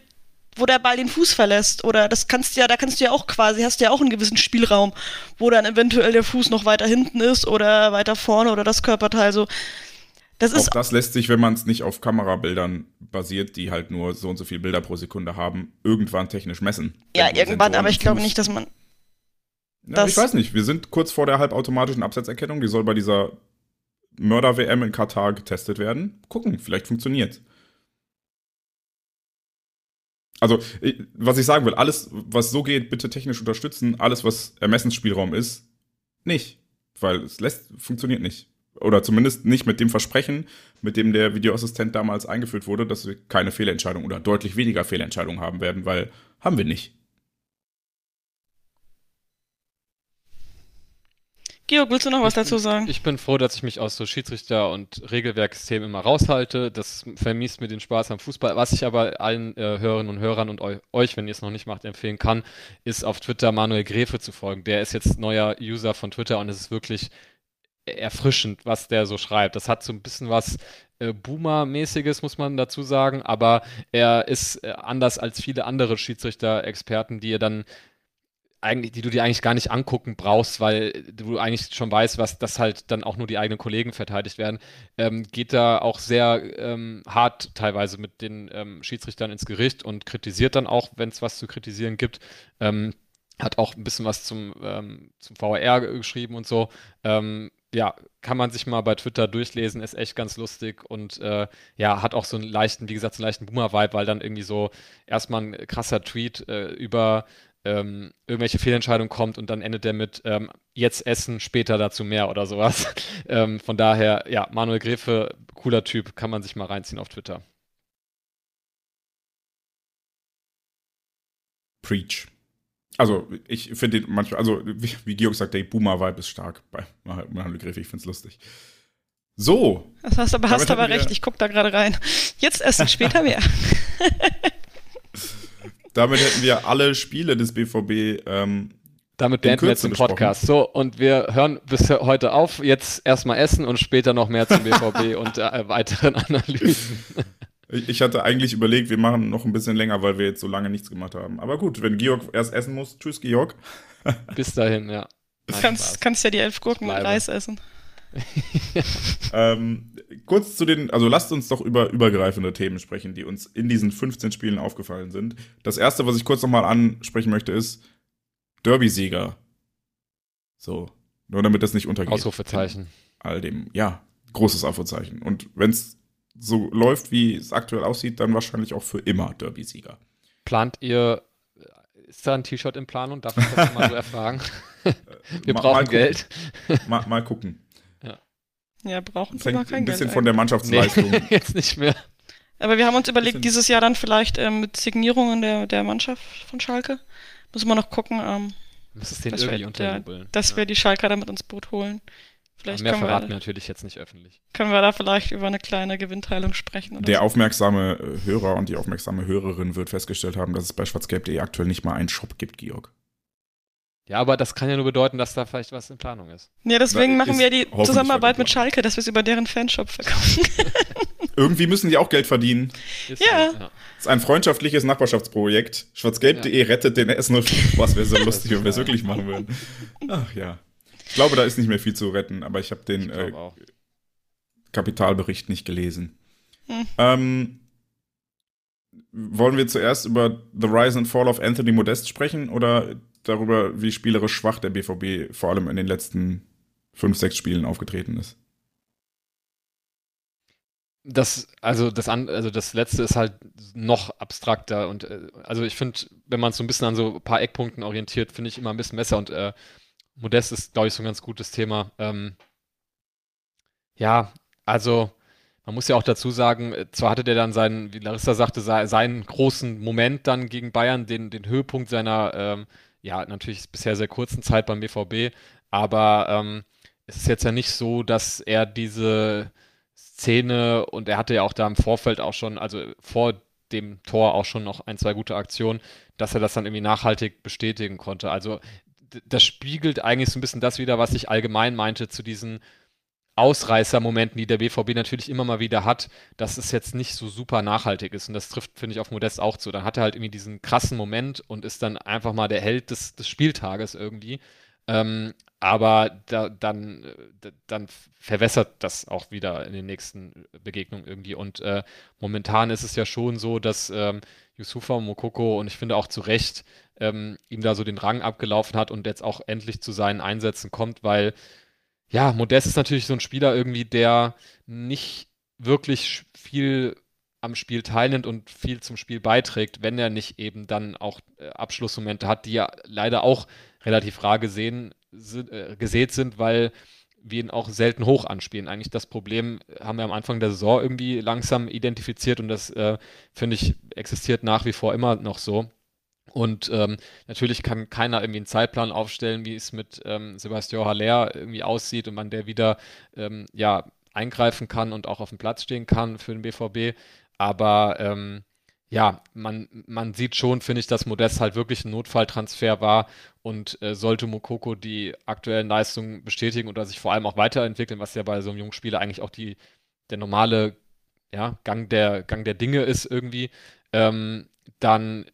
wo der Ball den Fuß verlässt. Oder das kannst du ja, da kannst du ja auch quasi, hast du ja auch einen gewissen Spielraum, wo dann eventuell der Fuß noch weiter hinten ist oder weiter vorne oder das Körperteil so. Das Auch ist das lässt sich, wenn man es nicht auf Kamerabildern basiert, die halt nur so und so viele Bilder pro Sekunde haben, irgendwann technisch messen. ja irgendwann, Sensoren aber ich glaube nicht, dass man. Ja, das- ich weiß nicht, wir sind kurz vor der halbautomatischen Absetzerkennung, die soll bei dieser Mörder-WM in Katar getestet werden. Gucken, vielleicht funktioniert. Also, was ich sagen will, alles, was so geht, bitte technisch unterstützen. Alles, was Ermessensspielraum ist, nicht. Weil es lässt, funktioniert nicht. Oder zumindest nicht mit dem Versprechen, mit dem der Videoassistent damals eingeführt wurde, dass wir keine Fehlentscheidung oder deutlich weniger Fehlentscheidungen haben werden, weil haben wir nicht. Georg, willst du noch was dazu sagen? Ich bin froh, dass ich mich aus so Schiedsrichter- und Regelwerksthemen immer raushalte. Das vermisst mir den Spaß am Fußball. Was ich aber allen äh, Hörerinnen und Hörern und eu euch, wenn ihr es noch nicht macht, empfehlen kann, ist auf Twitter Manuel Gräfe zu folgen. Der ist jetzt neuer User von Twitter und es ist wirklich erfrischend, was der so schreibt. Das hat so ein bisschen was äh, Boomer-mäßiges, muss man dazu sagen, aber er ist äh, anders als viele andere Schiedsrichter-Experten, die ihr dann eigentlich, die du dir eigentlich gar nicht angucken brauchst, weil du eigentlich schon weißt, was das halt dann auch nur die eigenen Kollegen verteidigt werden, ähm, geht da auch sehr ähm, hart teilweise mit den ähm, Schiedsrichtern ins Gericht und kritisiert dann auch, wenn es was zu kritisieren gibt. Ähm, hat auch ein bisschen was zum, ähm, zum VAR geschrieben und so. Ähm, ja, kann man sich mal bei Twitter durchlesen, ist echt ganz lustig und äh, ja, hat auch so einen leichten, wie gesagt, so einen leichten Boomer-Vibe, weil dann irgendwie so erstmal ein krasser Tweet äh, über ähm, irgendwelche Fehlentscheidungen kommt und dann endet der mit ähm, jetzt essen, später dazu mehr oder sowas. ähm, von daher, ja, Manuel Gräfe, cooler Typ, kann man sich mal reinziehen auf Twitter. Preach. Also, ich finde den manchmal, also, wie, wie Georg sagt, der Boomer-Vibe ist stark bei Manuel Gräfe, ich finde es lustig. So, Das hast aber, hast aber recht, ich guck da gerade rein. Jetzt essen, später mehr. damit hätten wir alle Spiele des BVB ähm, Damit beenden wir jetzt den Podcast. So, und wir hören bis heute auf. Jetzt erstmal essen und später noch mehr zum BVB und äh, weiteren Analysen. Ich hatte eigentlich überlegt, wir machen noch ein bisschen länger, weil wir jetzt so lange nichts gemacht haben. Aber gut, wenn Georg erst essen muss, tschüss Georg. Bis dahin, ja. Du kannst, kannst ja die elf Gurken mit Bleibe. Reis essen. Ähm, kurz zu den, also lasst uns doch über übergreifende Themen sprechen, die uns in diesen 15 Spielen aufgefallen sind. Das erste, was ich kurz nochmal ansprechen möchte, ist Derby-Sieger. So, nur damit das nicht untergeht. Ausrufezeichen. All dem, ja, großes Ausrufezeichen. Und wenn es so läuft, wie es aktuell aussieht, dann wahrscheinlich auch für immer Derby-Sieger. Plant ihr, ist da ein T-Shirt in Planung? Darf ich das mal so erfragen? Wir Mal- brauchen mal. Geld. Mal, mal gucken. Ja, brauchen Das wir hängt kein ein bisschen Geld. von der Nee, Mannschaftsleistung. jetzt nicht mehr. Aber wir haben uns überlegt, dieses Jahr dann vielleicht ähm, mit Signierungen der, der Mannschaft von Schalke. Müssen wir noch gucken, ähm, Muss es den dass irgendwie wir, der, unterjubeln. dass Ja. wir die Schalker damit ins Boot holen. Vielleicht Mehr können verraten wir wir, natürlich jetzt nicht öffentlich. können wir da vielleicht über eine kleine Gewinnteilung sprechen. Oder Der so. aufmerksame äh, Hörer und die aufmerksame Hörerin wird festgestellt haben, dass es bei schwarzgelb.de aktuell nicht mal einen Shop gibt, Georg. Ja, aber das kann ja nur bedeuten, dass da vielleicht was in Planung ist. Ja, deswegen machen wir die Zusammenarbeit mit. Schalke, dass wir es über deren Fanshop verkaufen. Irgendwie müssen die auch Geld verdienen. Ist Ja. Das ist ein freundschaftliches Nachbarschaftsprojekt. Schwarzgelb.de rettet den Essen. Was wäre so lustig, wenn wir es wirklich machen würden. Ach ja. Ich glaube, da ist nicht mehr viel zu retten, aber ich habe den Ich äh. Kapitalbericht nicht gelesen. Hm. Ähm, wollen wir zuerst über The Rise and Fall of Anthony Modest sprechen oder darüber, wie spielerisch schwach der BVB vor allem in den letzten fünf, sechs Spielen aufgetreten ist? Das, also das, also das letzte ist halt noch abstrakter und äh, also ich finde, wenn man es so ein bisschen an so ein paar Eckpunkten orientiert, finde ich immer ein bisschen besser und äh, Modest ist, glaube ich, so ein ganz gutes Thema. Ähm, ja, also man muss ja auch dazu sagen, äh, zwar hatte der dann seinen, wie Larissa sagte, se- seinen großen Moment dann gegen Bayern, den, den Höhepunkt seiner, ähm, ja, natürlich bisher sehr kurzen Zeit beim BVB, aber ähm, es ist jetzt ja nicht so, dass er diese Szene und er hatte ja auch da im Vorfeld auch schon, also vor dem Tor auch schon noch ein, zwei gute Aktionen, dass er das dann irgendwie nachhaltig bestätigen konnte. Also das spiegelt eigentlich so ein bisschen das wieder, was ich allgemein meinte zu diesen Ausreißer-Momenten, die der BVB natürlich immer mal wieder hat, dass es jetzt nicht so super nachhaltig ist. Und das trifft, finde ich, auf Modest auch zu. Dann hat er halt irgendwie diesen krassen Moment und ist dann einfach mal der Held des, des Spieltages irgendwie. Ähm, aber da, dann, äh, dann verwässert das auch wieder in den nächsten Begegnungen irgendwie. Und äh, momentan ist es ja schon so, dass ähm, Yusufa Mokoko und ich finde auch zu Recht ähm, ihm da so den Rang abgelaufen hat und jetzt auch endlich zu seinen Einsätzen kommt, weil ja, Modest ist natürlich so ein Spieler irgendwie, der nicht wirklich viel am Spiel teilnimmt und viel zum Spiel beiträgt, wenn er nicht eben dann auch äh, Abschlussmomente hat, die ja leider auch relativ rar gesehen, äh, gesät sind, weil wir ihn auch selten hoch anspielen. Eigentlich das Problem haben wir am Anfang der Saison irgendwie langsam identifiziert und das, äh, finde ich, existiert nach wie vor immer noch so. Und ähm, natürlich kann keiner irgendwie einen Zeitplan aufstellen, wie es mit ähm, Sebastian Haller irgendwie aussieht und man der wieder ähm, ja, eingreifen kann und auch auf dem Platz stehen kann für den BVB. Aber ähm, ja, man, man sieht schon, finde ich, dass Modest halt wirklich ein Notfalltransfer war und äh, sollte Mokoko die aktuellen Leistungen bestätigen oder sich vor allem auch weiterentwickeln, was ja bei so einem jungen Spieler eigentlich auch die, der normale ja, Gang, der, Gang der Dinge ist irgendwie, ähm, dann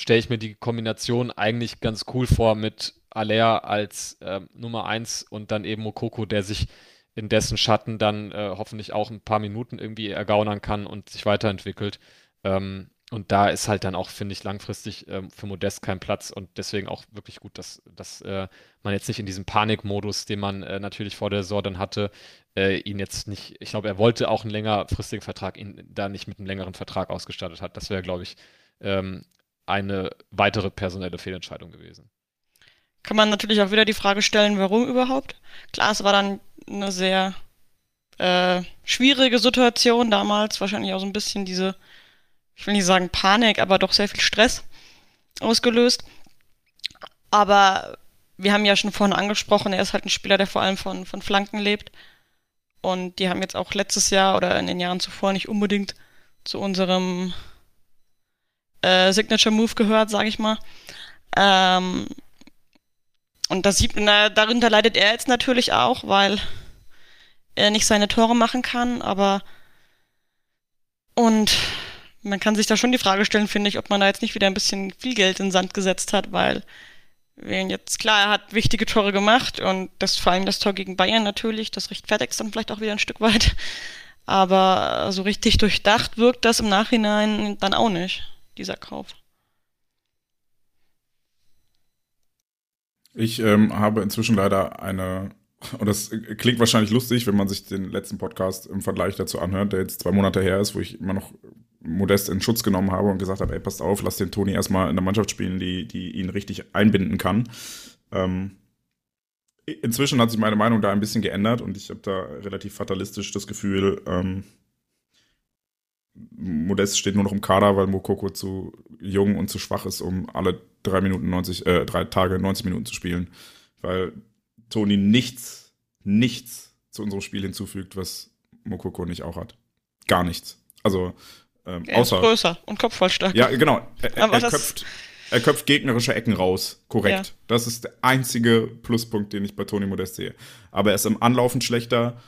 stelle ich mir die Kombination eigentlich ganz cool vor mit Aller als ähm, Nummer 1 und dann eben Mokoko, der sich in dessen Schatten dann äh, hoffentlich auch ein paar Minuten irgendwie ergaunern kann und sich weiterentwickelt. Ähm, und da ist halt dann auch, finde ich, langfristig ähm, für Modest kein Platz und deswegen auch wirklich gut, dass, dass äh, man jetzt nicht in diesem Panikmodus, den man äh, natürlich vor der Saison dann hatte, äh, ihn jetzt nicht, ich glaube, er wollte auch einen längerfristigen Vertrag, ihn da nicht mit einem längeren Vertrag ausgestattet hat. Das wäre, glaube ich, ähm, eine weitere personelle Fehlentscheidung gewesen. Kann man natürlich auch wieder die Frage stellen, warum überhaupt? Klar, es war dann eine sehr äh, schwierige Situation damals, wahrscheinlich auch so ein bisschen diese, ich will nicht sagen Panik, aber doch sehr viel Stress ausgelöst. Aber wir haben ja schon vorhin angesprochen, er ist halt ein Spieler, der vor allem von, von Flanken lebt. Und die haben jetzt auch letztes Jahr oder in den Jahren zuvor nicht unbedingt zu unserem äh, Signature Move gehört, sage ich mal. Ähm, und das sieht, na, darunter leidet er jetzt natürlich auch, weil er nicht seine Tore machen kann, aber und man kann sich da schon die Frage stellen, finde ich, ob man da jetzt nicht wieder ein bisschen viel Geld in den Sand gesetzt hat, weil wir jetzt, klar, er hat wichtige Tore gemacht und das vor allem das Tor gegen Bayern natürlich, das rechtfertigt dann vielleicht auch wieder ein Stück weit. Aber so richtig durchdacht wirkt das im Nachhinein dann auch nicht, dieser Kauf. Ich ähm, habe inzwischen leider eine, und das klingt wahrscheinlich lustig, wenn man sich den letzten Podcast im Vergleich dazu anhört, der jetzt zwei Monate her ist, wo ich immer noch Modest in Schutz genommen habe und gesagt habe, ey, passt auf, lass den Toni erstmal in der Mannschaft spielen, die, die ihn richtig einbinden kann. Ähm, inzwischen hat sich meine Meinung da ein bisschen geändert und ich habe da relativ fatalistisch das Gefühl, ähm, Modest steht nur noch im Kader, weil Mokoko zu jung und zu schwach ist, um alle drei Minuten 90, äh, drei Tage 90 Minuten zu spielen. Weil Toni nichts, nichts zu unserem Spiel hinzufügt, was Mokoko nicht auch hat. Gar nichts. Also, ähm, Er ist außer. größer und kopfvollstark. Ja, genau. Er, er, er köpft Er köpft gegnerische Ecken raus. Korrekt. Ja. Das ist der einzige Pluspunkt, den ich bei Toni Modest sehe. Aber er ist im Anlaufen schlechter.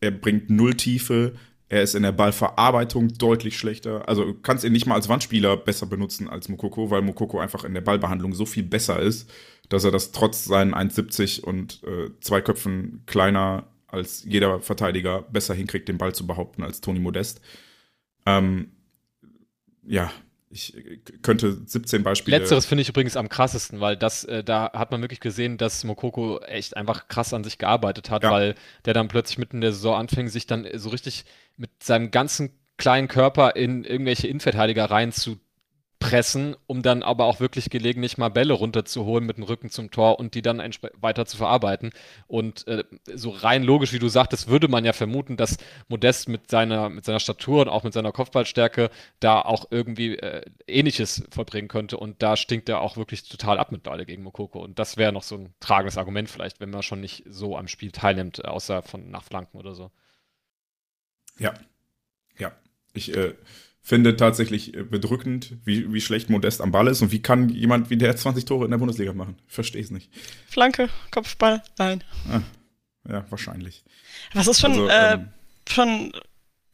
Er bringt null Tiefe. Er ist in der Ballverarbeitung deutlich schlechter. Also kannst ihn nicht mal als Wandspieler besser benutzen als Mokoko, weil Mokoko einfach in der Ballbehandlung so viel besser ist, dass er das trotz seinen 1,70 und äh, zwei Köpfen kleiner als jeder Verteidiger besser hinkriegt, den Ball zu behaupten als Toni Modest. Ähm, ja, ich könnte 17 Beispiele. Letzteres finde ich übrigens am krassesten, weil das, äh, da hat man wirklich gesehen, dass Mokoko echt einfach krass an sich gearbeitet hat, ja. weil der dann plötzlich mitten in der Saison anfing, sich dann so richtig mit seinem ganzen kleinen Körper in irgendwelche Innenverteidiger rein zu pressen, um dann aber auch wirklich gelegentlich mal Bälle runterzuholen mit dem Rücken zum Tor und die dann weiter zu verarbeiten. Und äh, so rein logisch, wie du sagtest, würde man ja vermuten, dass Modest mit seiner, mit seiner Statur und auch mit seiner Kopfballstärke da auch irgendwie äh, Ähnliches vollbringen könnte. Und da stinkt er auch wirklich total ab mit Ball gegen Mokoko. Und das wäre noch so ein tragendes Argument vielleicht, wenn man schon nicht so am Spiel teilnimmt, außer von nach Flanken oder so. Ja, ja. Ich äh, finde tatsächlich äh, bedrückend, wie, wie schlecht Modest am Ball ist und wie kann jemand wie der 20 Tore in der Bundesliga machen? Verstehe es nicht. Flanke, Kopfball, nein. Ah, ja, wahrscheinlich. Was ist schon, also, äh, ähm, schon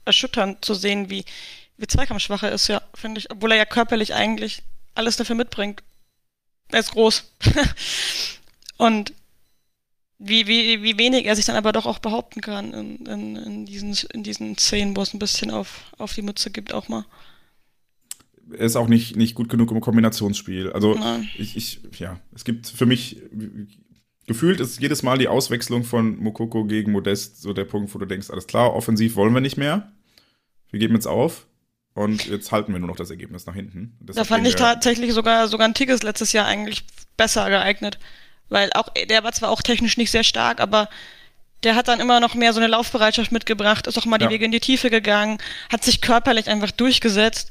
erschütternd zu sehen, wie, wie zweikampfschwach er ist, ja, finde ich, obwohl er ja körperlich eigentlich alles dafür mitbringt. Er ist groß. und wie, wie, wie wenig er sich dann aber doch auch behaupten kann in, in, in, diesen, in diesen Szenen, wo es ein bisschen auf, auf die Mütze gibt, auch mal. Er ist auch nicht, nicht gut genug im Kombinationsspiel. Also ich, ich, ja, es gibt für mich gefühlt ist jedes Mal die Auswechslung von Mokoko gegen Modest so der Punkt, wo du denkst, alles klar, offensiv wollen wir nicht mehr. Wir geben jetzt auf. Und jetzt halten wir nur noch das Ergebnis nach hinten. da fand ich tatsächlich sogar, sogar ein Tigges letztes Jahr eigentlich besser geeignet. Weil auch, der war zwar auch technisch nicht sehr stark, aber der hat dann immer noch mehr so eine Laufbereitschaft mitgebracht, ist auch mal die ja. Wege in die Tiefe gegangen, hat sich körperlich einfach durchgesetzt.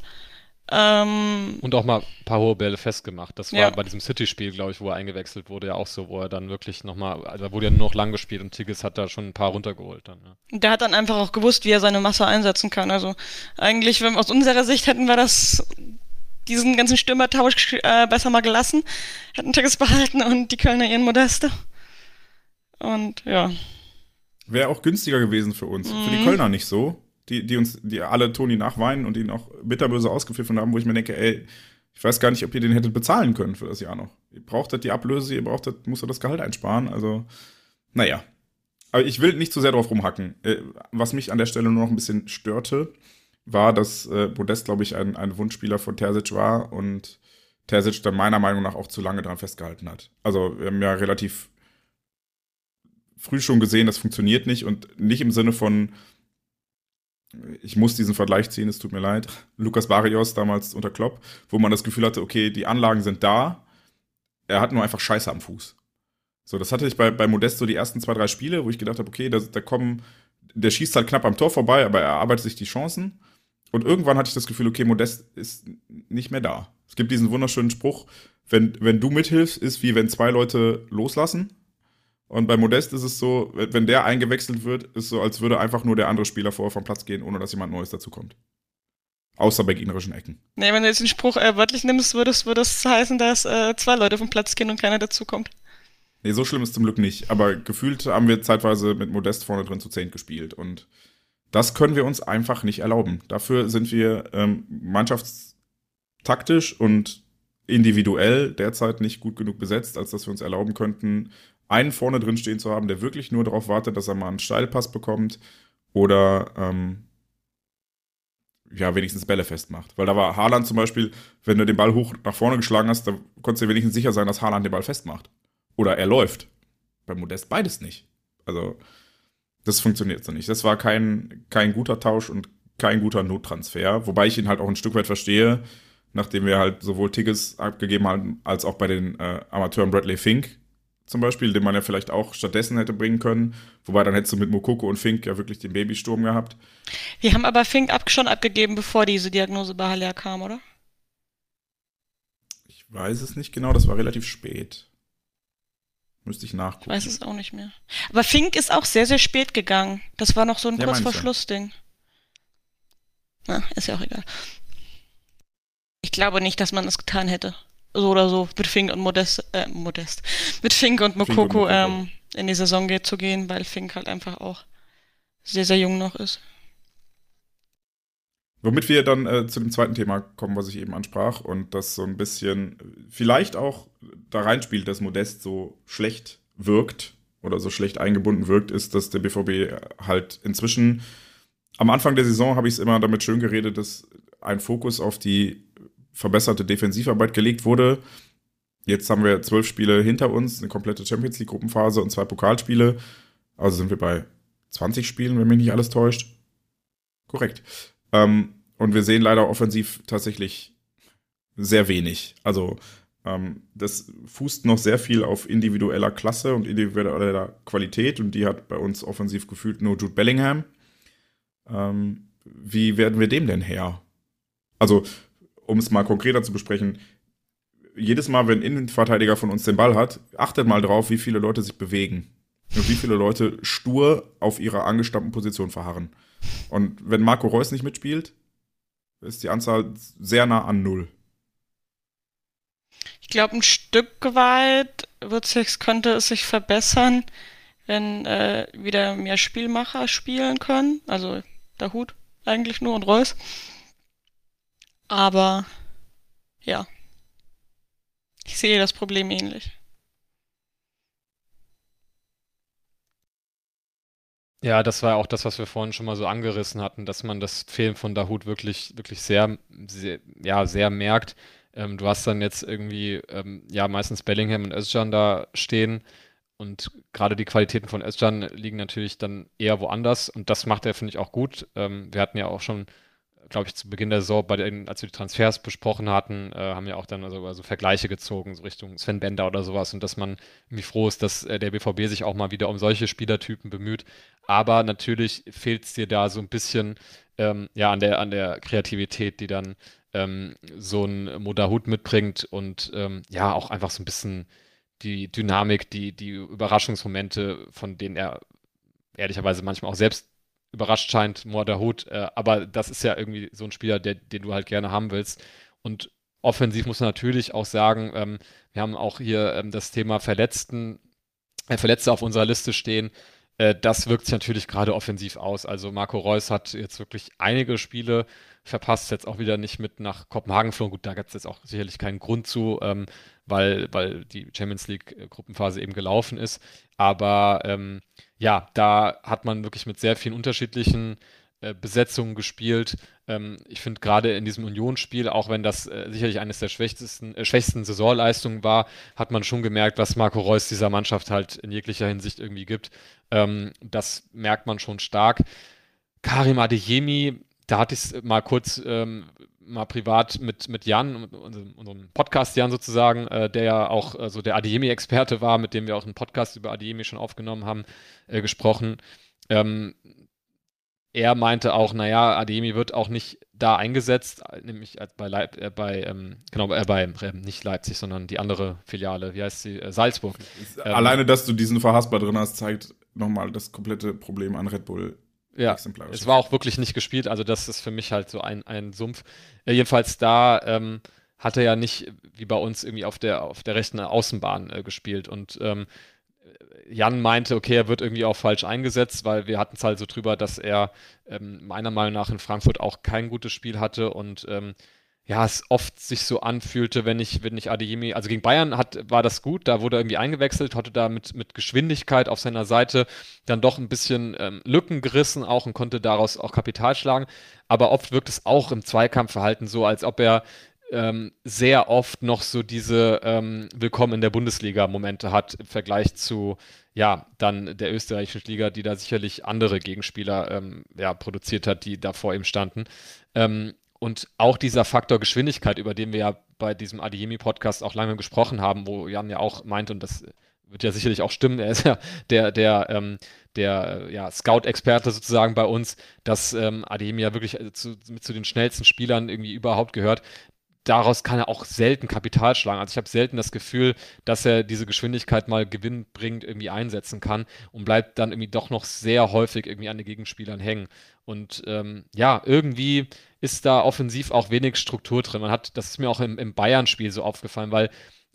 Ähm, und auch mal ein paar hohe Bälle festgemacht. Das war ja. bei diesem City-Spiel, glaube ich, wo er eingewechselt wurde, ja auch so, wo er dann wirklich nochmal, also da wurde ja nur noch lang gespielt und Tigges hat da schon ein paar runtergeholt dann. Ja. Der hat dann einfach auch gewusst, wie er seine Masse einsetzen kann. Also eigentlich, wenn aus unserer Sicht hätten wir das diesen ganzen Stürmertausch äh, besser mal gelassen, hätten Tigges behalten und die Kölner ihren Modeste. Und ja. Wäre auch günstiger gewesen für uns. Mhm. Für die mhm. Kölner nicht so. Die, die uns, die alle Toni nachweinen und ihn auch bitterböse ausgepfiffen haben, wo ich mir denke, ey, ich weiß gar nicht, ob ihr den hättet bezahlen können für das Jahr noch. Ihr brauchtet die Ablöse, ihr brauchtet, musst das Gehalt einsparen. Also, naja. Aber ich will nicht zu sehr drauf rumhacken. Äh, was mich an der Stelle nur noch ein bisschen störte, war, dass äh, Modest, glaube ich, ein, ein Wunschspieler von Terzic war und Terzic dann meiner Meinung nach auch zu lange dran festgehalten hat. Also wir haben ja relativ früh schon gesehen, das funktioniert nicht und nicht im Sinne von, ich muss diesen Vergleich ziehen, es tut mir leid, Lukas Barrios damals unter Klopp, wo man das Gefühl hatte, okay, die Anlagen sind da, er hat nur einfach Scheiße am Fuß. So, das hatte ich bei, bei Modesto die ersten zwei, drei Spiele, wo ich gedacht habe, okay, da, da kommen, der schießt halt knapp am Tor vorbei, aber er arbeitet sich die Chancen. Und irgendwann hatte ich das Gefühl, okay, Modest ist nicht mehr da. Es gibt diesen wunderschönen Spruch, wenn, wenn du mithilfst, ist wie wenn zwei Leute loslassen. Und bei Modest ist es so, wenn der eingewechselt wird, ist es so, als würde einfach nur der andere Spieler vorher vom Platz gehen, ohne dass jemand Neues dazukommt. Außer bei gegnerischen Ecken. Nee, wenn du jetzt den Spruch äh, wörtlich nimmst, würde es, würde es heißen, dass äh, zwei Leute vom Platz gehen und keiner dazukommt. Nee, so schlimm ist zum Glück nicht. Aber gefühlt haben wir zeitweise mit Modest vorne drin zu zehn gespielt. Und das können wir uns einfach nicht erlauben. Dafür sind wir ähm, mannschaftstaktisch und individuell derzeit nicht gut genug besetzt, als dass wir uns erlauben könnten, einen vorne drin stehen zu haben, der wirklich nur darauf wartet, dass er mal einen Steilpass bekommt oder ähm, ja, wenigstens Bälle festmacht. Weil da war Haaland zum Beispiel, wenn du den Ball hoch nach vorne geschlagen hast, da konntest du wenigstens sicher sein, dass Haaland den Ball festmacht. Oder er läuft. Bei Modest beides nicht. Also, das funktioniert so nicht. Das war kein, kein guter Tausch und kein guter Nottransfer, wobei ich ihn halt auch ein Stück weit verstehe, nachdem wir halt sowohl Tickets abgegeben haben, als auch bei den äh, Amateuren Bradley Fink zum Beispiel, den man ja vielleicht auch stattdessen hätte bringen können. Wobei dann hättest du mit Mokoko und Fink ja wirklich den Babysturm gehabt. Wir haben aber Fink ab, schon abgegeben, bevor diese Diagnose bei Haller kam, oder? Ich weiß es nicht genau, das war relativ spät. Müsste ich nachgucken. Ich weiß es auch nicht mehr. Aber Fink ist auch sehr, sehr spät gegangen. Das war noch so ein ja, kurz vor Schluss-Ding. Na, ist ja auch egal. Ich glaube nicht, dass man das getan hätte. so oder so mit Fink und Modest, äh, Modest, mit Fink und Mokoko, Fink und Mokoko. Ähm, in die Saison geht, zu gehen, weil Fink halt einfach auch sehr, sehr jung noch ist. Womit wir dann äh, zu dem zweiten Thema kommen, was ich eben ansprach und das so ein bisschen vielleicht auch da reinspielt, dass Modest so schlecht wirkt oder so schlecht eingebunden wirkt, ist, dass der BVB halt inzwischen am Anfang der Saison habe ich es immer damit schön geredet, dass ein Fokus auf die verbesserte Defensivarbeit gelegt wurde. Jetzt haben wir zwölf Spiele hinter uns, eine komplette Champions League Gruppenphase und zwei Pokalspiele. Also sind wir bei 20 Spielen, wenn mich nicht alles täuscht. Korrekt. Ähm, und wir sehen leider offensiv tatsächlich sehr wenig. Also ähm, das fußt noch sehr viel auf individueller Klasse und individueller Qualität und die hat bei uns offensiv gefühlt nur Jude Bellingham. Ähm, wie werden wir dem denn her? Also, um es mal konkreter zu besprechen, jedes Mal, wenn ein Innenverteidiger von uns den Ball hat, achtet mal drauf, wie viele Leute sich bewegen und wie viele Leute stur auf ihrer angestammten Position verharren. Und wenn Marco Reus nicht mitspielt, ist die Anzahl sehr nah an null. Ich glaube, ein Stück weit sich, könnte es sich verbessern, wenn äh, wieder mehr Spielmacher spielen können. Also der Hut eigentlich nur und Reus. Aber ja, ich sehe das Problem ähnlich. Ja, das war auch das, was wir vorhin schon mal so angerissen hatten, dass man das Fehlen von Dahut wirklich, wirklich sehr, sehr, ja, sehr merkt. Ähm, du hast dann jetzt irgendwie, ähm, ja, meistens Bellingham und Özcan da stehen und gerade die Qualitäten von Özcan liegen natürlich dann eher woanders und das macht er, finde ich, auch gut. Ähm, wir hatten ja auch schon glaube ich, zu Beginn der Saison, bei den, als wir die Transfers besprochen hatten, äh, haben ja auch dann also, also Vergleiche gezogen, so Richtung Sven Bender oder sowas und dass man irgendwie froh ist, dass äh, der BVB sich auch mal wieder um solche Spielertypen bemüht. Aber natürlich fehlt es dir da so ein bisschen ähm, ja, an der, an der Kreativität, die dann ähm, so ein Modahut mitbringt und ähm, ja, auch einfach so ein bisschen die Dynamik, die, die Überraschungsmomente, von denen er ehrlicherweise manchmal auch selbst überrascht scheint, Morderhut. Äh, aber das ist ja irgendwie so ein Spieler, der, den du halt gerne haben willst. Und offensiv muss man natürlich auch sagen, ähm, wir haben auch hier ähm, das Thema Verletzten, äh, Verletzte auf unserer Liste stehen. Äh, das wirkt sich natürlich gerade offensiv aus. Also Marco Reus hat jetzt wirklich einige Spiele verpasst, jetzt auch wieder nicht mit nach Kopenhagen geflogen. Gut, da gibt es jetzt auch sicherlich keinen Grund zu, ähm, weil, weil die Champions League-Gruppenphase eben gelaufen ist. Aber ähm, ja, da hat man wirklich mit sehr vielen unterschiedlichen äh, Besetzungen gespielt. Ähm, ich finde gerade in diesem Unionsspiel, auch wenn das äh, sicherlich eines der schwächsten, äh, schwächsten Saisonleistungen war, hat man schon gemerkt, was Marco Reus dieser Mannschaft halt in jeglicher Hinsicht irgendwie gibt. Ähm, das merkt man schon stark. Karim Adeyemi, da hatte ich es mal kurz ähm, mal privat mit, mit Jan, unserem, Podcast Jan sozusagen, äh, der ja auch äh, so der Adeyemi-Experte war, mit dem wir auch einen Podcast über Adeyemi schon aufgenommen haben, äh, gesprochen. Ähm, er meinte auch, naja, Adeyemi wird auch nicht da eingesetzt, nämlich bei, Leip äh, bei ähm, genau, äh, bei äh, nicht Leipzig, sondern die andere Filiale, wie heißt sie, äh, Salzburg. Ähm, Alleine, dass du diesen Verhaspler drin hast, zeigt nochmal das komplette Problem an Red Bull ja, es war auch wirklich nicht gespielt, also das ist für mich halt so ein, ein Sumpf. Äh, jedenfalls da ähm, hat er ja nicht wie bei uns irgendwie auf der, auf der rechten Außenbahn äh, gespielt. Und ähm, Jan meinte, okay, er wird irgendwie auch falsch eingesetzt, weil wir hatten es halt so drüber, dass er ähm, meiner Meinung nach in Frankfurt auch kein gutes Spiel hatte. Und ähm, ja, es oft sich so anfühlte, wenn ich, wenn ich Adeyemi, also gegen Bayern hat, war das gut, da wurde er irgendwie eingewechselt, hatte da mit, mit Geschwindigkeit auf seiner Seite dann doch ein bisschen ähm, Lücken gerissen auch und konnte daraus auch Kapital schlagen. Aber oft wirkt es auch im Zweikampfverhalten so, als ob er ähm, sehr oft noch so diese ähm, Willkommen in der Bundesliga-Momente hat im Vergleich zu, ja, dann der österreichischen Liga, die da sicherlich andere Gegenspieler ähm, ja, produziert hat, die da vor ihm standen. Ähm, und auch dieser Faktor Geschwindigkeit, über den wir ja bei diesem Adiemi-Podcast auch lange gesprochen haben, wo Jan ja auch meint, und das wird ja sicherlich auch stimmen, er ist ja der, der, ähm, der ja, Scout-Experte sozusagen bei uns, dass ähm, Adeyemi ja wirklich äh, zu, zu den schnellsten Spielern irgendwie überhaupt gehört. daraus kann er auch selten Kapital schlagen. Also ich habe selten das Gefühl, dass er diese Geschwindigkeit mal gewinnbringend irgendwie einsetzen kann und bleibt dann irgendwie doch noch sehr häufig irgendwie an den Gegenspielern hängen. Und ähm, ja, irgendwie ist da offensiv auch wenig Struktur drin. Man hat, das ist mir auch im, im Bayern-Spiel so aufgefallen, weil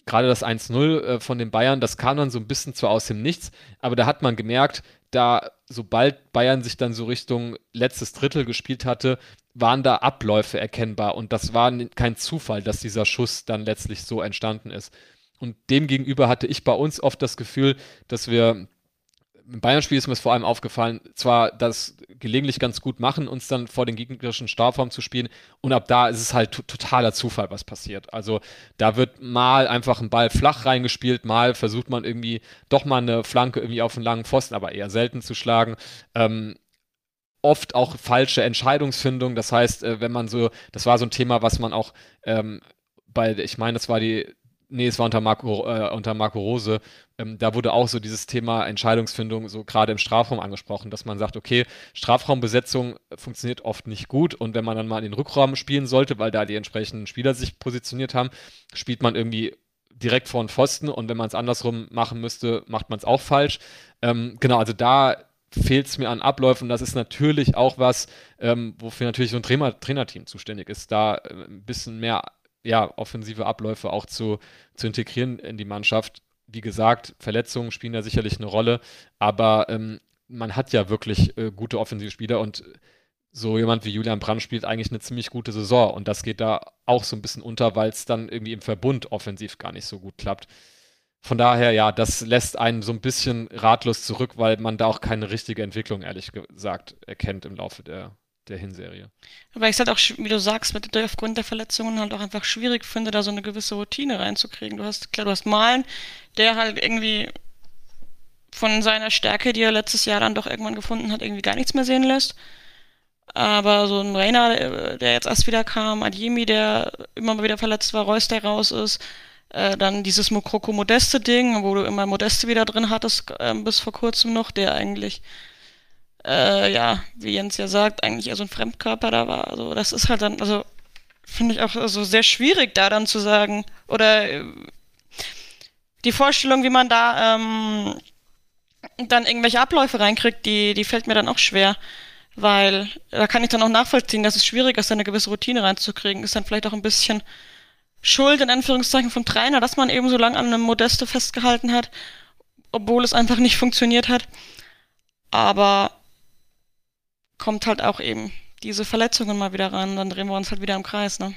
gerade das 1-0 äh, von den Bayern, das kam dann so ein bisschen zwar aus dem Nichts, aber da hat man gemerkt, da sobald Bayern sich dann so Richtung letztes Drittel gespielt hatte, waren da Abläufe erkennbar und das war kein Zufall, dass dieser Schuss dann letztlich so entstanden ist. Und demgegenüber hatte ich bei uns oft das Gefühl, dass wir im Bayern-Spiel ist mir es vor allem aufgefallen, zwar das gelegentlich ganz gut machen, uns dann vor den gegnerischen Strafraum zu spielen und ab da ist es halt totaler Zufall, was passiert. Also da wird mal einfach ein Ball flach reingespielt, mal versucht man irgendwie doch mal eine Flanke irgendwie auf einen langen Pfosten, aber eher selten zu schlagen. Ähm, oft auch falsche Entscheidungsfindung. Das heißt, äh, wenn man so, das war so ein Thema, was man auch ähm, bei, ich meine, das war die Nee, es war unter Marco, äh, unter Marco Rose. Ähm, da wurde auch so dieses Thema Entscheidungsfindung so gerade im Strafraum angesprochen, dass man sagt, okay, Strafraumbesetzung funktioniert oft nicht gut und wenn man dann mal in den Rückraum spielen sollte, weil da die entsprechenden Spieler sich positioniert haben, spielt man irgendwie direkt vor den Pfosten und wenn man es andersrum machen müsste, macht man es auch falsch. Ähm, genau, also da fehlt es mir an Abläufen. Das ist natürlich auch was, ähm, wofür natürlich so ein Trainer, Trainerteam zuständig ist, da äh, ein bisschen mehr ja, offensive Abläufe auch zu, zu integrieren in die Mannschaft. Wie gesagt, Verletzungen spielen da sicherlich eine Rolle, aber ähm, man hat ja wirklich äh, gute offensive Spieler und so jemand wie Julian Brandt spielt eigentlich eine ziemlich gute Saison und das geht da auch so ein bisschen unter, weil es dann irgendwie im Verbund offensiv gar nicht so gut klappt. Von daher, ja, das lässt einen so ein bisschen ratlos zurück, weil man da auch keine richtige Entwicklung, ehrlich gesagt, erkennt im Laufe der, der Hinserie. Aber ich es halt auch, wie du sagst, mit, aufgrund der Verletzungen halt auch einfach schwierig finde, da so eine gewisse Routine reinzukriegen. Du hast, klar, du hast Malen, der halt irgendwie von seiner Stärke, die er letztes Jahr dann doch irgendwann gefunden hat, irgendwie gar nichts mehr sehen lässt. Aber so ein Rainer, der jetzt erst wieder kam, Adjemi, der immer mal wieder verletzt war, Reus, der raus ist, äh, dann dieses Mokroko-Modeste-Ding, wo du immer Modeste wieder drin hattest, äh, bis vor kurzem noch, der eigentlich äh, ja, wie Jens ja sagt, eigentlich eher so ein Fremdkörper da war. Also das ist halt dann, also finde ich auch also sehr schwierig, da dann zu sagen, oder äh, die Vorstellung, wie man da ähm, dann irgendwelche Abläufe reinkriegt, die, die fällt mir dann auch schwer. Weil da kann ich dann auch nachvollziehen, dass es schwierig ist, eine gewisse Routine reinzukriegen. Ist dann vielleicht auch ein bisschen Schuld, in Anführungszeichen, vom Trainer, dass man eben so lange an einem Modeste festgehalten hat, obwohl es einfach nicht funktioniert hat. Aber kommt halt auch eben diese Verletzungen mal wieder ran, dann drehen wir uns halt wieder im Kreis, ne?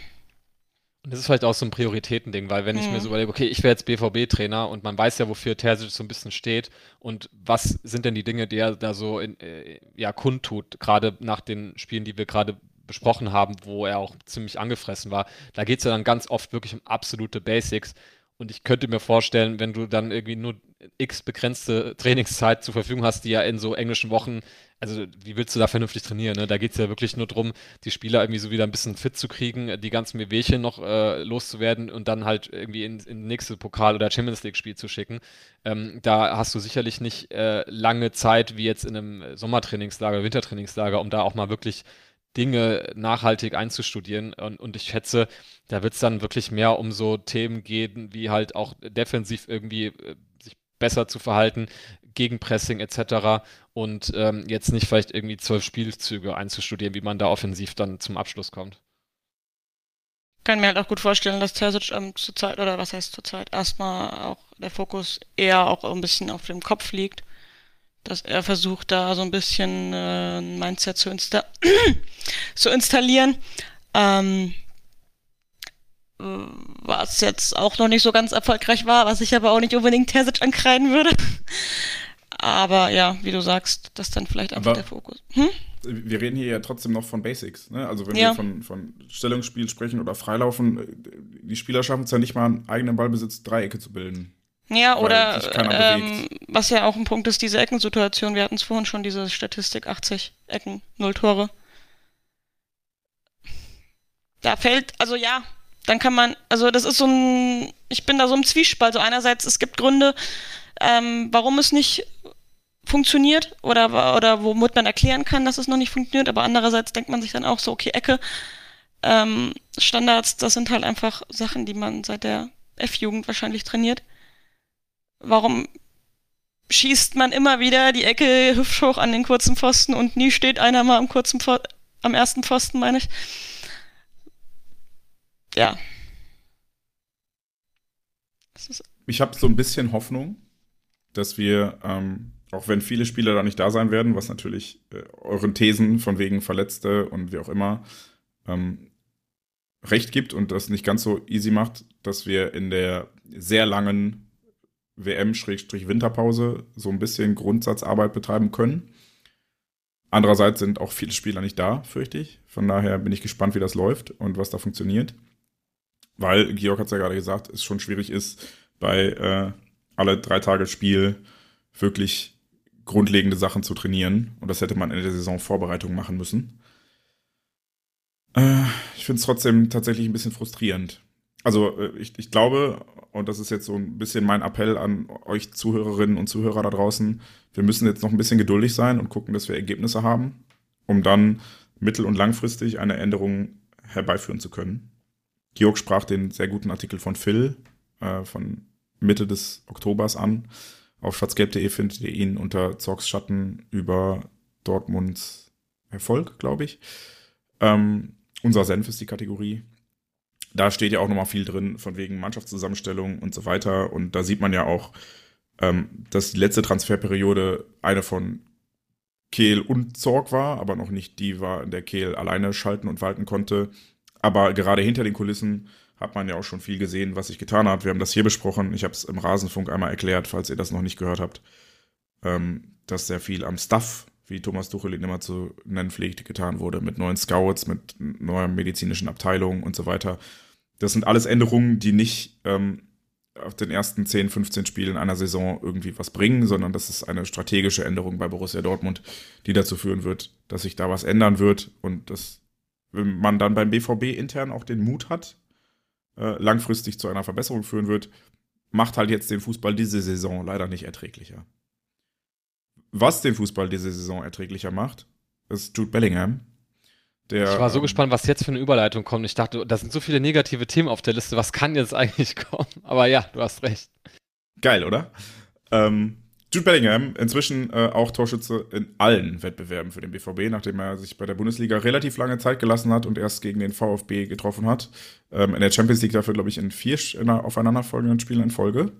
Und das ist vielleicht auch so ein Prioritätending, weil wenn ich mir mhm. so überlege, okay, ich wäre jetzt BVB-Trainer und man weiß ja, wofür Terzic so ein bisschen steht und was sind denn die Dinge, die er da so in, äh, ja, kundtut, gerade nach den Spielen, die wir gerade besprochen haben, wo er auch ziemlich angefressen war. Da geht es ja dann ganz oft wirklich um absolute Basics. Und ich könnte mir vorstellen, wenn du dann irgendwie nur x begrenzte Trainingszeit zur Verfügung hast, die ja in so englischen Wochen also wie willst du da vernünftig trainieren? Ne? Da geht es ja wirklich nur darum, die Spieler irgendwie so wieder ein bisschen fit zu kriegen, die ganzen Wehwehchen noch äh, loszuwerden und dann halt irgendwie in, in nächste Pokal- oder Champions League-Spiel zu schicken. Ähm, da hast du sicherlich nicht äh, lange Zeit wie jetzt in einem Sommertrainingslager, Wintertrainingslager, um da auch mal wirklich Dinge nachhaltig einzustudieren. Und, und ich schätze, da wird es dann wirklich mehr um so Themen gehen, wie halt auch defensiv irgendwie äh, besser zu verhalten, Gegenpressing etc. und ähm, jetzt nicht vielleicht irgendwie zwölf Spielzüge einzustudieren, wie man da offensiv dann zum Abschluss kommt. Kann mir halt auch gut vorstellen, dass Terzic ähm, zurzeit, oder was heißt zurzeit, erstmal auch der Fokus eher auch ein bisschen auf dem Kopf liegt. Dass er versucht, da so ein bisschen äh, ein Mindset zu, insta zu installieren. Ähm, was jetzt auch noch nicht so ganz erfolgreich war, was ich aber auch nicht unbedingt Terzic ankreiden würde. Aber ja, wie du sagst, das dann vielleicht einfach aber der Fokus. Hm? Wir reden hier ja trotzdem noch von Basics. Ne? Also wenn ja. wir von, von Stellungsspiel sprechen oder Freilaufen, äh, die Spieler schaffen es ja nicht mal, einen eigenen Ballbesitz Dreiecke zu bilden. Ja, oder ähm, was ja auch ein Punkt ist, diese Eckensituation. Wir hatten es vorhin schon, diese Statistik, 80 Ecken, 0 Tore. Da fällt, also ja, dann kann man, also das ist so ein, ich bin da so im Zwiespalt. So einerseits, es gibt Gründe, ähm, warum es nicht funktioniert oder, oder womit man erklären kann, dass es noch nicht funktioniert, aber andererseits denkt man sich dann auch so, okay, Ecke, Ähm, Standards, das sind halt einfach Sachen, die man seit der F-Jugend wahrscheinlich trainiert. Warum schießt man immer wieder die Ecke hübsch hoch an den kurzen Pfosten und nie steht einer mal am kurzen Pfosten, am ersten Pfosten, meine ich. Ja. Ich habe so ein bisschen Hoffnung, dass wir, ähm, auch wenn viele Spieler da nicht da sein werden, was natürlich äh, euren Thesen von wegen Verletzte und wie auch immer ähm, recht gibt und das nicht ganz so easy macht, dass wir in der sehr langen WM-Winterpause so ein bisschen Grundsatzarbeit betreiben können. Andererseits sind auch viele Spieler nicht da, fürchte ich. Von daher bin ich gespannt, wie das läuft und was da funktioniert. Weil, Georg hat es ja gerade gesagt, es schon schwierig ist, bei äh, alle drei Tage Spiel wirklich grundlegende Sachen zu trainieren. Und das hätte man in der Saison Vorbereitung machen müssen. Äh, ich finde es trotzdem tatsächlich ein bisschen frustrierend. Also äh, ich, ich glaube, und das ist jetzt so ein bisschen mein Appell an euch Zuhörerinnen und Zuhörer da draußen, wir müssen jetzt noch ein bisschen geduldig sein und gucken, dass wir Ergebnisse haben, um dann mittel- und langfristig eine Änderung herbeiführen zu können. Georg sprach den sehr guten Artikel von Phil äh, von Mitte des Oktobers an. Auf schwarzgelb.de findet ihr ihn unter Zorgs Schatten über Dortmunds Erfolg, glaube ich. Ähm, unser Senf ist die Kategorie da steht ja auch nochmal viel drin, von wegen Mannschaftszusammenstellung und so weiter. Und da sieht man ja auch, ähm, dass die letzte Transferperiode eine von Kehl und Zorg war, aber noch nicht die war, in der Kehl alleine schalten und walten konnte. Aber gerade hinter den Kulissen hat man ja auch schon viel gesehen, was sich getan hat. Wir haben das hier besprochen. Ich habe es im Rasenfunk einmal erklärt, falls ihr das noch nicht gehört habt, ähm, dass sehr viel am Stuff, wie Thomas Tuchel ihn immer zu nennen pflegt, getan wurde, mit neuen Scouts, mit neuer medizinischen Abteilungen und so weiter. Das sind alles Änderungen, die nicht ähm, auf den ersten 10, 15 Spielen einer Saison irgendwie was bringen, sondern das ist eine strategische Änderung bei Borussia Dortmund, die dazu führen wird, dass sich da was ändern wird und dass wenn man dann beim BVB intern auch den Mut hat, äh, langfristig zu einer Verbesserung führen wird, macht halt jetzt den Fußball diese Saison leider nicht erträglicher. Was den Fußball diese Saison erträglicher macht, ist Jude Bellingham, der, ich war so ähm, gespannt, was jetzt für eine Überleitung kommt. Ich dachte, da sind so viele negative Themen auf der Liste. Was kann jetzt eigentlich kommen? Aber ja, du hast recht. Geil, oder? Ähm, Jude Bellingham, inzwischen äh, auch Torschütze in allen Wettbewerben für den BVB, nachdem er sich bei der Bundesliga relativ lange Zeit gelassen hat und erst gegen den VfB getroffen hat. Ähm, in der Champions League dafür, glaube ich, in vier in aufeinanderfolgenden Spielen in Folge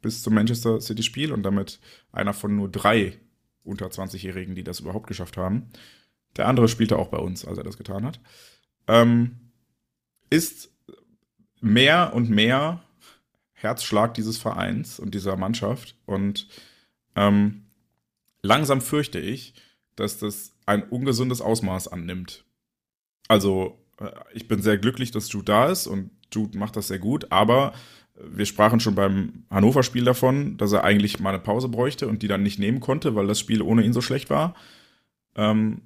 bis zum Manchester City-Spiel und damit einer von nur drei unter 20-Jährigen, die das überhaupt geschafft haben. Der andere spielte auch bei uns, als er das getan hat. Ähm, ist mehr und mehr Herzschlag dieses Vereins und dieser Mannschaft. Und ähm, langsam fürchte ich, dass das ein ungesundes Ausmaß annimmt. Also, äh, ich bin sehr glücklich, dass Jude da ist und Jude macht das sehr gut, aber wir sprachen schon beim Hannover-Spiel davon, dass er eigentlich mal eine Pause bräuchte und die dann nicht nehmen konnte, weil das Spiel ohne ihn so schlecht war. Ähm,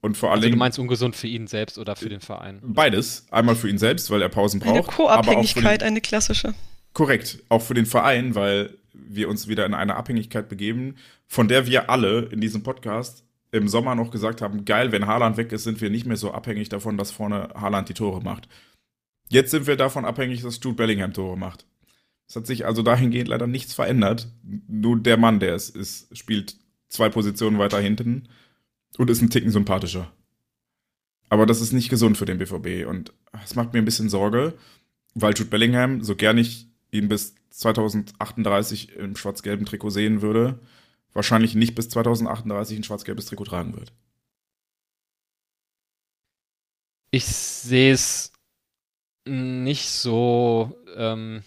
und vor allem. Also du meinst ungesund für ihn selbst oder für den Verein? Beides. Einmal für ihn selbst, weil er Pausen braucht. Eine Co-Abhängigkeit, eine klassische. Korrekt. Auch für den Verein, weil wir uns wieder in eine Abhängigkeit begeben, von der wir alle in diesem Podcast im Sommer noch gesagt haben, geil, wenn Haaland weg ist, sind wir nicht mehr so abhängig davon, dass vorne Haaland die Tore macht. Jetzt sind wir davon abhängig, dass Jude Bellingham Tore macht. Es hat sich also dahingehend leider nichts verändert. Nur der Mann, der es ist, spielt zwei Positionen weiter hinten und ist ein Ticken sympathischer. Aber das ist nicht gesund für den BVB und es macht mir ein bisschen Sorge, weil Jude Bellingham, so gern ich ihn bis 2038 im schwarz-gelben Trikot sehen würde, wahrscheinlich nicht bis 2038 ein schwarz-gelbes Trikot tragen wird. Ich sehe es nicht so. Ähm,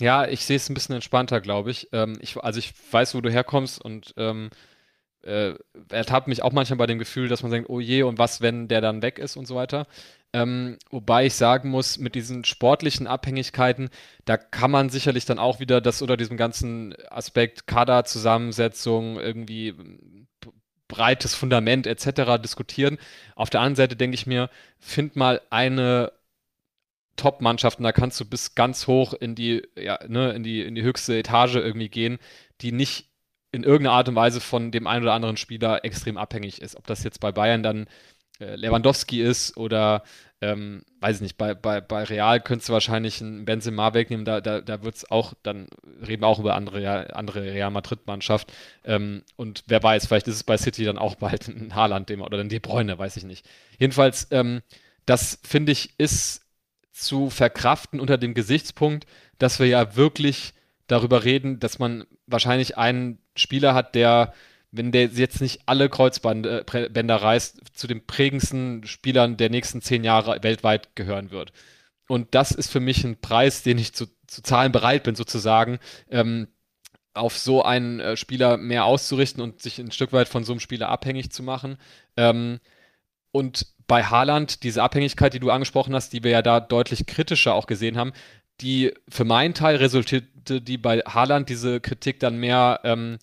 ja, ich sehe es ein bisschen entspannter, glaube ich. Ähm, ich. Also ich weiß, wo du herkommst und ähm, äh, ertappt mich auch manchmal bei dem Gefühl, dass man denkt, oh je, und was, wenn der dann weg ist und so weiter. Ähm, wobei ich sagen muss, mit diesen sportlichen Abhängigkeiten, da kann man sicherlich dann auch wieder das oder diesem ganzen Aspekt Kaderzusammensetzung, irgendwie breites Fundament etc. diskutieren. Auf der anderen Seite denke ich mir, find mal eine Top-Mannschaft und da kannst du bis ganz hoch in die, ja, ne, in die, in die höchste Etage irgendwie gehen, die nicht in irgendeiner Art und Weise von dem einen oder anderen Spieler extrem abhängig ist. Ob das jetzt bei Bayern dann äh, Lewandowski ist oder ähm, weiß ich nicht, bei, bei, bei Real könntest du wahrscheinlich einen Benzema wegnehmen, da, da, da wird es auch, dann reden wir auch über andere, andere Real Madrid-Mannschaft. Ähm, und wer weiß, vielleicht ist es bei City dann auch bald ein Haaland oder ein De Bruyne, weiß ich nicht. Jedenfalls, ähm, das finde ich, ist zu verkraften unter dem Gesichtspunkt, dass wir ja wirklich darüber reden, dass man wahrscheinlich einen Spieler hat, der wenn der jetzt nicht alle Kreuzbänder äh, reißt, zu den prägendsten Spielern der nächsten zehn Jahre weltweit gehören wird. Und das ist für mich ein Preis, den ich zu, zu zahlen bereit bin, sozusagen, ähm, auf so einen äh, Spieler mehr auszurichten und sich ein Stück weit von so einem Spieler abhängig zu machen. Ähm, und bei Haaland, diese Abhängigkeit, die du angesprochen hast, die wir ja da deutlich kritischer auch gesehen haben, die für meinen Teil resultierte die bei Haaland diese Kritik dann mehr ähm,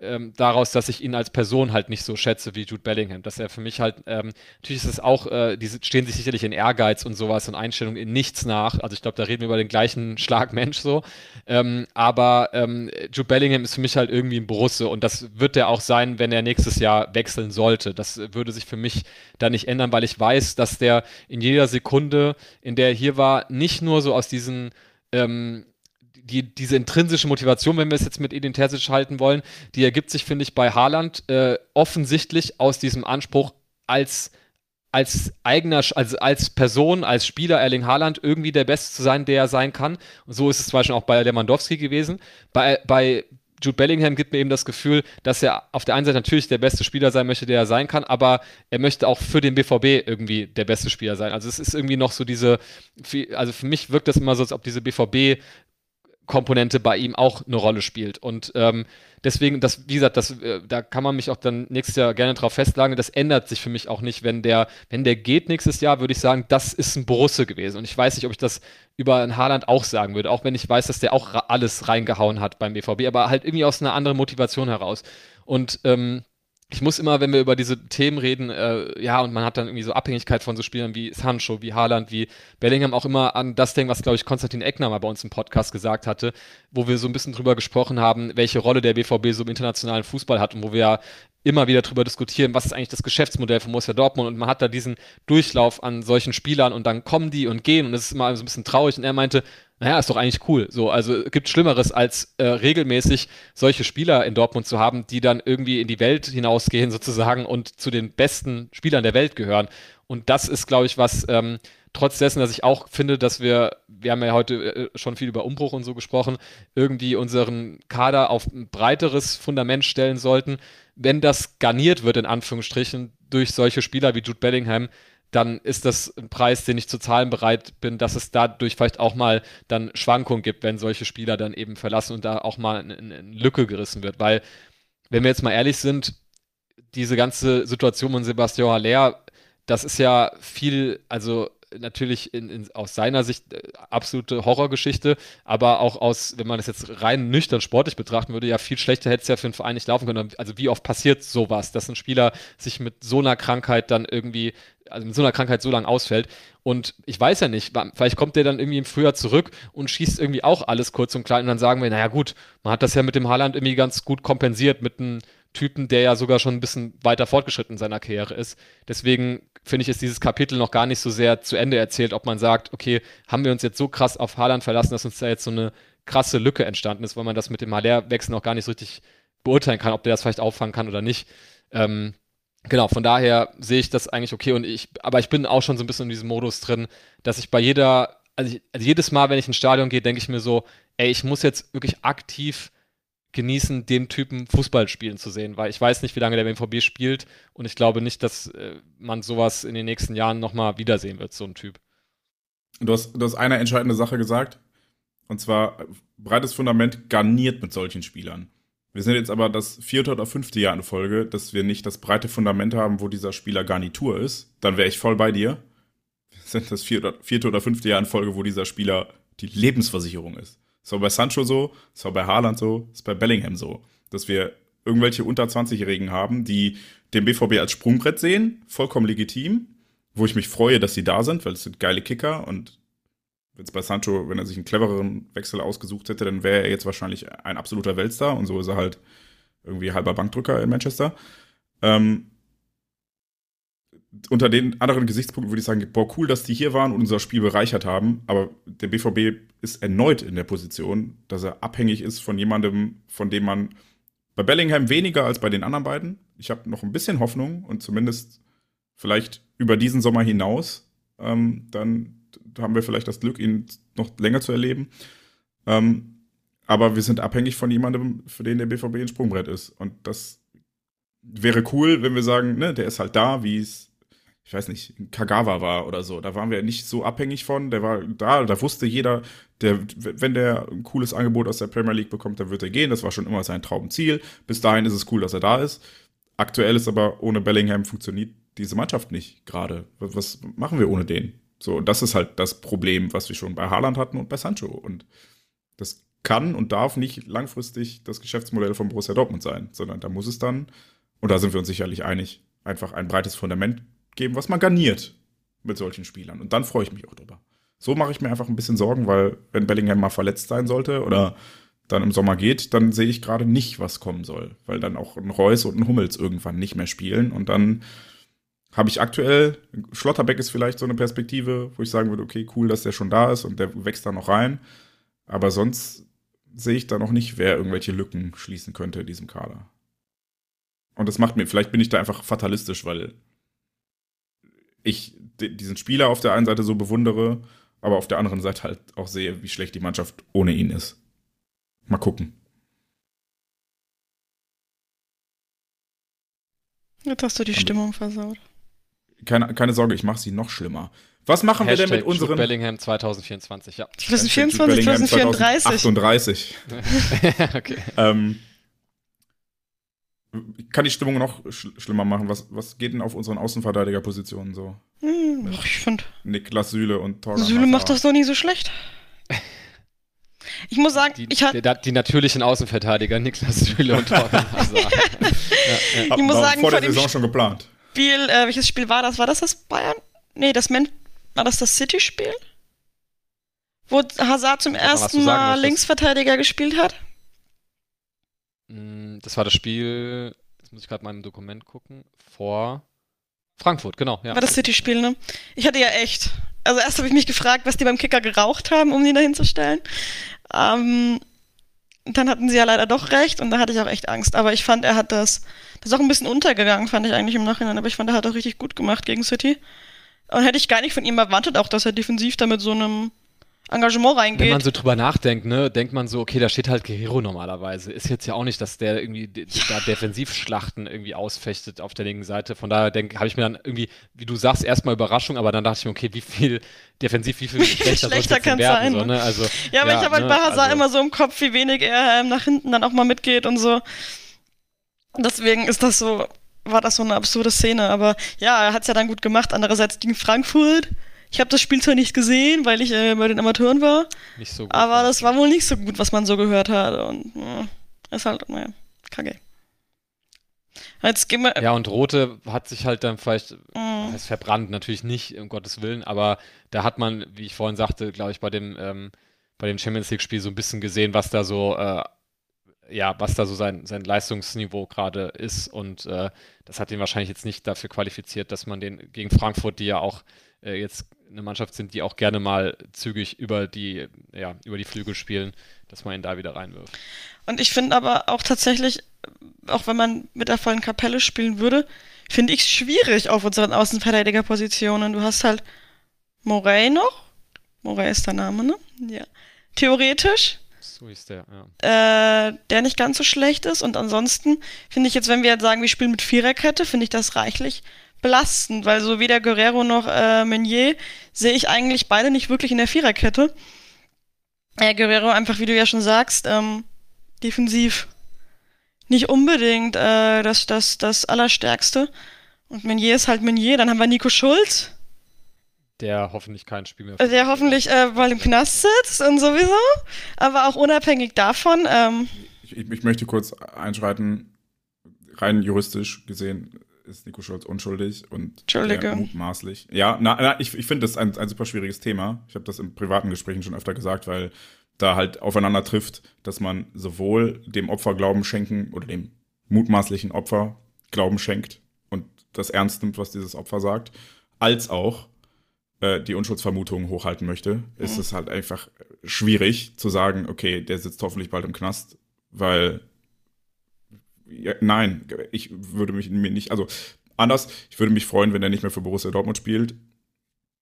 ähm, daraus, dass ich ihn als Person halt nicht so schätze wie Jude Bellingham. Dass er für mich halt, ähm, natürlich ist es auch, äh, die stehen sich sicherlich in Ehrgeiz und sowas und Einstellung in nichts nach. Also ich glaube, da reden wir über den gleichen Schlag Mensch so. Ähm, aber ähm, Jude Bellingham ist für mich halt irgendwie ein Borusse und das wird er auch sein, wenn er nächstes Jahr wechseln sollte. Das würde sich für mich da nicht ändern, weil ich weiß, dass der in jeder Sekunde, in der er hier war, nicht nur so aus diesen ähm, die, diese intrinsische Motivation, wenn wir es jetzt mit Edin halten wollen, die ergibt sich, finde ich, bei Haaland äh, offensichtlich aus diesem Anspruch als als eigener, also als Person, als Spieler Erling Haaland irgendwie der Beste zu sein, der er sein kann. Und so ist es zum Beispiel auch bei Lewandowski gewesen. Bei, bei Jude Bellingham gibt mir eben das Gefühl, dass er auf der einen Seite natürlich der beste Spieler sein möchte, der er sein kann, aber er möchte auch für den BVB irgendwie der beste Spieler sein. Also es ist irgendwie noch so diese, also für mich wirkt das immer so, als ob diese BVB Komponente bei ihm auch eine Rolle spielt. Und ähm, deswegen, das, wie gesagt, das, äh, da kann man mich auch dann nächstes Jahr gerne drauf festlegen. Das ändert sich für mich auch nicht, wenn der, wenn der geht nächstes Jahr, würde ich sagen, das ist ein Borusse gewesen. Und ich weiß nicht, ob ich das über ein Haaland auch sagen würde, auch wenn ich weiß, dass der auch alles reingehauen hat beim BVB, aber halt irgendwie aus einer anderen Motivation heraus. Und ähm, ich muss immer, wenn wir über diese Themen reden, äh, ja, und man hat dann irgendwie so Abhängigkeit von so Spielern wie Sancho, wie Haaland, wie Bellingham auch immer an das denken, was, glaube ich, Konstantin Eckner mal bei uns im Podcast gesagt hatte, wo wir so ein bisschen drüber gesprochen haben, welche Rolle der BVB so im internationalen Fußball hat und wo wir ja immer wieder drüber diskutieren, was ist eigentlich das Geschäftsmodell von Borussia Dortmund und man hat da diesen Durchlauf an solchen Spielern und dann kommen die und gehen und es ist immer so ein bisschen traurig und er meinte, naja, ist doch eigentlich cool. So, also gibt Schlimmeres, als äh, regelmäßig solche Spieler in Dortmund zu haben, die dann irgendwie in die Welt hinausgehen sozusagen und zu den besten Spielern der Welt gehören. Und das ist, glaube ich, was ähm, trotz dessen, dass ich auch finde, dass wir, wir haben ja heute äh, schon viel über Umbruch und so gesprochen, irgendwie unseren Kader auf ein breiteres Fundament stellen sollten. Wenn das garniert wird, in Anführungsstrichen, durch solche Spieler wie Jude Bellingham, dann ist das ein Preis, den ich zu zahlen bereit bin, dass es dadurch vielleicht auch mal dann Schwankungen gibt, wenn solche Spieler dann eben verlassen und da auch mal eine, eine Lücke gerissen wird. Weil, wenn wir jetzt mal ehrlich sind, diese ganze Situation von Sebastian Haller, das ist ja viel, also natürlich in, in, aus seiner Sicht äh, absolute Horrorgeschichte, aber auch aus, wenn man das jetzt rein nüchtern sportlich betrachten würde, ja viel schlechter hätte es ja für einen Verein nicht laufen können. Also wie oft passiert sowas, dass ein Spieler sich mit so einer Krankheit dann irgendwie, also mit so einer Krankheit so lange ausfällt. Und ich weiß ja nicht, vielleicht kommt der dann irgendwie im Frühjahr zurück und schießt irgendwie auch alles kurz und klein und dann sagen wir, naja gut, man hat das ja mit dem Haaland irgendwie ganz gut kompensiert mit einem Typen, der ja sogar schon ein bisschen weiter fortgeschritten in seiner Karriere ist. Deswegen finde ich, ist dieses Kapitel noch gar nicht so sehr zu Ende erzählt, ob man sagt, okay, haben wir uns jetzt so krass auf Haaland verlassen, dass uns da jetzt so eine krasse Lücke entstanden ist, weil man das mit dem Haller-Wechsel noch gar nicht so richtig beurteilen kann, ob der das vielleicht auffangen kann oder nicht. Ähm, genau, von daher sehe ich das eigentlich okay und ich, aber ich bin auch schon so ein bisschen in diesem Modus drin, dass ich bei jeder, also, ich, also jedes Mal, wenn ich ins Stadion gehe, denke ich mir so, ey, ich muss jetzt wirklich aktiv genießen, den Typen Fußball spielen zu sehen, weil ich weiß nicht, wie lange der BVB spielt und ich glaube nicht, dass äh, man sowas in den nächsten Jahren nochmal wiedersehen wird, so ein Typ. Du hast, du hast eine entscheidende Sache gesagt, und zwar breites Fundament garniert mit solchen Spielern. Wir sind jetzt aber das vierte oder fünfte Jahr in Folge, dass wir nicht das breite Fundament haben, wo dieser Spieler Garnitur ist. Dann wäre ich voll bei dir. Wir sind das vierte oder fünfte Jahr in Folge, wo dieser Spieler die Lebensversicherung ist. Das war bei Sancho so, das war bei Haaland so, das ist bei Bellingham so. Dass wir irgendwelche unter 20-Jährigen haben, die den BVB als Sprungbrett sehen, vollkommen legitim, wo ich mich freue, dass sie da sind, weil es sind geile Kicker und wenn es bei Sancho, wenn er sich einen clevereren Wechsel ausgesucht hätte, dann wäre er jetzt wahrscheinlich ein absoluter Weltstar und so ist er halt irgendwie halber Bankdrücker in Manchester. Ähm, unter den anderen Gesichtspunkten würde ich sagen, boah, cool, dass die hier waren und unser Spiel bereichert haben, aber der BVB ist erneut in der Position, dass er abhängig ist von jemandem, von dem man bei Bellingham weniger als bei den anderen beiden. Ich habe noch ein bisschen Hoffnung und zumindest vielleicht über diesen Sommer hinaus, ähm, dann haben wir vielleicht das Glück, ihn noch länger zu erleben. Ähm, aber wir sind abhängig von jemandem, für den der BVB ein Sprungbrett ist. Und das wäre cool, wenn wir sagen, ne, der ist halt da, wie es ich weiß nicht, Kagawa war oder so. Da waren wir nicht so abhängig von. Der war da, da wusste jeder, der, wenn der ein cooles Angebot aus der Premier League bekommt, dann wird er gehen. Das war schon immer sein Traumziel. Bis dahin ist es cool, dass er da ist. Aktuell ist aber ohne Bellingham funktioniert diese Mannschaft nicht gerade. Was machen wir ohne den? So, und das ist halt das Problem, was wir schon bei Haaland hatten und bei Sancho. Und das kann und darf nicht langfristig das Geschäftsmodell von Borussia Dortmund sein, sondern da muss es dann, und da sind wir uns sicherlich einig, einfach ein breites Fundament geben, was man garniert mit solchen Spielern. Und dann freue ich mich auch drüber. So mache ich mir einfach ein bisschen Sorgen, weil wenn Bellingham mal verletzt sein sollte oder dann im Sommer geht, dann sehe ich gerade nicht, was kommen soll. Weil dann auch ein Reus und ein Hummels irgendwann nicht mehr spielen. Und dann habe ich aktuell, Schlotterbeck ist vielleicht so eine Perspektive, wo ich sagen würde, okay, cool, dass der schon da ist und der wächst da noch rein. Aber sonst sehe ich da noch nicht, wer irgendwelche Lücken schließen könnte in diesem Kader. Und das macht mir, vielleicht bin ich da einfach fatalistisch, weil ich diesen Spieler auf der einen Seite so bewundere, aber auf der anderen Seite halt auch sehe, wie schlecht die Mannschaft ohne ihn ist. Mal gucken. Jetzt hast du die Stimmung versaut. Keine, keine Sorge, ich mache sie noch schlimmer. Was machen Hashtag wir denn mit unseren. Jude Bellingham 2024, ja. 2024, 2034. 2038. okay. Ähm, kann die Stimmung noch sch schlimmer machen. Was, was geht denn auf unseren Außenverteidigerpositionen so? Hm, ich finde. Niklas Süle und Torgan Süle macht das doch nie so schlecht. Ich muss sagen, die, ich die, die natürlichen Außenverteidiger, Niklas Süle und Torgan ja, ja. Ich muss sagen, vor der Saison schon geplant. Spiel, äh, welches Spiel war das? War das das Bayern? Nee, das Men war das das City-Spiel? Wo Hazard zum ersten Mal Linksverteidiger gespielt hat? Mm, das war das Spiel, jetzt muss ich gerade mal im Dokument gucken, vor Frankfurt, genau. Ja. War das City-Spiel, ne? Ich hatte ja echt. Also erst habe ich mich gefragt, was die beim Kicker geraucht haben, um ihn da hinzustellen. Ähm, dann hatten sie ja leider doch recht und da hatte ich auch echt Angst. Aber ich fand, er hat das, das ist auch ein bisschen untergegangen, fand ich eigentlich im Nachhinein. Aber ich fand, er hat auch richtig gut gemacht gegen City. Und hätte ich gar nicht von ihm erwartet, auch dass er defensiv da mit so einem Engagement reingeht. Wenn man so drüber nachdenkt, ne, denkt man so, okay, da steht halt Guerrero normalerweise. Ist jetzt ja auch nicht, dass der irgendwie ja. da Defensivschlachten irgendwie ausfechtet auf der linken Seite. Von daher habe ich mir dann irgendwie, wie du sagst, erstmal Überraschung, aber dann dachte ich mir, okay, wie viel defensiv, wie viel schlechter, schlechter kann es sein. So, ne? also, ja, aber ja, ich habe halt ne, bei Hazard also, immer so im Kopf, wie wenig er ähm, nach hinten dann auch mal mitgeht und so. Deswegen ist das so, war das so eine absurde Szene. Aber ja, er hat es ja dann gut gemacht. Andererseits gegen Frankfurt ich habe das Spiel zwar nicht gesehen, weil ich äh, bei den Amateuren war. Nicht so gut. Aber das war wohl nicht so gut, was man so gehört hat. Und äh, ist halt, naja, kacke. Jetzt gehen wir. Ja, und Rote hat sich halt dann vielleicht, mm. ist verbrannt, natürlich nicht, um Gottes Willen, aber da hat man, wie ich vorhin sagte, glaube ich, bei dem, ähm, bei dem Champions League-Spiel so ein bisschen gesehen, was da so, äh, ja, was da so sein, sein Leistungsniveau gerade ist. Und äh, das hat ihn wahrscheinlich jetzt nicht dafür qualifiziert, dass man den gegen Frankfurt, die ja auch äh, jetzt eine Mannschaft sind, die auch gerne mal zügig über die, ja, über die Flügel spielen, dass man ihn da wieder reinwirft. Und ich finde aber auch tatsächlich, auch wenn man mit der vollen Kapelle spielen würde, finde ich es schwierig auf unseren Außenverteidigerpositionen. Du hast halt Morey noch. Morey ist der Name, ne? Ja. Theoretisch. So ist der, ja. Äh, der nicht ganz so schlecht ist. Und ansonsten finde ich jetzt, wenn wir jetzt sagen, wir spielen mit Viererkette, finde ich das reichlich belastend, weil so weder Guerrero noch äh, Meunier sehe ich eigentlich beide nicht wirklich in der Viererkette. Äh, Guerrero einfach, wie du ja schon sagst, ähm, defensiv nicht unbedingt äh, das, das, das Allerstärkste. Und Meunier ist halt Meunier. Dann haben wir Nico Schulz. Der hoffentlich kein Spiel mehr. Der hoffentlich äh, mal im Knast sitzt und sowieso. Aber auch unabhängig davon. Ähm, ich, ich möchte kurz einschreiten. Rein juristisch gesehen ist Nico Schulz unschuldig und Entschuldige. mutmaßlich. Ja, na, na ich, ich finde das ein, ein super schwieriges Thema. Ich habe das in privaten Gesprächen schon öfter gesagt, weil da halt aufeinander trifft, dass man sowohl dem Opfer Glauben schenken oder dem mutmaßlichen Opfer Glauben schenkt und das ernst nimmt, was dieses Opfer sagt, als auch äh, die Unschuldsvermutung hochhalten möchte, mhm. ist es halt einfach schwierig zu sagen, okay, der sitzt hoffentlich bald im Knast, weil ja, nein, ich würde mich mir nicht, also anders, ich würde mich freuen, wenn er nicht mehr für Borussia Dortmund spielt.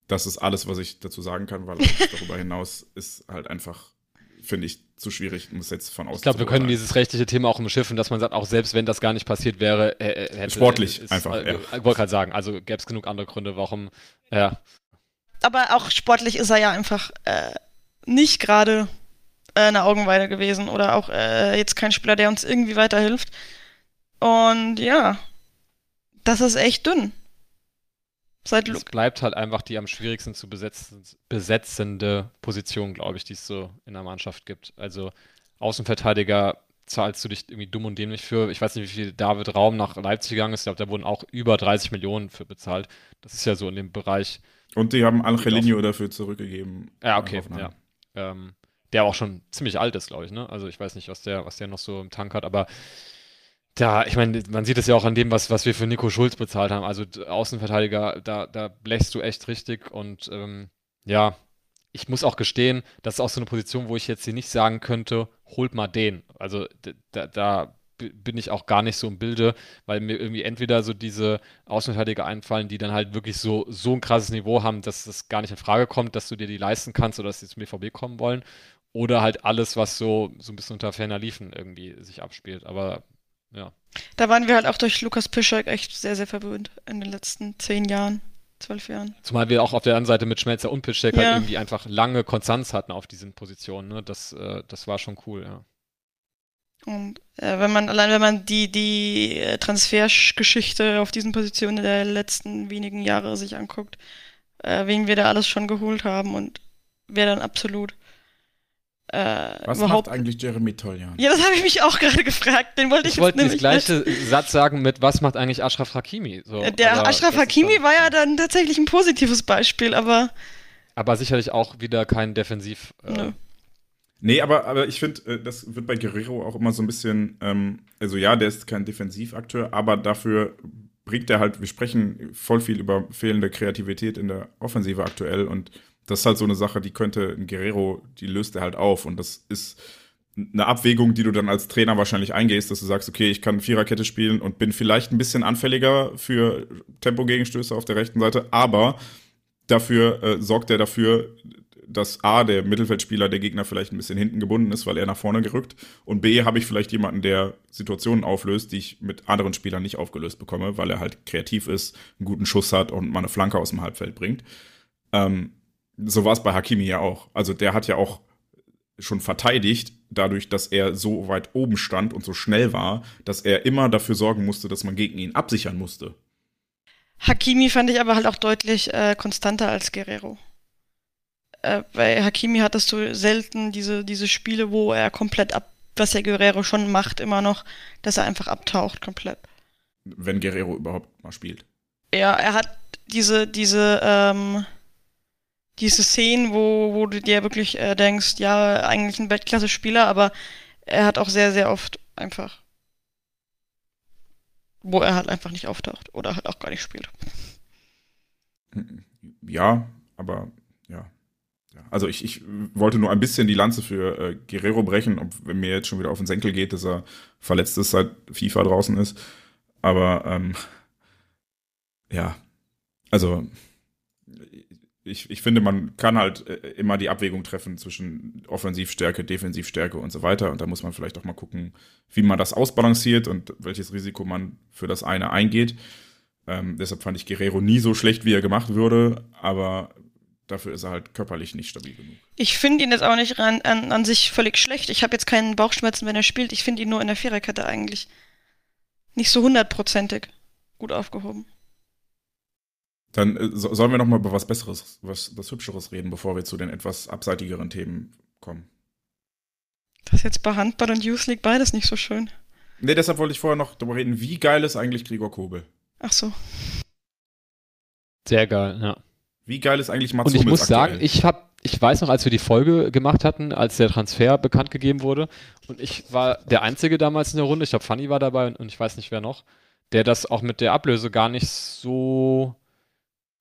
Das ist alles, was ich dazu sagen kann, weil darüber hinaus ist halt einfach finde ich zu schwierig, um es jetzt von außen Ich glaube, wir können dieses rechtliche Thema auch umschiffen, dass man sagt, auch selbst wenn das gar nicht passiert wäre, äh, äh hätte, sportlich ist, einfach. Äh, ja. Ich wollte gerade sagen, also gäbe es genug andere Gründe, warum. Ja. Aber auch sportlich ist er ja einfach äh, nicht gerade äh, eine Augenweide gewesen oder auch äh, jetzt kein Spieler, der uns irgendwie weiterhilft. Und ja, das ist echt dünn. Seit es bleibt halt einfach die am schwierigsten zu besetzen, besetzende Position, glaube ich, die es so in der Mannschaft gibt. Also Außenverteidiger zahlst du dich irgendwie dumm und dämlich für. Ich weiß nicht, wie viel David Raum nach Leipzig gegangen ist. Ich glaube, da wurden auch über 30 Millionen für bezahlt. Das ist ja so in dem Bereich. Und die haben Angelino dafür zurückgegeben. Ja, okay, ja. Ähm, der auch schon ziemlich alt ist, glaube ich, ne? Also ich weiß nicht, was der, was der noch so im Tank hat, aber da, ich meine, man sieht es ja auch an dem, was, was wir für Nico Schulz bezahlt haben. Also Außenverteidiger, da, da blechst du echt richtig. Und ähm, ja, ich muss auch gestehen, das ist auch so eine Position, wo ich jetzt hier nicht sagen könnte, holt mal den. Also da, da bin ich auch gar nicht so im Bilde, weil mir irgendwie entweder so diese Außenverteidiger einfallen, die dann halt wirklich so, so ein krasses Niveau haben, dass das gar nicht in Frage kommt, dass du dir die leisten kannst oder dass sie zum BVB kommen wollen. Oder halt alles, was so, so ein bisschen unter ferner Liefen irgendwie sich abspielt. Aber ja. Da waren wir halt auch durch Lukas Pischek echt sehr, sehr verwöhnt in den letzten zehn Jahren, zwölf Jahren. Zumal wir auch auf der anderen Seite mit Schmelzer und Pischek halt ja. halt irgendwie einfach lange Konstanz hatten auf diesen Positionen. Ne? Das, äh, das war schon cool, ja. Und äh, wenn man, allein wenn man die, die äh, Transfergeschichte auf diesen Positionen der letzten wenigen Jahre sich anguckt, äh, wen wir da alles schon geholt haben und wer dann absolut äh, Was macht eigentlich Jeremy Toljan? Ja, das habe ich mich auch gerade gefragt. Den wollte ich, ich wollte das gleiche Satz sagen mit Was macht eigentlich Ashraf Hakimi? So, der Ashraf Hakimi war ja dann tatsächlich ein positives Beispiel, aber. Aber sicherlich auch wieder kein Defensiv. Äh. Nee, aber, aber ich finde, äh, das wird bei Guerrero auch immer so ein bisschen, ähm, also ja, der ist kein Defensivakteur, aber dafür bringt er halt, wir sprechen voll viel über fehlende Kreativität in der Offensive aktuell und das ist halt so eine Sache, die könnte ein Guerrero, die löst er halt auf. Und das ist eine Abwägung, die du dann als Trainer wahrscheinlich eingehst, dass du sagst, okay, ich kann Viererkette spielen und bin vielleicht ein bisschen anfälliger für Tempogegenstöße auf der rechten Seite, aber dafür äh, sorgt er dafür, dass A, der Mittelfeldspieler der Gegner vielleicht ein bisschen hinten gebunden ist, weil er nach vorne gerückt. Und B, habe ich vielleicht jemanden, der Situationen auflöst, die ich mit anderen Spielern nicht aufgelöst bekomme, weil er halt kreativ ist, einen guten Schuss hat und mal eine Flanke aus dem Halbfeld bringt. Ähm, so war es bei Hakimi ja auch. Also der hat ja auch schon verteidigt, dadurch, dass er so weit oben stand und so schnell war, dass er immer dafür sorgen musste, dass man gegen ihn absichern musste. Hakimi fand ich aber halt auch deutlich äh, konstanter als Guerrero. Äh, bei Hakimi hattest du selten diese, diese Spiele, wo er komplett ab, was der Guerrero schon macht, immer noch, dass er einfach abtaucht komplett. Wenn Guerrero überhaupt mal spielt. Ja, er hat diese, diese, ähm, diese Szenen, wo, wo du dir wirklich äh, denkst, ja, eigentlich ein Weltklasse-Spieler, aber er hat auch sehr, sehr oft einfach, wo er halt einfach nicht auftaucht oder halt auch gar nicht spielt. Ja, aber ja. Also ich, ich wollte nur ein bisschen die Lanze für äh, Guerrero brechen, ob wenn mir jetzt schon wieder auf den Senkel geht, dass er verletzt ist, seit FIFA draußen ist. Aber ähm, ja, also ich, ich finde, man kann halt äh, immer die Abwägung treffen zwischen Offensivstärke, Defensivstärke und so weiter. Und da muss man vielleicht auch mal gucken, wie man das ausbalanciert und welches Risiko man für das eine eingeht. Ähm, deshalb fand ich Guerrero nie so schlecht, wie er gemacht würde, aber dafür ist er halt körperlich nicht stabil genug. Ich finde ihn jetzt auch nicht ran, an, an sich völlig schlecht. Ich habe jetzt keinen Bauchschmerzen, wenn er spielt. Ich finde ihn nur in der Viererkette eigentlich nicht so hundertprozentig gut aufgehoben. Dann äh, so, sollen wir noch mal über was Besseres, was, was Hübscheres reden, bevor wir zu den etwas abseitigeren Themen kommen. Das ist jetzt bei Handball und Youth League beides nicht so schön. Nee, deshalb wollte ich vorher noch darüber reden, wie geil ist eigentlich Gregor Kobel? Ach so. Sehr geil, ja. Wie geil ist eigentlich Mats Und ich muss aktuell? sagen, ich habe ich weiß noch, als wir die Folge gemacht hatten, als der Transfer bekannt gegeben wurde, und ich war der Einzige damals in der Runde, ich glaube, Fanny war dabei und, und ich weiß nicht, wer noch, der das auch mit der Ablöse gar nicht so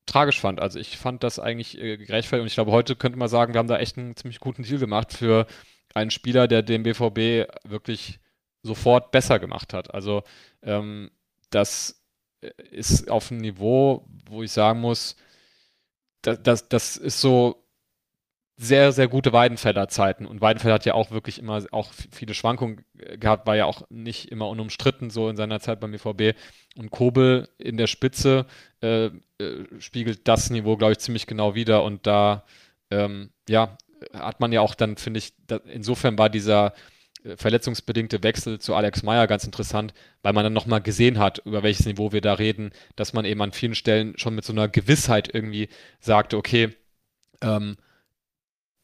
tragisch fand. Also ich fand das eigentlich äh, gerechtfertigt und ich glaube, heute könnte man sagen, wir haben da echt einen ziemlich guten Deal gemacht für einen Spieler, der den BVB wirklich sofort besser gemacht hat. Also ähm, das äh, ist auf einem Niveau, wo ich sagen muss, das, das, das ist so sehr, sehr gute Weidenfeller Zeiten. Und Weidenfeller hat ja auch wirklich immer auch viele Schwankungen gehabt, war ja auch nicht immer unumstritten so in seiner Zeit beim BVB. Und Kobel in der Spitze äh, äh, spiegelt das Niveau, glaube ich, ziemlich genau wieder. Und da, ähm, ja, hat man ja auch dann, finde ich, da, insofern war dieser äh, verletzungsbedingte Wechsel zu Alex Meyer ganz interessant, weil man dann nochmal gesehen hat, über welches Niveau wir da reden, dass man eben an vielen Stellen schon mit so einer Gewissheit irgendwie sagte, okay, ähm,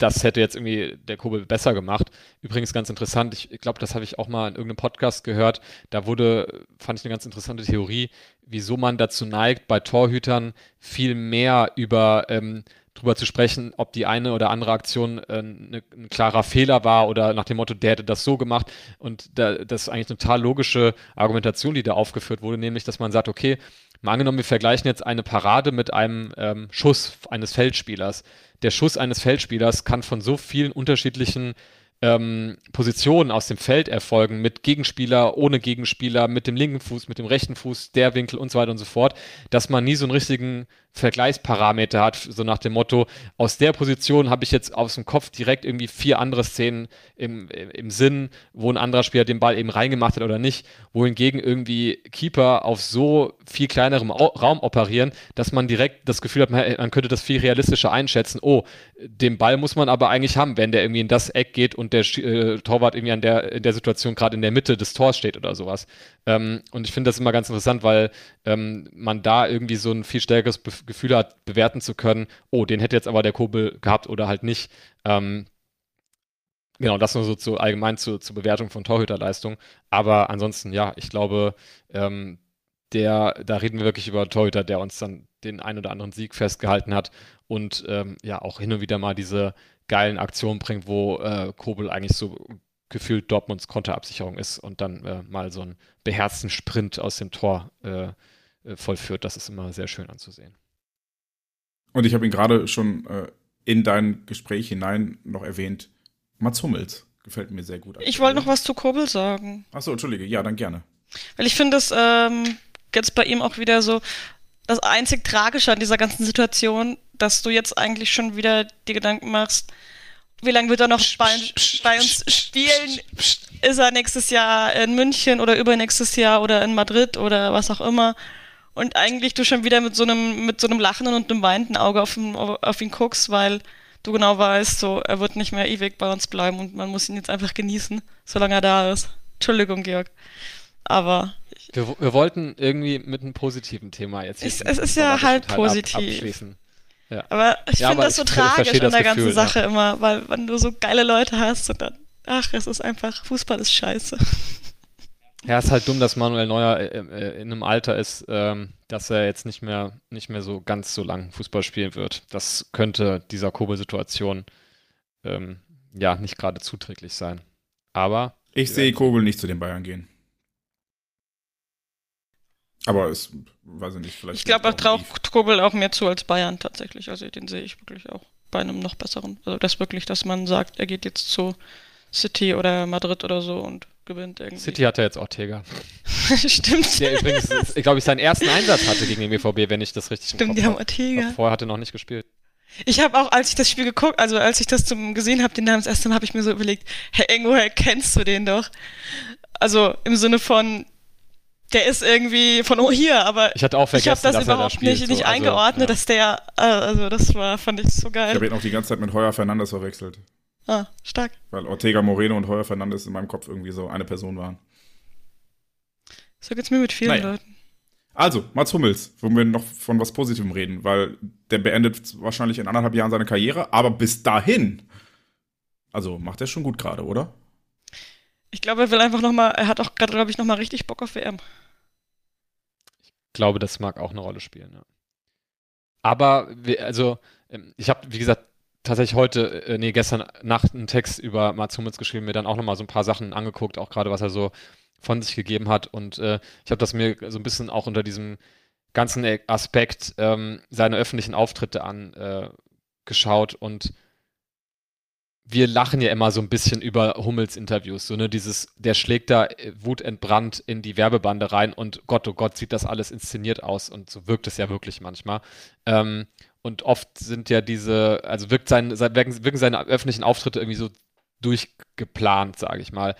das hätte jetzt irgendwie der Kobel besser gemacht. Übrigens ganz interessant, ich, glaube, das habe ich auch mal in irgendeinem Podcast gehört. Da wurde, fand ich eine ganz interessante Theorie, wieso man dazu neigt, bei Torhütern viel mehr über ähm, drüber zu sprechen, ob die eine oder andere Aktion äh, ne, ein klarer Fehler war oder nach dem Motto, der hätte das so gemacht. Und da, das ist eigentlich eine total logische Argumentation, die da aufgeführt wurde, nämlich, dass man sagt, okay, mal angenommen, wir vergleichen jetzt eine Parade mit einem ähm, Schuss eines Feldspielers. Der Schuss eines Feldspielers kann von so vielen unterschiedlichen ähm, Positionen aus dem Feld erfolgen, mit Gegenspieler, ohne Gegenspieler, mit dem linken Fuß, mit dem rechten Fuß, der Winkel und so weiter und so fort, dass man nie so einen richtigen Vergleichsparameter hat, so nach dem Motto, aus der Position habe ich jetzt aus dem Kopf direkt irgendwie vier andere Szenen im, im Sinn, wo ein anderer Spieler den Ball eben reingemacht hat oder nicht, wohingegen irgendwie Keeper auf so viel kleinerem Raum operieren, dass man direkt das Gefühl hat, man, könnte das viel realistischer einschätzen. Oh, den Ball muss man aber eigentlich haben, wenn der irgendwie in das Eck geht und der äh, Torwart irgendwie an der, in der Situation gerade in der Mitte des Tors steht oder sowas. Ähm, und ich finde das immer ganz interessant, weil ähm, man da irgendwie so ein viel stärkeres Be Gefühl hat, bewerten zu können, oh, den hätte jetzt aber der Kobel gehabt oder halt nicht. Ähm, Genau, das nur so zu, allgemein zur zu Bewertung von Torhüterleistung. Aber ansonsten, ja, ich glaube, ähm, der, da reden wir wirklich über Torhüter, der uns dann den ein oder anderen Sieg festgehalten hat und ähm, ja auch hin und wieder mal diese geilen Aktionen bringt, wo äh, Kobel eigentlich so gefühlt Dortmunds Konterabsicherung ist und dann äh, mal so einen beherzten Sprint aus dem Tor äh, äh, vollführt. Das ist immer sehr schön anzusehen. Und ich habe ihn gerade schon äh, in dein Gespräch hinein noch erwähnt. Mats Hummels gefällt mir sehr gut. Ich wollte noch was zu Kobel sagen. Achso, entschuldige. Ja, dann gerne. Weil ich finde es ähm, jetzt bei ihm auch wieder so das einzig Tragische an dieser ganzen Situation, dass du jetzt eigentlich schon wieder die Gedanken machst, wie lange wird er noch bei, bei uns spielen? Ist er nächstes Jahr in München oder übernächstes Jahr oder in Madrid oder was auch immer? Und eigentlich du schon wieder mit so einem, mit so einem lachenden und einem weinenden Auge auf ihn, auf ihn guckst, weil du genau weißt, so, er wird nicht mehr ewig bei uns bleiben und man muss ihn jetzt einfach genießen, solange er da ist. Entschuldigung, Georg. Aber. Wir, wir wollten irgendwie mit einem positiven Thema jetzt. Es, es ist ja halb positiv. Ab, abschließen. Ja. Aber ich ja, finde das so tragisch an der ganzen Gefühl, Sache ja. immer, weil wenn du so geile Leute hast und dann, ach, es ist einfach, Fußball ist scheiße. Ja, ist halt dumm, dass Manuel Neuer äh, äh, in einem Alter ist, ähm, dass er jetzt nicht mehr, nicht mehr so ganz so lang Fußball spielen wird. Das könnte dieser Kobel-Situation ähm, ja nicht gerade zuträglich sein. Aber. Ich sehe Kobel nicht zu den Bayern gehen. Aber es, weiß ich nicht, vielleicht. Ich glaube, er traucht Kobel auch mehr zu als Bayern tatsächlich. Also den sehe ich wirklich auch bei einem noch besseren. Also das wirklich, dass man sagt, er geht jetzt zu City oder Madrid oder so und gewinnt irgendwie. City hat ja jetzt Ortega. Stimmt. Der übrigens, ich glaube ich, seinen ersten Einsatz hatte gegen den BVB, wenn ich das richtig Stimmt, die haben Ortega. Vorher hatte noch nicht gespielt. Ich habe auch, als ich das Spiel geguckt, also als ich das zum gesehen habe, den Namen das erste Mal, habe ich mir so überlegt, Herr irgendwoher kennst du den doch? Also im Sinne von, der ist irgendwie von oh, hier, aber ich hatte auch vergessen, ich habe das überhaupt da nicht, so. nicht also, eingeordnet, ja. dass der, äh, also das war, fand ich so geil. Ich habe ihn auch die ganze Zeit mit Heuer Fernandes verwechselt. Ah, stark. Weil Ortega Moreno und Heuer Fernandes in meinem Kopf irgendwie so eine Person waren. So geht's mir mit vielen naja. Leuten. Also, Mats Hummels, wo wir noch von was Positivem reden, weil der beendet wahrscheinlich in anderthalb Jahren seine Karriere, aber bis dahin, also macht er schon gut gerade, oder? Ich glaube, er will einfach nochmal, er hat auch gerade, glaube ich, nochmal richtig Bock auf WM glaube, das mag auch eine Rolle spielen. Ja. Aber, also, ähm, ich habe, wie gesagt, tatsächlich heute, äh, nee, gestern Nacht einen Text über Mats Hummels geschrieben, mir dann auch nochmal so ein paar Sachen angeguckt, auch gerade was er so von sich gegeben hat. Und äh, ich habe das mir so ein bisschen auch unter diesem ganzen Aspekt ähm, seiner öffentlichen Auftritte angeschaut. Äh, und wir lachen ja immer so ein bisschen über Hummels Interviews, so ne, dieses, der schlägt da äh, wutentbrannt in die Werbebande rein und Gott, oh Gott, sieht das alles inszeniert aus und so wirkt es ja wirklich manchmal. Ähm, und oft sind ja diese, also wirkt sein, wirken, wirken seine öffentlichen Auftritte irgendwie so durchgeplant, sage ich mal.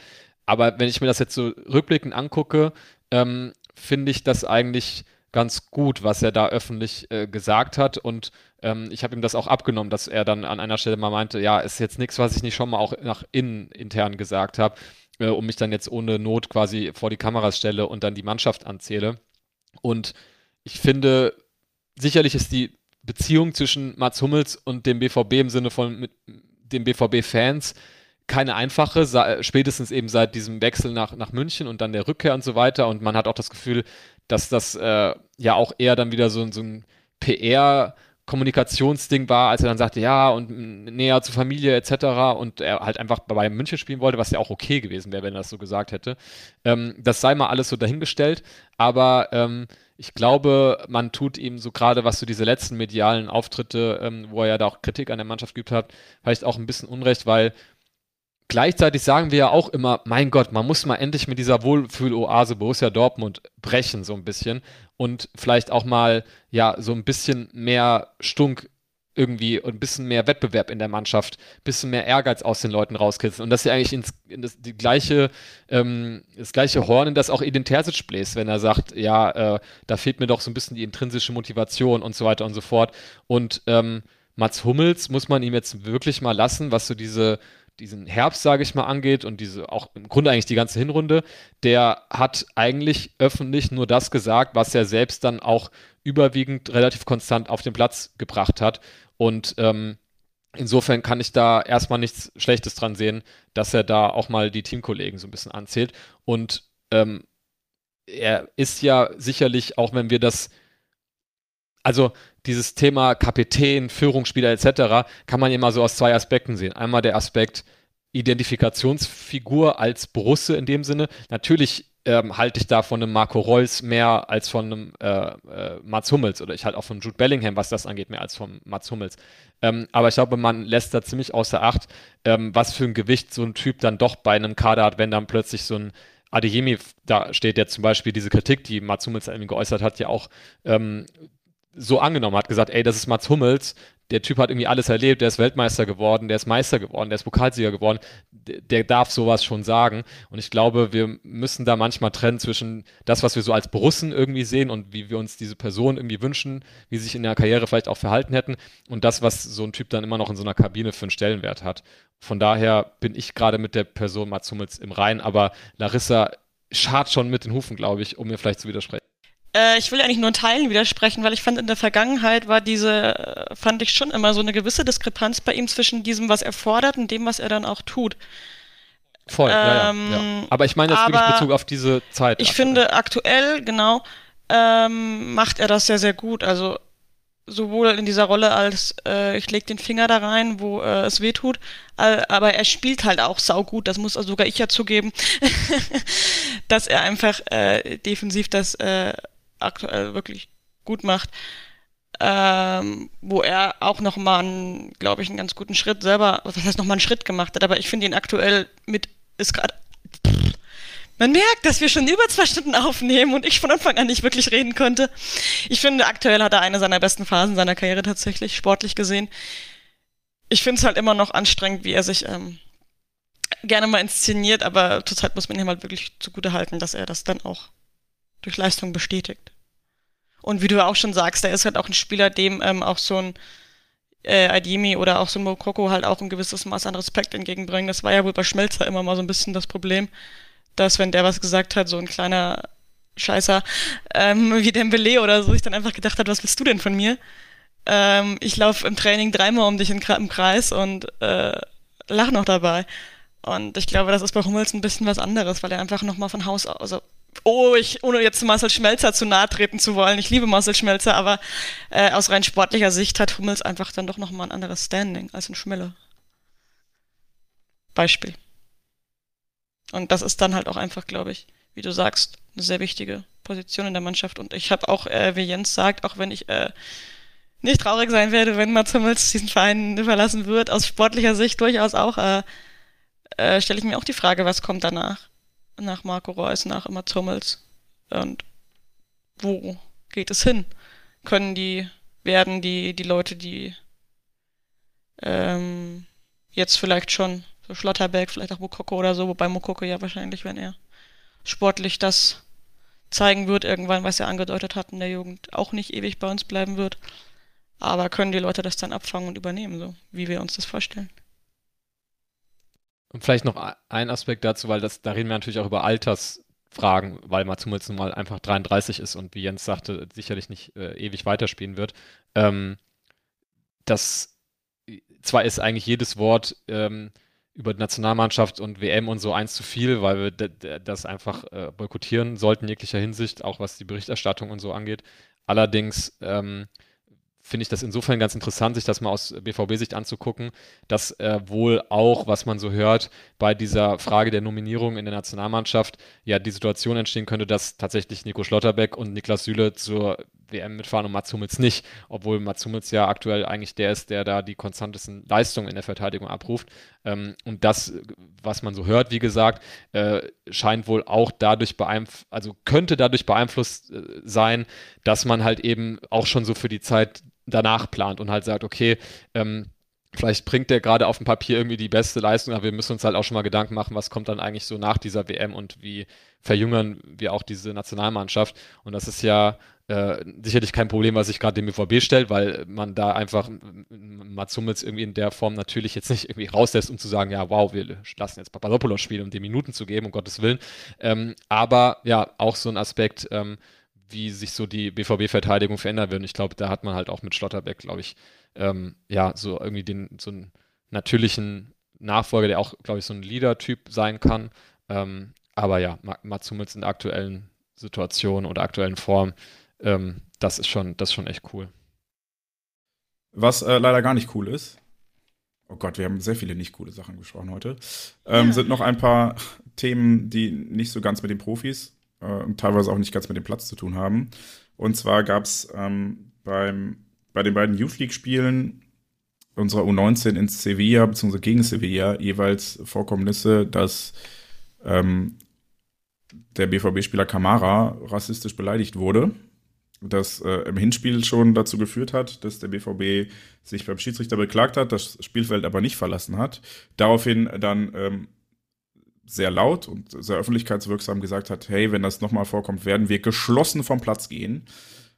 Aber wenn ich mir das jetzt so rückblickend angucke, ähm, finde ich das eigentlich ganz gut, was er da öffentlich äh, gesagt hat. Und ähm, ich habe ihm das auch abgenommen, dass er dann an einer Stelle mal meinte, ja, ist jetzt nichts, was ich nicht schon mal auch nach innen intern gesagt habe, äh, um mich dann jetzt ohne Not quasi vor die Kameras stelle und dann die Mannschaft anzähle. Und ich finde, sicherlich ist die Beziehung zwischen Mats Hummels und dem BVB im Sinne von mit den BVB-Fans keine einfache, spätestens eben seit diesem Wechsel nach, nach München und dann der Rückkehr und so weiter. Und man hat auch das Gefühl, dass das äh, ja auch eher dann wieder so, so ein PR- Kommunikationsding war, als er dann sagte, ja, und näher zur Familie etc. und er halt einfach bei München spielen wollte, was ja auch okay gewesen wäre, wenn er das so gesagt hätte. Ähm, das sei mal alles so dahingestellt, aber ähm, ich glaube, man tut ihm so gerade, was so diese letzten medialen Auftritte, ähm, wo er ja da auch Kritik an der Mannschaft geübt hat, vielleicht auch ein bisschen Unrecht, weil Gleichzeitig sagen wir ja auch immer, mein Gott, man muss mal endlich mit dieser Wohlfühloase Borussia Dortmund brechen, so ein bisschen. Und vielleicht auch mal, ja, so ein bisschen mehr Stunk irgendwie ein bisschen mehr Wettbewerb in der Mannschaft, ein bisschen mehr Ehrgeiz aus den Leuten rauskitzeln. Und dass er eigentlich ins, in das, die gleiche, ähm, das gleiche Horn, in das auch Edin Terzic bläst, wenn er sagt, ja, äh, da fehlt mir doch so ein bisschen die intrinsische Motivation und so weiter und so fort. Und ähm, Mats Hummels muss man ihm jetzt wirklich mal lassen, was so diese diesen Herbst, sage ich mal, angeht und diese auch im Grunde eigentlich die ganze Hinrunde, der hat eigentlich öffentlich nur das gesagt, was er selbst dann auch überwiegend relativ konstant auf den Platz gebracht hat. Und ähm, insofern kann ich da erstmal nichts Schlechtes dran sehen, dass er da auch mal die Teamkollegen so ein bisschen anzählt. Und ähm, er ist ja sicherlich, auch wenn wir das also dieses Thema Kapitän, Führungsspieler etc. kann man immer so aus zwei Aspekten sehen. Einmal der Aspekt Identifikationsfigur als Brusse in dem Sinne. Natürlich ähm, halte ich da von einem Marco Reus mehr als von einem äh, äh, Mats Hummels oder ich halte auch von Jude Bellingham, was das angeht, mehr als von Mats Hummels. Ähm, aber ich glaube, man lässt da ziemlich außer Acht, ähm, was für ein Gewicht so ein Typ dann doch bei einem Kader hat, wenn dann plötzlich so ein Adeyemi da steht, der zum Beispiel diese Kritik, die Mats Hummels irgendwie geäußert hat, ja auch ähm, so angenommen, hat gesagt, ey, das ist Mats Hummels, der Typ hat irgendwie alles erlebt, der ist Weltmeister geworden, der ist Meister geworden, der ist Pokalsieger geworden, der, der darf sowas schon sagen. Und ich glaube, wir müssen da manchmal trennen zwischen das, was wir so als Borussen irgendwie sehen und wie wir uns diese Person irgendwie wünschen, wie sie sich in der Karriere vielleicht auch verhalten hätten und das, was so ein Typ dann immer noch in so einer Kabine für einen Stellenwert hat. Von daher bin ich gerade mit der Person Mats Hummels im Rein, aber Larissa schart schon mit den Hufen, glaube ich, um mir vielleicht zu widersprechen. Äh, ich will eigentlich nur in Teilen widersprechen, weil ich fand, in der Vergangenheit war diese, äh, fand ich schon immer so eine gewisse Diskrepanz bei ihm zwischen diesem, was er fordert und dem, was er dann auch tut. Voll, ähm, ja, ja, ähm, Aber ich meine jetzt wirklich Bezug auf diese Zeit. Ich aktuell. finde aktuell, genau, ähm, macht er das sehr, sehr gut. Also sowohl in dieser Rolle als äh, ich leg den Finger da rein, wo äh, es weh tut, aber er spielt halt auch saugut, das muss also sogar ich ja zugeben, dass er einfach äh, defensiv das äh, aktuell wirklich gut macht. Ähm, wo er auch nochmal, glaube ich, einen ganz guten Schritt selber, was heißt nochmal einen Schritt gemacht hat, aber ich finde ihn aktuell mit, ist gerade, man merkt, dass wir schon über zwei Stunden aufnehmen und ich von Anfang an nicht wirklich reden konnte. Ich finde, aktuell hat er eine seiner besten Phasen seiner Karriere tatsächlich, sportlich gesehen. Ich finde es halt immer noch anstrengend, wie er sich ähm, gerne mal inszeniert, aber zurzeit muss man ihm halt wirklich zugute halten, dass er das dann auch durch Leistung bestätigt. Und wie du auch schon sagst, er ist halt auch ein Spieler, dem ähm, auch so ein äh, Adimi oder auch so ein Mokoko halt auch ein gewisses Maß an Respekt entgegenbringen. Das war ja wohl bei Schmelzer immer mal so ein bisschen das Problem, dass wenn der was gesagt hat, so ein kleiner Scheißer ähm, wie Dembele oder so, ich dann einfach gedacht hat, was willst du denn von mir? Ähm, ich laufe im Training dreimal um dich in, im Kreis und äh, lach noch dabei. Und ich glaube, das ist bei Hummels ein bisschen was anderes, weil er einfach nochmal von Haus aus, also oh, ich, ohne jetzt Marcel Schmelzer zu nahe treten zu wollen, ich liebe Marcel Schmelzer, aber äh, aus rein sportlicher Sicht hat Hummels einfach dann doch nochmal ein anderes Standing als ein Schmille. Beispiel. Und das ist dann halt auch einfach, glaube ich, wie du sagst, eine sehr wichtige Position in der Mannschaft. Und ich habe auch, äh, wie Jens sagt, auch wenn ich äh, nicht traurig sein werde, wenn Mats Hummels diesen Verein verlassen wird, aus sportlicher Sicht durchaus auch, äh, äh, stelle ich mir auch die Frage, was kommt danach? Nach Marco Reus, nach Mats Hummels. Und wo geht es hin? Können die, werden die, die Leute, die ähm, jetzt vielleicht schon, so Schlotterberg, vielleicht auch Mokoko oder so, wobei Mokoko ja wahrscheinlich, wenn er sportlich das zeigen wird, irgendwann, was er angedeutet hat in der Jugend, auch nicht ewig bei uns bleiben wird. Aber können die Leute das dann abfangen und übernehmen, so wie wir uns das vorstellen? Und vielleicht noch ein Aspekt dazu, weil das, da reden wir natürlich auch über Altersfragen, weil Mats Hummels nun mal einfach 33 ist und wie Jens sagte, sicherlich nicht äh, ewig weiterspielen wird. Ähm, das zwar ist eigentlich jedes Wort ähm, über Nationalmannschaft und WM und so eins zu viel, weil wir das einfach äh, boykottieren sollten in jeglicher Hinsicht, auch was die Berichterstattung und so angeht. Allerdings ähm, finde ich das insofern ganz interessant, sich das mal aus BVB-Sicht anzugucken, dass äh, wohl auch, was man so hört, bei dieser Frage der Nominierung in der Nationalmannschaft ja die Situation entstehen könnte, dass tatsächlich Nico Schlotterbeck und Niklas Süle zur WM mitfahren und Mats Hummels nicht, obwohl Mats Hummels ja aktuell eigentlich der ist, der da die konstantesten Leistungen in der Verteidigung abruft. Ähm, und das, was man so hört, wie gesagt, äh, scheint wohl auch dadurch beeinflusst, also könnte dadurch beeinflusst äh, sein, dass man halt eben auch schon so für die Zeit danach plant und halt sagt, okay, ähm, vielleicht bringt der gerade auf dem Papier irgendwie die beste Leistung, aber wir müssen uns halt auch schon mal Gedanken machen, was kommt dann eigentlich so nach dieser WM und wie verjüngern wir auch diese Nationalmannschaft. Und das ist ja äh, sicherlich kein Problem, was sich gerade dem BVB stellt, weil man da einfach Mats Hummels irgendwie in der Form natürlich jetzt nicht irgendwie rauslässt, um zu sagen, ja, wow, wir lassen jetzt Papadopoulos spielen, um die Minuten zu geben, um Gottes Willen. Ähm, aber ja, auch so ein Aspekt, ähm, wie sich so die BVB-Verteidigung verändern wird. Und ich glaube, da hat man halt auch mit Schlotterbeck, glaube ich, ähm, ja, so irgendwie den, so einen natürlichen Nachfolger, der auch, glaube ich, so ein Leader-Typ sein kann. Ähm, aber ja, Mats Hummels in der aktuellen Situation oder aktuellen Form, ähm, das ist schon, das ist schon echt cool. Was äh, leider gar nicht cool ist, oh Gott, wir haben sehr viele nicht coole Sachen gesprochen heute, ähm, ja. sind noch ein paar Themen, die nicht so ganz mit den Profis äh, teilweise auch nicht ganz mit dem Platz zu tun haben. Und zwar gab es ähm, beim bei den beiden Youth League-Spielen unserer U19 in Sevilla bzw. gegen Sevilla jeweils Vorkommnisse, dass ähm, der BVB-Spieler Kamara rassistisch beleidigt wurde. Das äh, im Hinspiel schon dazu geführt hat, dass der BVB sich beim Schiedsrichter beklagt hat, das Spielfeld aber nicht verlassen hat. Daraufhin dann ähm, sehr laut und sehr öffentlichkeitswirksam gesagt hat, hey, wenn das nochmal vorkommt, werden wir geschlossen vom Platz gehen.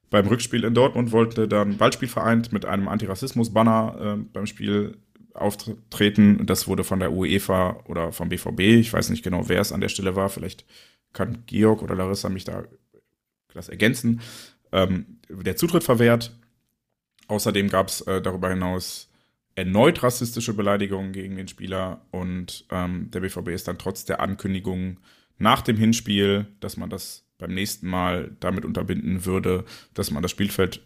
Beim Rückspiel in Dortmund wollte dann Ballspielverein mit einem Antirassismus-Banner äh, beim Spiel auftreten. Das wurde von der UEFA oder vom BVB, ich weiß nicht genau, wer es an der Stelle war, vielleicht kann Georg oder Larissa mich da das ergänzen, ähm, der Zutritt verwehrt. Außerdem gab es äh, darüber hinaus erneut rassistische Beleidigungen gegen den Spieler und ähm, der BVB ist dann trotz der Ankündigung nach dem Hinspiel, dass man das beim nächsten Mal damit unterbinden würde, dass man das Spielfeld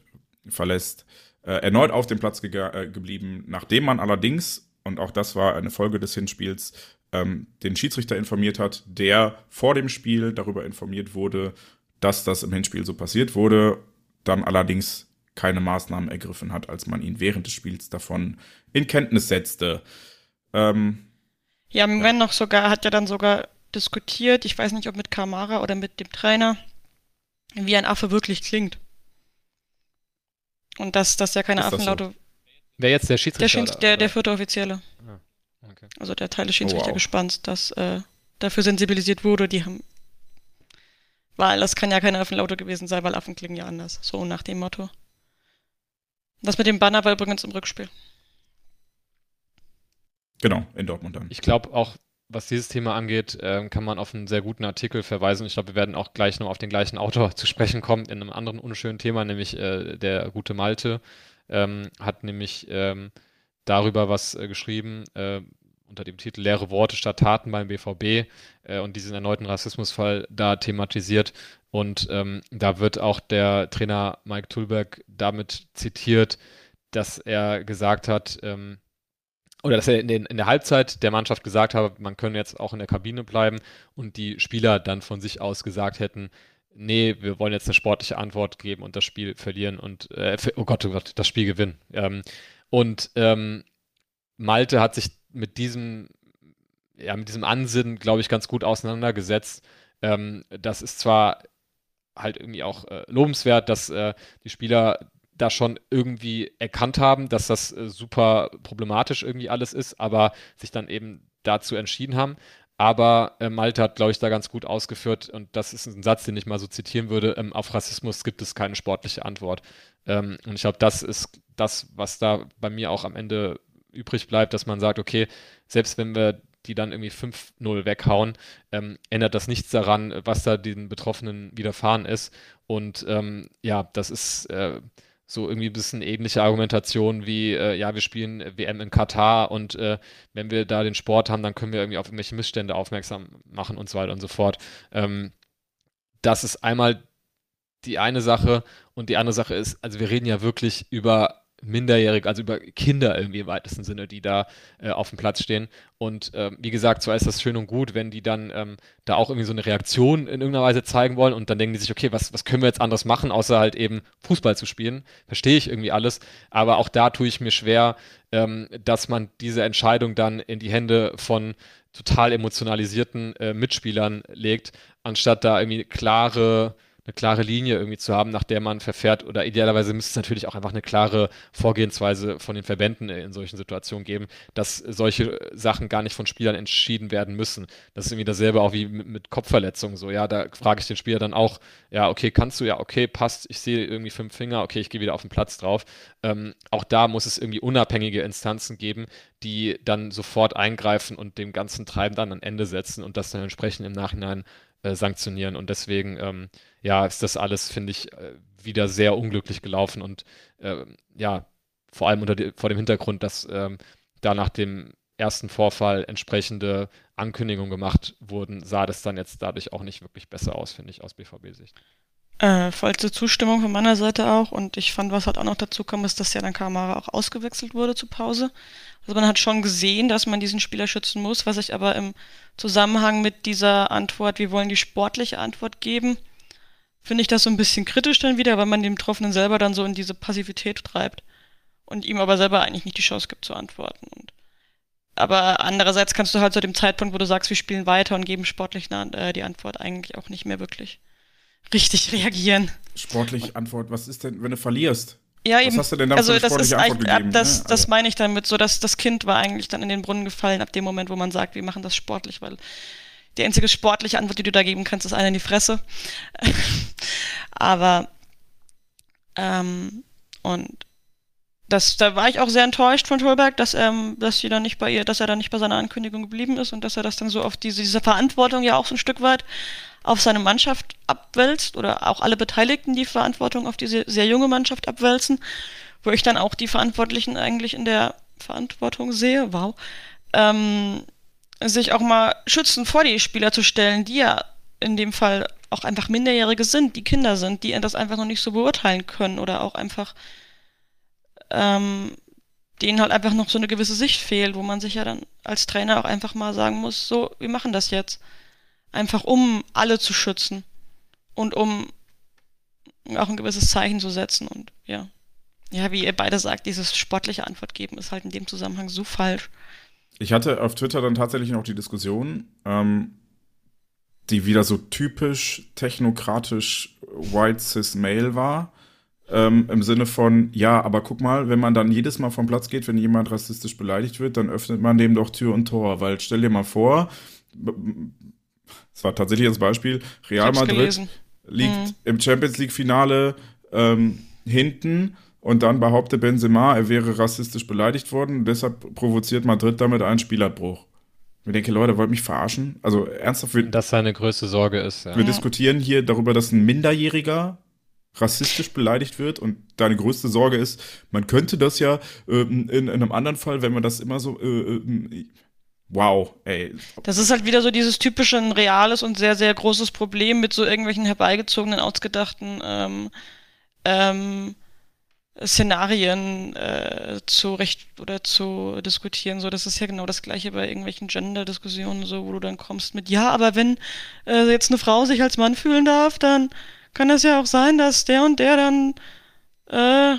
verlässt, äh, erneut auf dem Platz ge äh, geblieben, nachdem man allerdings, und auch das war eine Folge des Hinspiels, ähm, den Schiedsrichter informiert hat, der vor dem Spiel darüber informiert wurde, dass das im Hinspiel so passiert wurde, dann allerdings keine Maßnahmen ergriffen hat, als man ihn während des Spiels davon in Kenntnis setzte. Ähm, ja, Wenn noch sogar, hat er dann sogar diskutiert, ich weiß nicht, ob mit Kamara oder mit dem Trainer, wie ein Affe wirklich klingt. Und dass, dass er keine Affenlaute. So? Wer jetzt der Schiedsrichter? Der, Schieds der, der vierte Offizielle. Ah, okay. Also der Teil des Schiedsrichtergespanns, oh, wow. dass äh, dafür sensibilisiert wurde, die haben. Weil das kann ja keine Affenlaute gewesen sein, weil Affen klingen ja anders. So nach dem Motto. Das mit dem Banner war übrigens im Rückspiel. Genau, in Dortmund dann. Ich glaube auch, was dieses Thema angeht, äh, kann man auf einen sehr guten Artikel verweisen. Ich glaube, wir werden auch gleich noch auf den gleichen Autor zu sprechen kommen in einem anderen unschönen Thema, nämlich äh, der gute Malte ähm, hat nämlich ähm, darüber was äh, geschrieben äh, unter dem Titel Leere Worte statt Taten beim BVB äh, und diesen erneuten Rassismusfall da thematisiert. Und ähm, da wird auch der Trainer Mike Tulberg damit zitiert, dass er gesagt hat, ähm, oder dass er in, den, in, der Halbzeit der Mannschaft gesagt habe, man könne jetzt auch in der Kabine bleiben und die Spieler dann von sich aus gesagt hätten, nee, wir wollen jetzt eine sportliche Antwort geben und das Spiel verlieren und, äh, oh Gott, oh Gott, das Spiel gewinnen. Ähm, und ähm, Malte hat sich mit diesem, ja, mit diesem Ansinnen, glaube ich, ganz gut auseinandergesetzt. Ähm, das ist zwar halt irgendwie auch äh, lobenswert, dass äh, die Spieler da schon irgendwie erkannt haben, dass das äh, super problematisch irgendwie alles ist, aber sich dann eben dazu entschieden haben. Aber äh, Malte hat, glaube ich, da ganz gut ausgeführt, und das ist ein Satz, den ich mal so zitieren würde, ähm, auf Rassismus gibt es keine sportliche Antwort. Ähm, und ich glaube, das ist das, was da bei mir auch am Ende übrig bleibt, dass man sagt, okay, selbst wenn wir die dann irgendwie 5-0 weghauen, ähm, ändert das nichts daran, was da den Betroffenen widerfahren ist. Und ähm, ja, das ist äh, so irgendwie ein bisschen ähnliche Argumentation wie, äh, ja, wir spielen WM in Katar und äh, wenn wir da den Sport haben, dann können wir irgendwie auf irgendwelche Missstände aufmerksam machen und so weiter und so fort. Ähm, das ist einmal die eine Sache und die andere Sache ist, also wir reden ja wirklich über minderjährige, also über Kinder irgendwie im weitesten Sinne, die da äh, auf dem Platz stehen. Und ähm, wie gesagt, zwar ist das schön und gut, wenn die dann ähm, da auch irgendwie so eine Reaktion in irgendeiner Weise zeigen wollen und dann denken die sich, okay, was, was können wir jetzt anderes machen, außer halt eben Fußball zu spielen. Verstehe ich irgendwie alles. Aber auch da tue ich mir schwer, ähm, dass man diese Entscheidung dann in die Hände von total emotionalisierten äh, Mitspielern legt, anstatt da irgendwie klare eine klare Linie irgendwie zu haben, nach der man verfährt. Oder idealerweise müsste es natürlich auch einfach eine klare Vorgehensweise von den Verbänden in solchen Situationen geben, dass solche Sachen gar nicht von Spielern entschieden werden müssen. Das ist irgendwie dasselbe auch wie mit, mit Kopfverletzungen. So, ja, da frage ich den Spieler dann auch, ja, okay, kannst du, ja, okay, passt, ich sehe irgendwie fünf Finger, okay, ich gehe wieder auf den Platz drauf. Ähm, auch da muss es irgendwie unabhängige Instanzen geben, die dann sofort eingreifen und dem ganzen Treiben dann ein Ende setzen und das dann entsprechend im Nachhinein äh, sanktionieren. Und deswegen, ähm, ja, ist das alles, finde ich, äh, wieder sehr unglücklich gelaufen und äh, ja, vor allem unter die, vor dem Hintergrund, dass ähm, da nach dem ersten Vorfall entsprechende Ankündigungen gemacht wurden, sah das dann jetzt dadurch auch nicht wirklich besser aus, finde ich, aus BVB-Sicht. Äh, vollste Zustimmung von meiner Seite auch. Und ich fand, was halt auch noch dazu kam, ist, dass ja dann Kamera auch ausgewechselt wurde zur Pause. Also man hat schon gesehen, dass man diesen Spieler schützen muss, was ich aber im Zusammenhang mit dieser Antwort, wir wollen die sportliche Antwort geben, finde ich das so ein bisschen kritisch dann wieder, weil man dem Betroffenen selber dann so in diese Passivität treibt und ihm aber selber eigentlich nicht die Chance gibt zu antworten. Und aber andererseits kannst du halt zu dem Zeitpunkt, wo du sagst, wir spielen weiter und geben sportlich äh, die Antwort eigentlich auch nicht mehr wirklich richtig reagieren. Sportlich Antwort, was ist denn, wenn du verlierst? Ja, eben. Was hast du denn da also das ist Antwort ab, gegeben? das, ne? das also. meine ich damit, so dass das Kind war eigentlich dann in den Brunnen gefallen ab dem Moment, wo man sagt, wir machen das sportlich, weil die einzige sportliche Antwort, die du da geben kannst, ist einer in die Fresse. Aber ähm, und das, da war ich auch sehr enttäuscht von Tolberg, dass, ähm, dass, sie dann nicht bei ihr, dass er dann nicht bei seiner Ankündigung geblieben ist und dass er das dann so auf diese, diese Verantwortung ja auch so ein Stück weit auf seine Mannschaft abwälzt oder auch alle Beteiligten die Verantwortung auf diese sehr junge Mannschaft abwälzen, wo ich dann auch die Verantwortlichen eigentlich in der Verantwortung sehe, wow, ähm, sich auch mal schützen vor die Spieler zu stellen, die ja in dem Fall auch einfach Minderjährige sind, die Kinder sind, die das einfach noch nicht so beurteilen können oder auch einfach ähm, denen halt einfach noch so eine gewisse Sicht fehlt, wo man sich ja dann als Trainer auch einfach mal sagen muss, so, wir machen das jetzt. Einfach um alle zu schützen und um auch ein gewisses Zeichen zu setzen und ja. Ja, wie ihr beide sagt, dieses sportliche Antwort geben ist halt in dem Zusammenhang so falsch. Ich hatte auf Twitter dann tatsächlich noch die Diskussion, ähm, die wieder so typisch technokratisch white cis male war. Ähm, Im Sinne von, ja, aber guck mal, wenn man dann jedes Mal vom Platz geht, wenn jemand rassistisch beleidigt wird, dann öffnet man dem doch Tür und Tor. Weil stell dir mal vor, es war tatsächlich das Beispiel, Real Madrid gelesen. liegt Mhm. im Champions League-Finale ähm, hinten und dann behauptet Benzema, er wäre rassistisch beleidigt worden und deshalb provoziert Madrid damit einen Spielabbruch. Ich denke, Leute, wollt mich verarschen? Also ernsthaft, wir, Das seine größte Sorge ist. Ja. wir diskutieren hier darüber, dass ein Minderjähriger rassistisch beleidigt wird und deine größte Sorge ist, man könnte das ja ähm, in, in einem anderen Fall, wenn man das immer so, äh, äh, wow, ey, Das ist halt wieder so dieses typische ein reales und sehr, sehr großes Problem mit so irgendwelchen herbeigezogenen, ausgedachten ähm, ähm, Szenarien äh, zu recht oder zu diskutieren. So, das ist ja genau das gleiche bei irgendwelchen Gender-Diskussionen, so, wo du dann kommst mit, ja, aber wenn äh, jetzt eine Frau sich als Mann fühlen darf, dann kann es ja auch sein, dass der und der dann äh,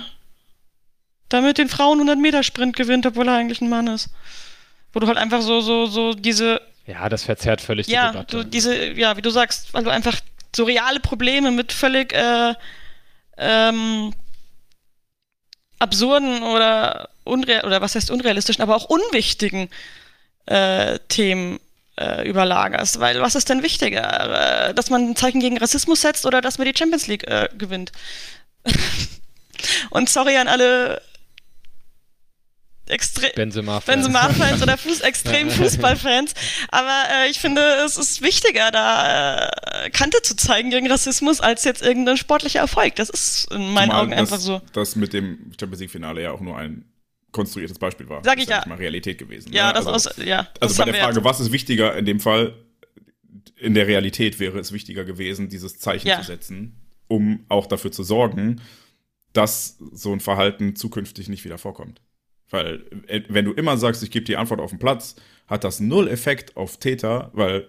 damit den Frauen 100 Meter Sprint gewinnt, obwohl er eigentlich ein Mann ist. Wo du halt einfach so, so, so diese. Ja, das verzerrt völlig ja, die Debatte. Du, diese, ja, wie du sagst, weil du einfach so reale Probleme mit völlig äh, ähm, absurden oder unreal oder was heißt unrealistischen, aber auch unwichtigen äh, Themen äh, überlagerst. Weil was ist denn wichtiger? Äh, dass man ein Zeichen gegen Rassismus setzt oder dass man die Champions League äh, gewinnt? Und sorry an alle extrem Benzema-Fans Benzema oder Fuß extrem Fußballfans. Aber äh, ich finde, es ist wichtiger, da äh, Kante zu zeigen gegen Rassismus, als jetzt irgendein sportlicher Erfolg. Das ist in meinen Zumal Augen einfach das, so. Das mit dem Champions League-Finale ja auch nur ein konstruiertes Beispiel war. Sag ich Das ist ja. nicht mal Realität gewesen. Ja, ne? das also, aus, ja. also das bei der Frage, was ist wichtiger in dem Fall, in der Realität wäre es wichtiger gewesen, dieses Zeichen Ja. zu setzen, um auch dafür zu sorgen, dass so ein Verhalten zukünftig nicht wieder vorkommt. Weil, äh, wenn du immer sagst, ich gebe die Antwort auf den Platz, hat das null Effekt auf Täter, weil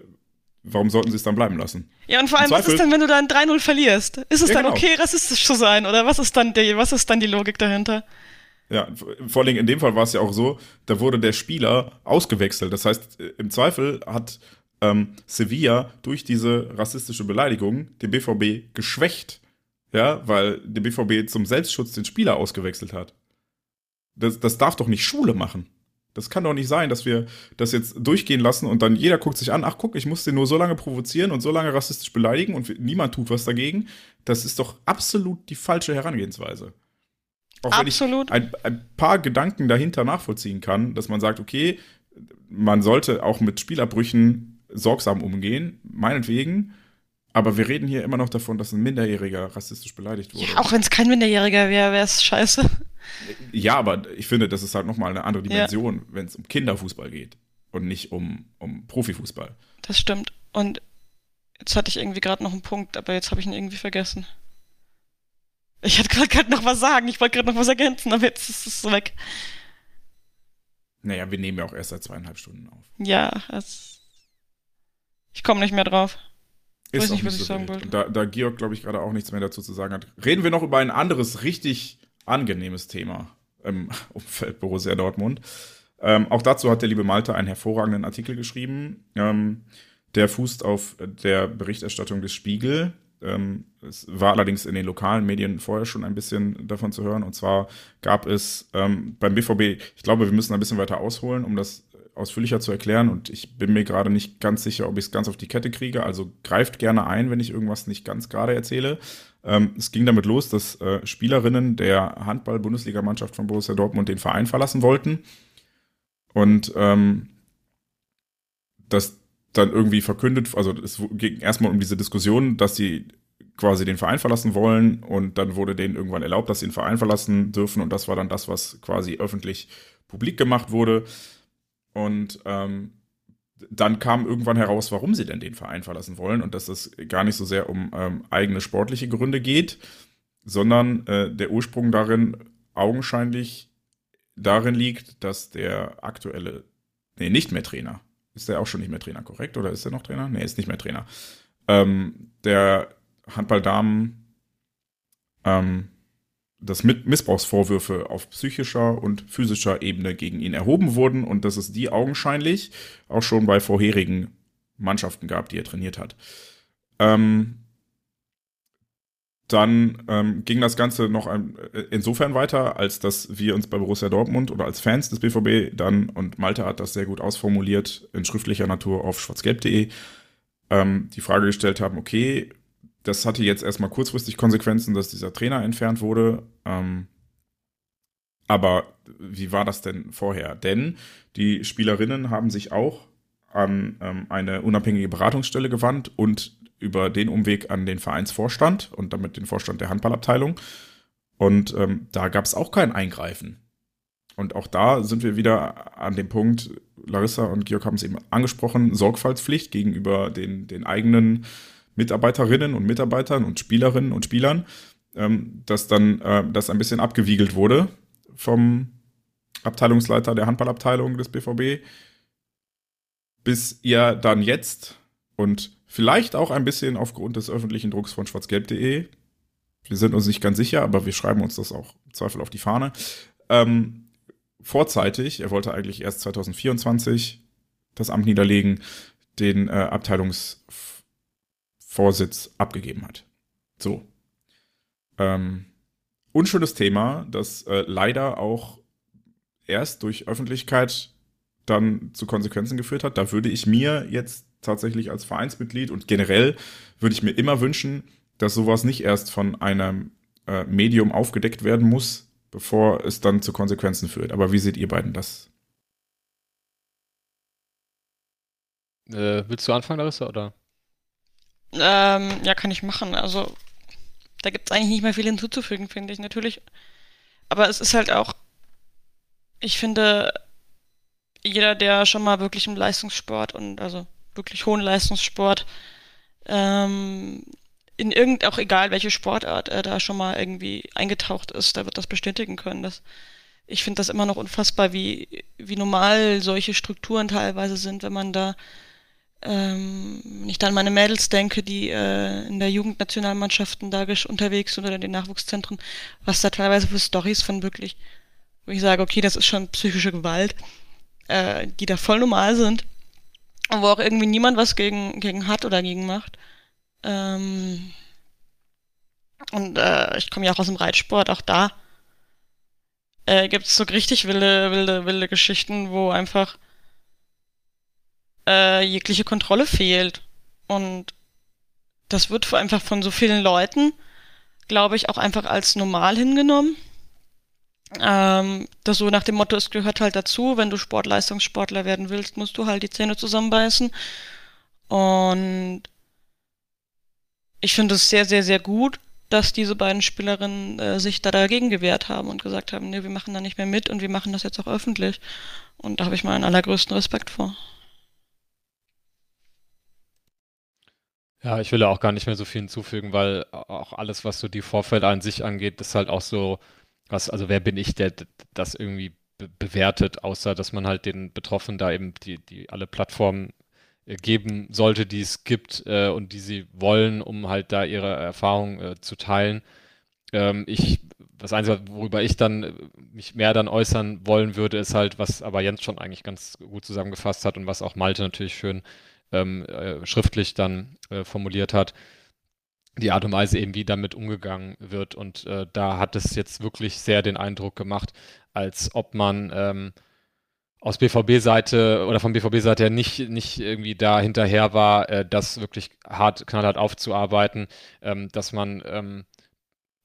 warum sollten sie es dann bleiben lassen? Ja, und vor allem, was ist denn, wenn du dann 3-0 verlierst? Ist es Ja, dann genau. okay, rassistisch zu sein? Oder was ist dann die, was ist dann die Logik dahinter? Ja, vor allem in dem Fall war es ja auch so, da wurde der Spieler ausgewechselt. Das heißt, äh, im Zweifel hat ähm, Sevilla durch diese rassistische Beleidigung den BVB geschwächt. Ja, weil der BVB zum Selbstschutz den Spieler ausgewechselt hat. Das, das darf doch nicht Schule machen. Das kann doch nicht sein, dass wir das jetzt durchgehen lassen und dann jeder guckt sich an, ach guck, ich muss den nur so lange provozieren und so lange rassistisch beleidigen und niemand tut was dagegen. Das ist doch absolut die falsche Herangehensweise. Auch Absolut. wenn ich ein, ein paar Gedanken dahinter nachvollziehen kann, dass man sagt, okay, man sollte auch mit Spielabbrüchen sorgsam umgehen, meinetwegen, aber wir reden hier immer noch davon, dass ein Minderjähriger rassistisch beleidigt wurde. Ja, auch wenn es kein Minderjähriger wäre, wäre es scheiße. Ja, aber ich finde, das ist halt nochmal eine andere Ja. Dimension, wenn es um Kinderfußball geht und nicht um, um Profifußball. Das stimmt. Und jetzt hatte ich irgendwie gerade noch einen Punkt, aber jetzt habe ich ihn irgendwie vergessen. Ich hatte gerade gerade noch was sagen, ich wollte gerade noch was ergänzen, aber jetzt ist es weg. Naja, wir nehmen ja auch erst seit zweieinhalb Stunden auf. Ja, es, ich komme nicht mehr drauf. Ist Weiß nicht, was ich sagen wollte. Da, da Georg, glaube ich, gerade auch nichts mehr dazu zu sagen hat. Reden wir noch über ein anderes, richtig angenehmes Thema im Umfeld Borussia Dortmund. Ähm, auch dazu hat der liebe Malte einen hervorragenden Artikel geschrieben. Ähm, der fußt auf der Berichterstattung des Spiegel. Ähm, es war allerdings in den lokalen Medien vorher schon ein bisschen davon zu hören. Und zwar gab es ähm, beim BVB, ich glaube, wir müssen ein bisschen weiter ausholen, um das ausführlicher zu erklären. Und ich bin mir gerade nicht ganz sicher, ob ich es ganz auf die Kette kriege. Also greift gerne ein, wenn ich irgendwas nicht ganz gerade erzähle. Ähm, es ging damit los, dass äh, Spielerinnen der Handball-Bundesligamannschaft von Borussia Dortmund den Verein verlassen wollten. Und ähm, das dann irgendwie verkündet, also es ging erstmal um diese Diskussion, dass sie quasi den Verein verlassen wollen und dann wurde denen irgendwann erlaubt, dass sie den Verein verlassen dürfen und das war dann das, was quasi öffentlich publik gemacht wurde. Und ähm, dann kam irgendwann heraus, warum sie denn den Verein verlassen wollen und dass es gar nicht so sehr um ähm, eigene sportliche Gründe geht, sondern äh, der Ursprung darin augenscheinlich darin liegt, dass der aktuelle, nee, nicht mehr Trainer, ist der auch schon nicht mehr Trainer, korrekt? Oder ist er noch Trainer? Nee, ist nicht mehr Trainer. Ähm, der Handballdamen ähm, dass Missbrauchsvorwürfe auf psychischer und physischer Ebene gegen ihn erhoben wurden und dass es die augenscheinlich auch schon bei vorherigen Mannschaften gab, die er trainiert hat. Ähm, dann ähm, ging das Ganze noch ein, äh, insofern weiter, als dass wir uns bei Borussia Dortmund oder als Fans des BVB dann, und Malte hat das sehr gut ausformuliert, in schriftlicher Natur auf schwarzgelb.de, ähm, die Frage gestellt haben, okay, das hatte jetzt erstmal kurzfristig Konsequenzen, dass dieser Trainer entfernt wurde. Ähm, aber wie war das denn vorher? Denn die Spielerinnen haben sich auch an ähm, eine unabhängige Beratungsstelle gewandt und über den Umweg an den Vereinsvorstand und damit den Vorstand der Handballabteilung. Und ähm, da gab es auch kein Eingreifen. Und auch da sind wir wieder an dem Punkt, Larissa und Georg haben es eben angesprochen, Sorgfaltspflicht gegenüber den, den eigenen Mitarbeiterinnen und Mitarbeitern und Spielerinnen und Spielern. ähm, dass dann äh, das ein bisschen abgewiegelt wurde vom Abteilungsleiter der Handballabteilung des BVB, bis ihr dann jetzt und vielleicht auch ein bisschen aufgrund des öffentlichen Drucks von schwarzgelb.de, wir sind uns nicht ganz sicher, aber wir schreiben uns das auch im Zweifel auf die Fahne, ähm, vorzeitig, er wollte eigentlich erst 2024 das Amt niederlegen, den äh, Abteilungsvorsitz abgegeben hat. So. Ähm, unschönes Thema, das äh, leider auch erst durch Öffentlichkeit dann zu Konsequenzen geführt hat. Da würde ich mir jetzt tatsächlich als Vereinsmitglied und generell würde ich mir immer wünschen, dass sowas nicht erst von einem äh, Medium aufgedeckt werden muss, bevor es dann zu Konsequenzen führt. Aber wie seht ihr beiden das? Äh, willst du anfangen, Larissa, oder? Ähm, ja, kann ich machen. Also, da gibt es eigentlich nicht mehr viel hinzuzufügen, finde ich natürlich. Aber es ist halt auch, ich finde, jeder, der schon mal wirklich im Leistungssport und also wirklich hohen Leistungssport ähm, in irgend, auch egal welche Sportart er da schon mal irgendwie eingetaucht ist, der wird das bestätigen können. Dass, ich finde das immer noch unfassbar, wie, wie normal solche Strukturen teilweise sind, wenn man da ähm, wenn ich dann an meine Mädels denke, die äh, in der Jugendnationalmannschaften da unterwegs sind oder in den Nachwuchszentren, was da teilweise für Stories von wirklich, wo ich sage, okay, das ist schon psychische Gewalt, äh, die da voll normal sind und wo auch irgendwie niemand was gegen, gegen hat oder gegen macht. Ähm, und äh, ich komme ja auch aus dem Reitsport, auch da äh, gibt es so richtig wilde, wilde, wilde Geschichten, wo einfach äh, jegliche Kontrolle fehlt. Und das wird einfach von so vielen Leuten, glaube ich, auch einfach als normal hingenommen. Ähm, das so nach dem Motto, es gehört halt dazu, wenn du Sportleistungssportler werden willst, musst du halt die Zähne zusammenbeißen. Und ich finde es sehr, sehr, sehr gut, dass diese beiden Spielerinnen äh, sich da dagegen gewehrt haben und gesagt haben, nee, wir machen da nicht mehr mit und wir machen das jetzt auch öffentlich. Und da habe ich meinen allergrößten Respekt vor. Ja, ich will auch gar nicht mehr so viel hinzufügen, weil auch alles, was so die Vorfälle an sich angeht, ist halt auch so, was, also wer bin ich, der das irgendwie be bewertet, außer dass man halt den Betroffenen da eben die, die alle Plattformen äh, geben sollte, die es gibt äh, und die sie wollen, um halt da ihre Erfahrungen äh, zu teilen. Ähm, ich, das Einzige, worüber ich dann äh, mich mehr dann äußern wollen würde, ist halt, was aber Jens schon eigentlich ganz gut zusammengefasst hat und was auch Malte natürlich schön ähm, äh, schriftlich dann äh, formuliert hat, die Art und Weise eben, wie damit umgegangen wird. Und äh, da hat es jetzt wirklich sehr den Eindruck gemacht, als ob man ähm, aus BVB-Seite oder von BVB-Seite her nicht, nicht irgendwie da hinterher war, äh, das wirklich hart, knallhart aufzuarbeiten, ähm, dass man ähm,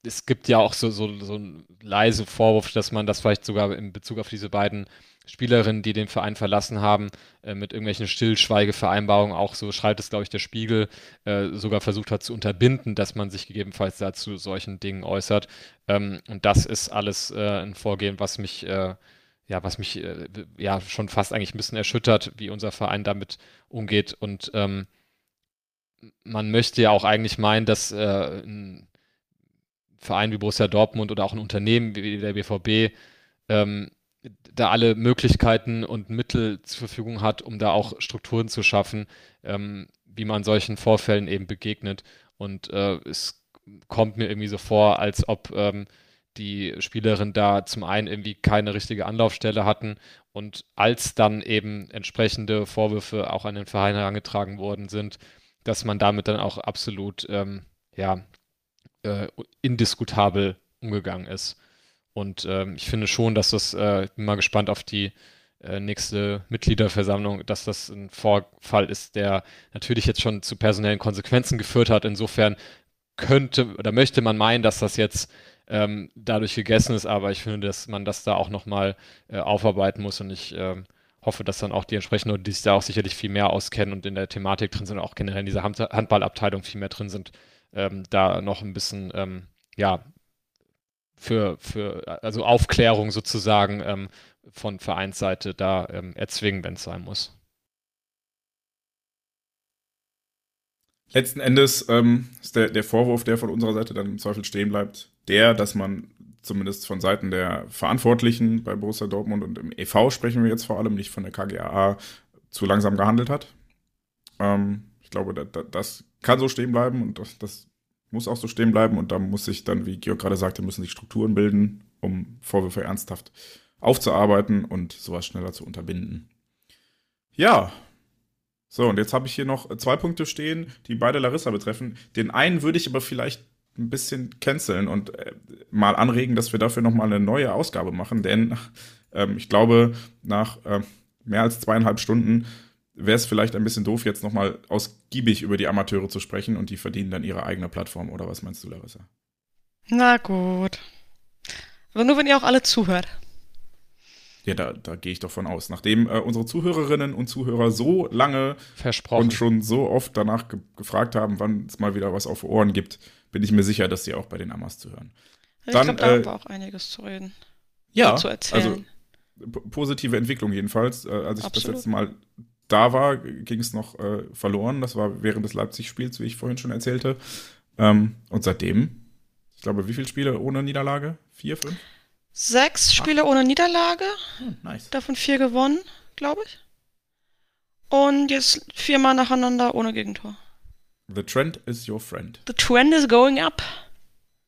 es gibt ja auch so, so, so einen leise Vorwurf, dass man das vielleicht sogar in Bezug auf diese beiden Spielerinnen, die den Verein verlassen haben, äh, mit irgendwelchen Stillschweigevereinbarungen, auch so schreibt es, glaube ich, der Spiegel, äh, sogar versucht hat zu unterbinden, dass man sich gegebenenfalls dazu solchen Dingen äußert. Ähm, und das ist alles äh, ein Vorgehen, was mich, äh, ja, was mich äh, ja schon fast eigentlich ein bisschen erschüttert, wie unser Verein damit umgeht. Und ähm, man möchte ja auch eigentlich meinen, dass äh, ein Verein wie Borussia Dortmund oder auch ein Unternehmen wie der BVB ähm, da alle Möglichkeiten und Mittel zur Verfügung hat, um da auch Strukturen zu schaffen, ähm, wie man solchen Vorfällen eben begegnet. Und äh, es kommt mir irgendwie so vor, als ob ähm, die Spielerinnen da zum einen irgendwie keine richtige Anlaufstelle hatten und als dann eben entsprechende Vorwürfe auch an den Verein herangetragen worden sind, dass man damit dann auch absolut ähm, ja, äh, indiskutabel umgegangen ist. Und ähm, ich finde schon, dass das, äh, bin mal gespannt auf die äh, nächste Mitgliederversammlung, dass das ein Vorfall ist, der natürlich jetzt schon zu personellen Konsequenzen geführt hat. Insofern könnte oder möchte man meinen, dass das jetzt ähm, dadurch gegessen ist, aber ich finde, dass man das da auch nochmal äh, aufarbeiten muss und ich äh, hoffe, dass dann auch die entsprechenden, die sich da auch sicherlich viel mehr auskennen und in der Thematik drin sind auch generell in dieser Hand Handballabteilung viel mehr drin sind, ähm, da noch ein bisschen ähm, ja, für, für also Aufklärung sozusagen ähm, von Vereinsseite da ähm, erzwingen, wenn es sein muss. Letzten Endes ähm, ist der, der Vorwurf, der von unserer Seite dann im Zweifel stehen bleibt, der, dass man zumindest von Seiten der Verantwortlichen bei Borussia Dortmund und im EV sprechen wir jetzt vor allem, nicht von der KGAA, zu langsam gehandelt hat. Ähm, ich glaube, da, da, das kann so stehen bleiben und das, das muss auch so stehen bleiben und da muss sich dann, wie Georg gerade sagte, müssen sich Strukturen bilden, um Vorwürfe ernsthaft aufzuarbeiten und sowas schneller zu unterbinden. Ja. So, und jetzt habe ich hier noch zwei Punkte stehen, die beide Larissa betreffen. Den einen würde ich aber vielleicht ein bisschen canceln und äh, mal anregen, dass wir dafür nochmal eine neue Ausgabe machen, denn ähm, ich glaube, nach äh, mehr als zweieinhalb Stunden wäre es vielleicht ein bisschen doof, jetzt nochmal ausgiebig über die Amateure zu sprechen und die verdienen dann ihre eigene Plattform, oder was meinst du, Larissa? Na gut. Aber nur, wenn ihr auch alle zuhört. Ja, da, da gehe ich doch von aus. Nachdem äh, unsere Zuhörerinnen und Zuhörer so lange Versprochen. und schon so oft danach ge gefragt haben, wann es mal wieder was auf Ohren gibt, bin ich mir sicher, dass sie auch bei den Amas zuhören. Ich Dann, glaube, da äh, haben wir auch einiges zu reden. Ja, zu erzählen. also positive Entwicklung jedenfalls. Äh, als ich das Absolut. letzte Mal da war, ging es noch äh, verloren. Das war während des Leipzig-Spiels, wie ich vorhin schon erzählte. Ähm, und seitdem, ich glaube, wie viele Spiele ohne Niederlage? Vier, fünf? Sechs Spiele ohne Niederlage, Hm, nice. davon vier gewonnen, glaube ich. Und jetzt viermal nacheinander ohne Gegentor. The trend is your friend. The trend is going up.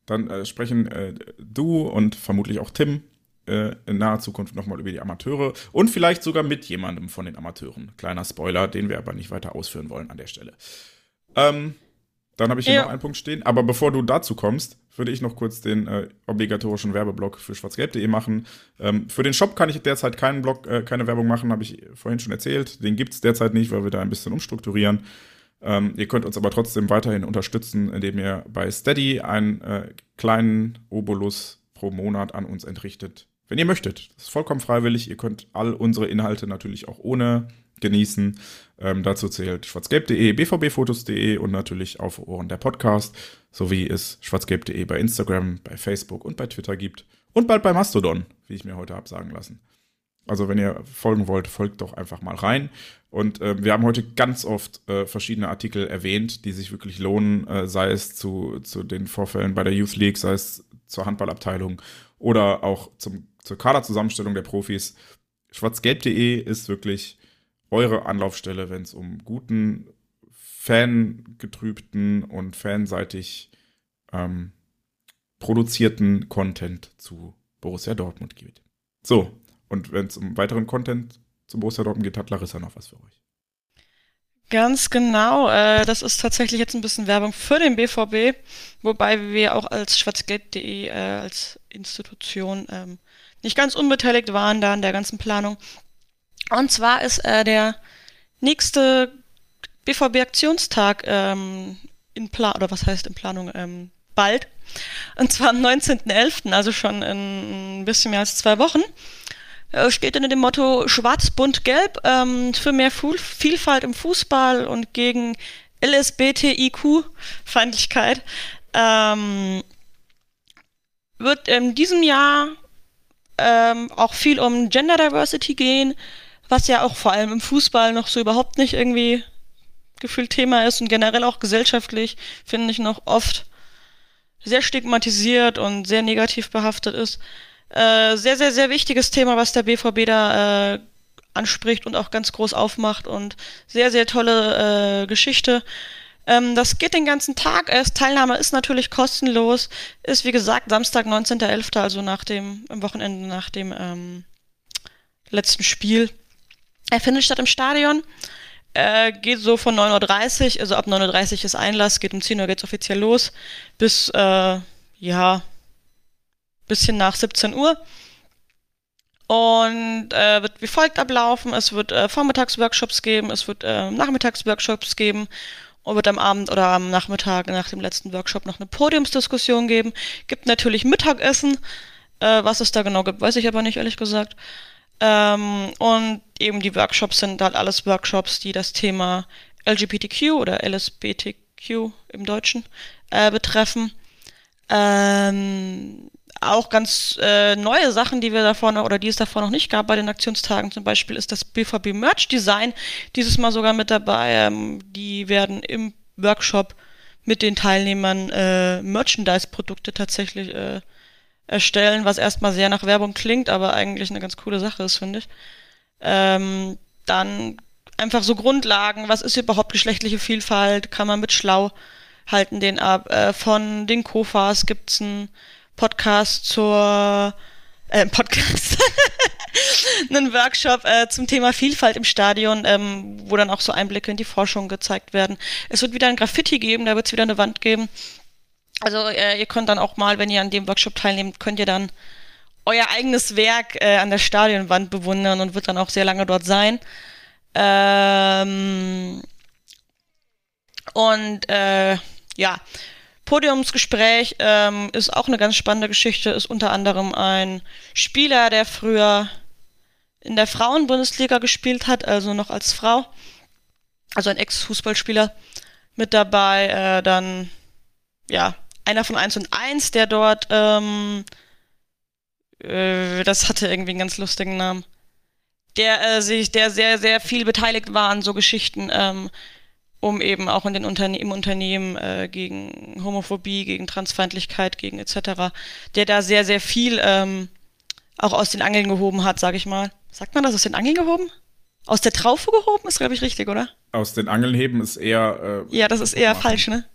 Dann äh, sprechen äh, du und vermutlich auch Tim äh, in naher Zukunft nochmal über die Amateure und vielleicht sogar mit jemandem von den Amateuren. Kleiner Spoiler, den wir aber nicht weiter ausführen wollen an der Stelle. Ähm, dann habe ich hier Ja. noch einen Punkt stehen. Aber bevor du dazu kommst, würde ich noch kurz den äh, obligatorischen Werbeblock für schwarzgelb.de machen. Ähm, für den Shop kann ich derzeit keinen Blog, äh, keine Werbung machen, habe ich vorhin schon erzählt. Den gibt es derzeit nicht, weil wir da ein bisschen umstrukturieren. Ähm, ihr könnt uns aber trotzdem weiterhin unterstützen, indem ihr bei Steady einen äh, kleinen Obolus pro Monat an uns entrichtet. Wenn ihr möchtet. Das ist vollkommen freiwillig. Ihr könnt all unsere Inhalte natürlich auch ohne genießen. Ähm, dazu zählt schwarzgelb.de, bvbfotos.de und natürlich auf Ohren der Podcast, sowie es schwarzgelb.de bei Instagram, bei Facebook und bei Twitter gibt. Und bald bei Mastodon, wie ich mir heute habe sagen lassen. Also wenn ihr folgen wollt, folgt doch einfach mal rein. Und äh, wir haben heute ganz oft äh, verschiedene Artikel erwähnt, die sich wirklich lohnen, äh, sei es zu, zu den Vorfällen bei der Youth League, sei es zur Handballabteilung oder auch zum, zur Kaderzusammenstellung der Profis. Schwarzgelb.de ist wirklich eure Anlaufstelle, wenn es um guten, fangetrübten und fanseitig ähm, produzierten Content zu Borussia Dortmund geht. So, und wenn es um weiteren Content zu Borussia Dortmund geht, hat Larissa noch was für euch. Ganz genau. Äh, das ist tatsächlich jetzt ein bisschen Werbung für den BVB, wobei wir auch als schwarzgelb.de äh, als Institution ähm, nicht ganz unbeteiligt waren da an der ganzen Planung. Und zwar ist äh, der nächste BVB-Aktionstag ähm, in Plan oder was heißt in Planung ähm, bald. Und zwar am 19.11., also schon in ein bisschen mehr als zwei Wochen. Äh, steht unter dem Motto Schwarz, Bunt, Gelb ähm, für mehr Vielfalt im Fußball und gegen LSBTIQ-Feindlichkeit. Ähm, wird in diesem Jahr ähm, auch viel um Gender Diversity gehen, was ja auch vor allem im Fußball noch so überhaupt nicht irgendwie gefühlt Thema ist und generell auch gesellschaftlich, finde ich, noch oft sehr stigmatisiert und sehr negativ behaftet ist. Äh, sehr, sehr, sehr wichtiges Thema, was der BVB da äh, anspricht und auch ganz groß aufmacht und sehr, sehr tolle äh, Geschichte. Ähm, das geht den ganzen Tag. Erst Teilnahme ist natürlich kostenlos. Ist wie gesagt Samstag, 19.11., also nach dem, am Wochenende nach dem ähm, letzten Spiel. Er findet statt im Stadion. Äh, geht so von 9.30 Uhr, also ab 9.30 Uhr ist Einlass, geht um 10 Uhr geht's offiziell los, bis, äh, ja, bisschen nach 17 Uhr. Und äh, wird wie folgt ablaufen. Es wird äh, Vormittagsworkshops geben, es wird äh, Nachmittagsworkshops geben und wird am Abend oder am Nachmittag nach dem letzten Workshop noch eine Podiumsdiskussion geben. Gibt natürlich Mittagessen. Äh, was es da genau gibt, weiß ich aber nicht, ehrlich gesagt. Ähm, und eben die Workshops sind halt alles Workshops, die das Thema LGBTQ oder LSBTQ im Deutschen äh, betreffen. Ähm, auch ganz äh, neue Sachen, die wir davor noch, oder die es davor noch nicht gab bei den Aktionstagen. Zum Beispiel ist das BVB Merch Design dieses Mal sogar mit dabei. Ähm, die werden im Workshop mit den Teilnehmern äh, Merchandise-Produkte tatsächlich äh, erstellen, was erstmal sehr nach Werbung klingt, aber eigentlich eine ganz coole Sache ist, finde ich. Ähm, dann einfach so Grundlagen, was ist überhaupt geschlechtliche Vielfalt, kann man mit schlau halten den ab. Äh, von den Kofas gibt's einen Podcast zur äh, Podcast, einen Workshop äh, zum Thema Vielfalt im Stadion, ähm, wo dann auch so Einblicke in die Forschung gezeigt werden. Es wird wieder ein Graffiti geben, da wird es wieder eine Wand geben. Also äh, ihr könnt dann auch mal, wenn ihr an dem Workshop teilnehmt, könnt ihr dann euer eigenes Werk äh, an der Stadionwand bewundern und wird dann auch sehr lange dort sein. Ähm, und äh, ja, Podiumsgespräch ähm, ist auch eine ganz spannende Geschichte, ist unter anderem ein Spieler, der früher in der Frauenbundesliga gespielt hat, also noch als Frau, also ein Ex-Fußballspieler mit dabei, äh, dann ja, einer von 1 und 1, der dort, ähm, äh, das hatte irgendwie einen ganz lustigen Namen, der äh, sich, der sehr, sehr viel beteiligt war an so Geschichten, ähm, um eben auch in den Unterne im Unternehmen äh, gegen Homophobie, gegen Transfeindlichkeit, gegen etc., der da sehr, sehr viel ähm, auch aus den Angeln gehoben hat, sage ich mal. Sagt man das aus den Angeln gehoben? Aus der Traufe gehoben ist, glaube ich, richtig, oder? Aus den Angeln heben ist eher. Äh, ja, das ist eher machen. falsch, ne?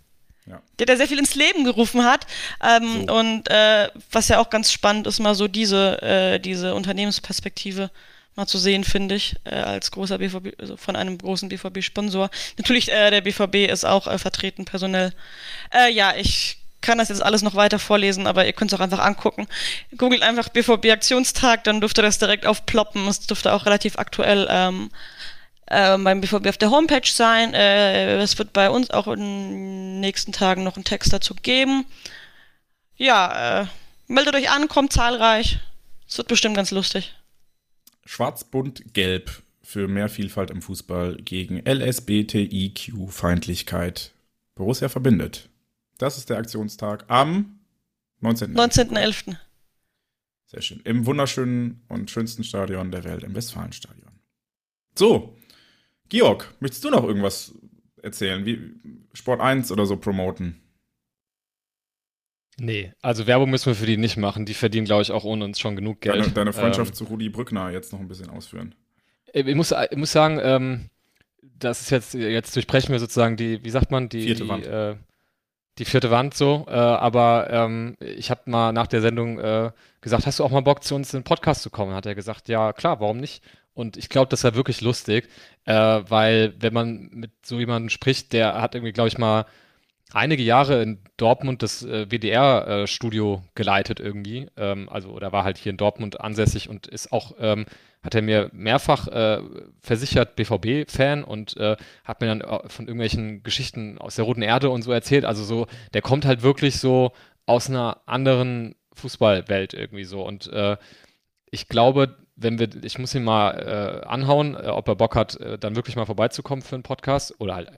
Ja. Der da sehr viel ins Leben gerufen hat. Ähm, so. Und äh, was ja auch ganz spannend ist, mal so diese, äh, diese Unternehmensperspektive mal zu sehen, finde ich, äh, als großer BVB, also von einem großen BVB-Sponsor. Natürlich, äh, der BVB ist auch äh, vertreten personell. Äh, ja, ich kann das jetzt alles noch weiter vorlesen, aber ihr könnt es auch einfach angucken. Googelt einfach BVB Aktionstag, dann dürfte das direkt aufploppen. Es dürfte auch relativ aktuell ähm, äh, beim BVB auf der Homepage sein. Äh, es wird bei uns auch in den nächsten Tagen noch einen Text dazu geben. Ja, äh, meldet euch an, kommt zahlreich. Es wird bestimmt ganz lustig. Schwarz-Bunt-Gelb für mehr Vielfalt im Fußball gegen LSBTIQ-Feindlichkeit. Borussia verbindet. Das ist der Aktionstag am 19.11. 19. Sehr schön. Im wunderschönen und schönsten Stadion der Welt, im Westfalenstadion. So, Georg, möchtest du noch irgendwas erzählen? Wie Sport 1 oder so promoten? Nee, also Werbung müssen wir für die nicht machen. Die verdienen, glaube ich, auch ohne uns schon genug Geld. Deine, deine Freundschaft ähm, zu Rudi Brückner jetzt noch ein bisschen ausführen. Ich muss, ich muss sagen, ähm, das ist jetzt, jetzt durchbrechen wir sozusagen die, wie sagt man, die vierte Wand. Äh, die vierte Wand so. Äh, aber ähm, ich habe mal nach der Sendung äh, gesagt, hast du auch mal Bock, zu uns in den Podcast zu kommen? Hat er gesagt, ja, klar, warum nicht? Und ich glaube, das war wirklich lustig, äh, weil wenn man mit so jemandem spricht, der hat irgendwie, glaube ich, mal einige Jahre in Dortmund das äh, WDR-Studio äh, geleitet irgendwie. Ähm, also, oder war halt hier in Dortmund ansässig und ist auch, ähm, hat er mir mehrfach äh, versichert, BVB-Fan und äh, hat mir dann äh, von irgendwelchen Geschichten aus der Roten Erde und so erzählt. Also so, der kommt halt wirklich so aus einer anderen Fußballwelt irgendwie so. Und äh, ich glaube, wenn wir, ich muss ihn mal äh, anhauen, äh, ob er Bock hat, äh, dann wirklich mal vorbeizukommen für einen Podcast oder halt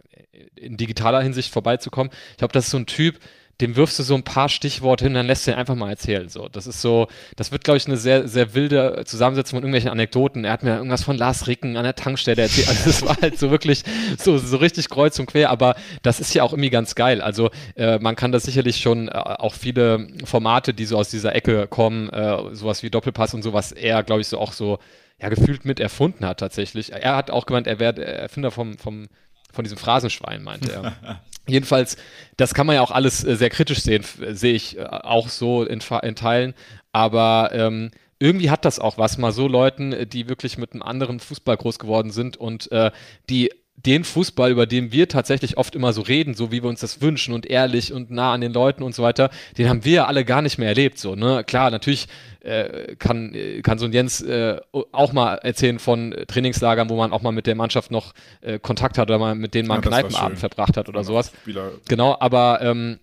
in digitaler Hinsicht vorbeizukommen. Ich glaube, das ist so ein Typ, dem wirfst du so ein paar Stichworte hin, dann lässt du ihn einfach mal erzählen. So, das ist so, das wird, glaube ich, eine sehr, sehr wilde Zusammensetzung von irgendwelchen Anekdoten. Er hat mir irgendwas von Lars Ricken an der Tankstelle erzählt. Also das war halt so wirklich so, so richtig kreuz und quer, aber das ist ja auch irgendwie ganz geil. Also äh, man kann das sicherlich schon äh, auch viele Formate, die so aus dieser Ecke kommen, äh, sowas wie Doppelpass und sowas, er, glaube ich, so auch so ja, gefühlt mit erfunden hat tatsächlich. Er hat auch gemeint, er wäre Erfinder vom, vom von diesem Phrasenschwein, meinte er. Jedenfalls, das kann man ja auch alles äh, sehr kritisch sehen, sehe ich äh, auch so in, in Teilen. Aber ähm, irgendwie hat das auch was, mal so Leuten, äh, die wirklich mit einem anderen Fußball groß geworden sind und äh, die den Fußball, über den wir tatsächlich oft immer so reden, so wie wir uns das wünschen und ehrlich und nah an den Leuten und so weiter, den haben wir ja alle gar nicht mehr erlebt. So, ne? Klar, natürlich äh, kann, kann so ein Jens äh, auch mal erzählen von Trainingslagern, wo man auch mal mit der Mannschaft noch äh, Kontakt hat oder mal mit denen man ja, Kneipenabend verbracht hat oder sowas. Spieler. Genau, aber ähm,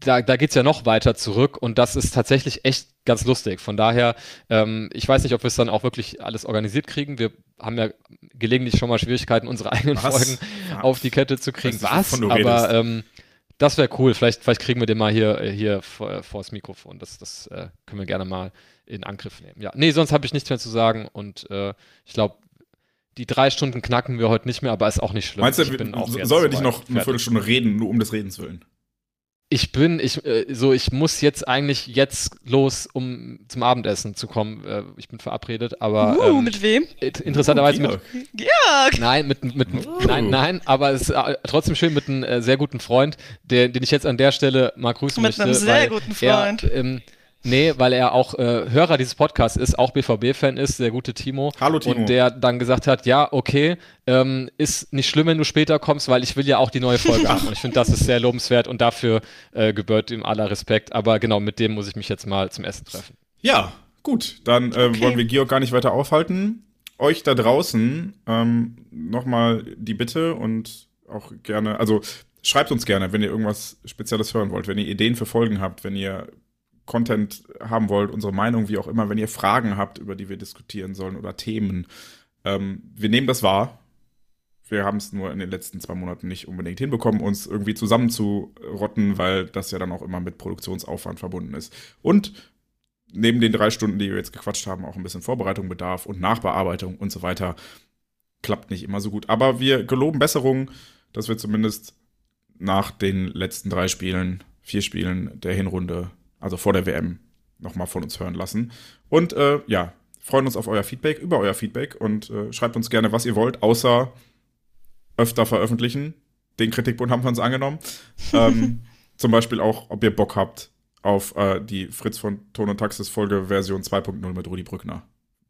da, da geht es ja noch weiter zurück und das ist tatsächlich echt ganz lustig. Von daher, ähm, ich weiß nicht, ob wir es dann auch wirklich alles organisiert kriegen. Wir haben ja gelegentlich schon mal Schwierigkeiten, unsere eigenen Was? Folgen ja. auf die Kette zu kriegen. Was? Aber ähm, das wäre cool. Vielleicht, vielleicht kriegen wir den mal hier, hier vor, vors Mikrofon. Das, das äh, können wir gerne mal in Angriff nehmen. Ja, nee, sonst habe ich nichts mehr zu sagen und äh, ich glaube, die drei Stunden knacken wir heute nicht mehr, aber ist auch nicht schlimm. Meinst du, sollen wir nicht noch eine. Viertelstunde reden, nur um des Redens willen? Ich bin, ich, äh, so, ich muss jetzt eigentlich jetzt los, um zum Abendessen zu kommen. Äh, ich bin verabredet, aber Uh, ähm, mit wem? int- interessanterweise mit, Georg. Nein, mit, mit Oh. nein, nein, aber es ist äh, trotzdem schön mit einem äh, sehr guten Freund, der, den ich jetzt an der Stelle mal grüßen Mit möchte. einem sehr weil guten Freund. Er, ähm, nee, weil er auch äh, Hörer dieses Podcasts ist, auch BVB-Fan ist, der gute Timo. Hallo, Timo. Und der dann gesagt hat, ja, okay, ähm, ist nicht schlimm, wenn du später kommst, weil ich will ja auch die neue Folge haben. Und ich finde, das ist sehr lobenswert und dafür äh, gebührt ihm aller Respekt. Aber genau, mit dem muss ich mich jetzt mal zum Essen treffen. Ja, gut. Dann äh, Okay. wollen wir Georg gar nicht weiter aufhalten. Euch da draußen ähm, nochmal die Bitte und auch gerne, also schreibt uns gerne, wenn ihr irgendwas Spezielles hören wollt, wenn ihr Ideen für Folgen habt, wenn ihr Content haben wollt, unsere Meinung, wie auch immer, wenn ihr Fragen habt, über die wir diskutieren sollen oder Themen. Ähm, wir nehmen das wahr. Wir haben es nur in den letzten zwei Monaten nicht unbedingt hinbekommen, uns irgendwie zusammenzurotten, weil das ja dann auch immer mit Produktionsaufwand verbunden ist. Und neben den drei Stunden, die wir jetzt gequatscht haben, auch ein bisschen Vorbereitung bedarf und Nachbearbeitung und so weiter. Klappt nicht immer so gut. Aber wir geloben Besserung, dass wir zumindest nach den letzten drei Spielen, vier Spielen der Hinrunde, also vor der WM, nochmal von uns hören lassen. Und äh, ja, freuen uns auf euer Feedback, über euer Feedback und äh, schreibt uns gerne, was ihr wollt, außer öfter veröffentlichen. Den Kritikbund haben wir uns angenommen. ähm, zum Beispiel auch, ob ihr Bock habt auf äh, die Fritz von Ton und Taxis Folge Version 2.0 mit Rudi Brückner.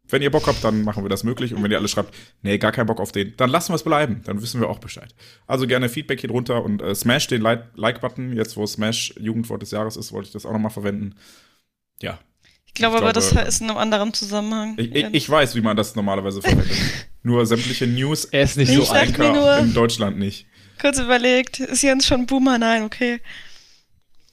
Wenn ihr Bock habt, dann machen wir das möglich. Und wenn ihr alle schreibt, nee, gar keinen Bock auf den, dann lassen wir es bleiben. Dann wissen wir auch Bescheid. Also gerne Feedback hier drunter und äh, smash den Like- Like-Button. Jetzt, wo Smash Jugendwort des Jahres ist, wollte ich das auch nochmal verwenden. Ja, Ich glaube Ich aber, das ist in einem anderen Zusammenhang. ich, ich, ich weiß, wie man das normalerweise verwendet. Nur sämtliche News Er ist nicht Ich so nur- in Deutschland nicht. Kurz überlegt, ist Jens schon Boomer? Nein, okay.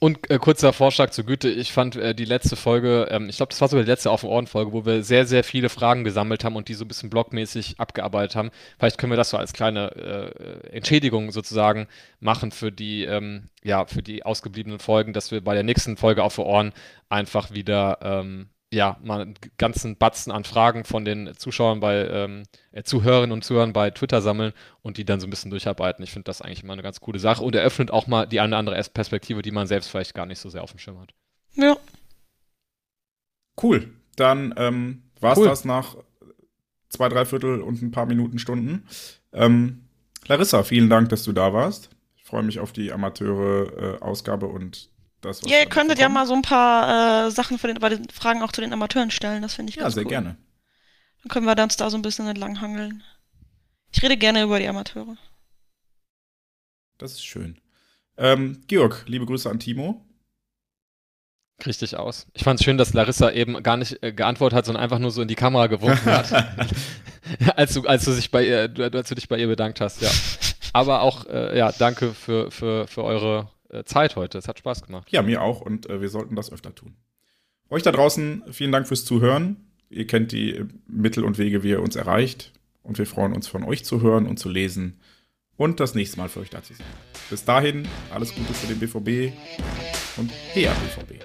Und äh, kurzer Vorschlag zur Güte, ich fand äh, die letzte Folge, ähm, ich glaube, das war sogar die letzte Auf den Ohren Folge, wo wir sehr, sehr viele Fragen gesammelt haben und die so ein bisschen blockmäßig abgearbeitet haben. Vielleicht können wir das so als kleine äh, Entschädigung sozusagen machen für die, ähm, ja, für die ausgebliebenen Folgen, dass wir bei der nächsten Folge Auf den Ohren einfach wieder, ähm, ja, mal einen ganzen Batzen an Fragen von den Zuschauern bei, ähm, äh, Zuhörerinnen und Zuhörern bei Twitter sammeln und die dann so ein bisschen durcharbeiten. Ich finde das eigentlich immer eine ganz coole Sache und eröffnet auch mal die eine andere Perspektive, die man selbst vielleicht gar nicht so sehr auf dem Schirm hat. Ja. Cool. Dann ähm, war es Cool. das nach zwei, drei Viertel und ein paar Minuten Stunden. Ähm, Larissa, vielen Dank, dass du da warst. Ich freue mich auf die Amateure-Ausgabe und das, Ja, ihr könntet ja kommt. mal so ein paar äh, Sachen für den, bei den Fragen auch zu den Amateuren stellen. Das finde ich Ja, ganz sehr cool. gerne. Dann können wir uns da so ein bisschen entlanghangeln. Ich rede gerne über die Amateure. Das ist schön. Ähm, Georg, liebe Grüße an Timo. Richtig aus. Ich fand es schön, dass Larissa eben gar nicht äh, geantwortet hat, sondern einfach nur so in die Kamera gewunken hat, als du, als du sich bei ihr, als du dich bei ihr bedankt hast, ja. Aber auch, äh, ja, danke für, für, für eure Zeit heute. Es hat Spaß gemacht. Ja, mir auch und äh, wir sollten das öfter tun. Euch da draußen, vielen Dank fürs Zuhören. Ihr kennt die äh, Mittel und Wege, wie ihr uns erreicht. Und wir freuen uns von euch zu hören und zu lesen und das nächste Mal für euch da zu sein. Bis dahin, alles Gute für den BVB und her BVB.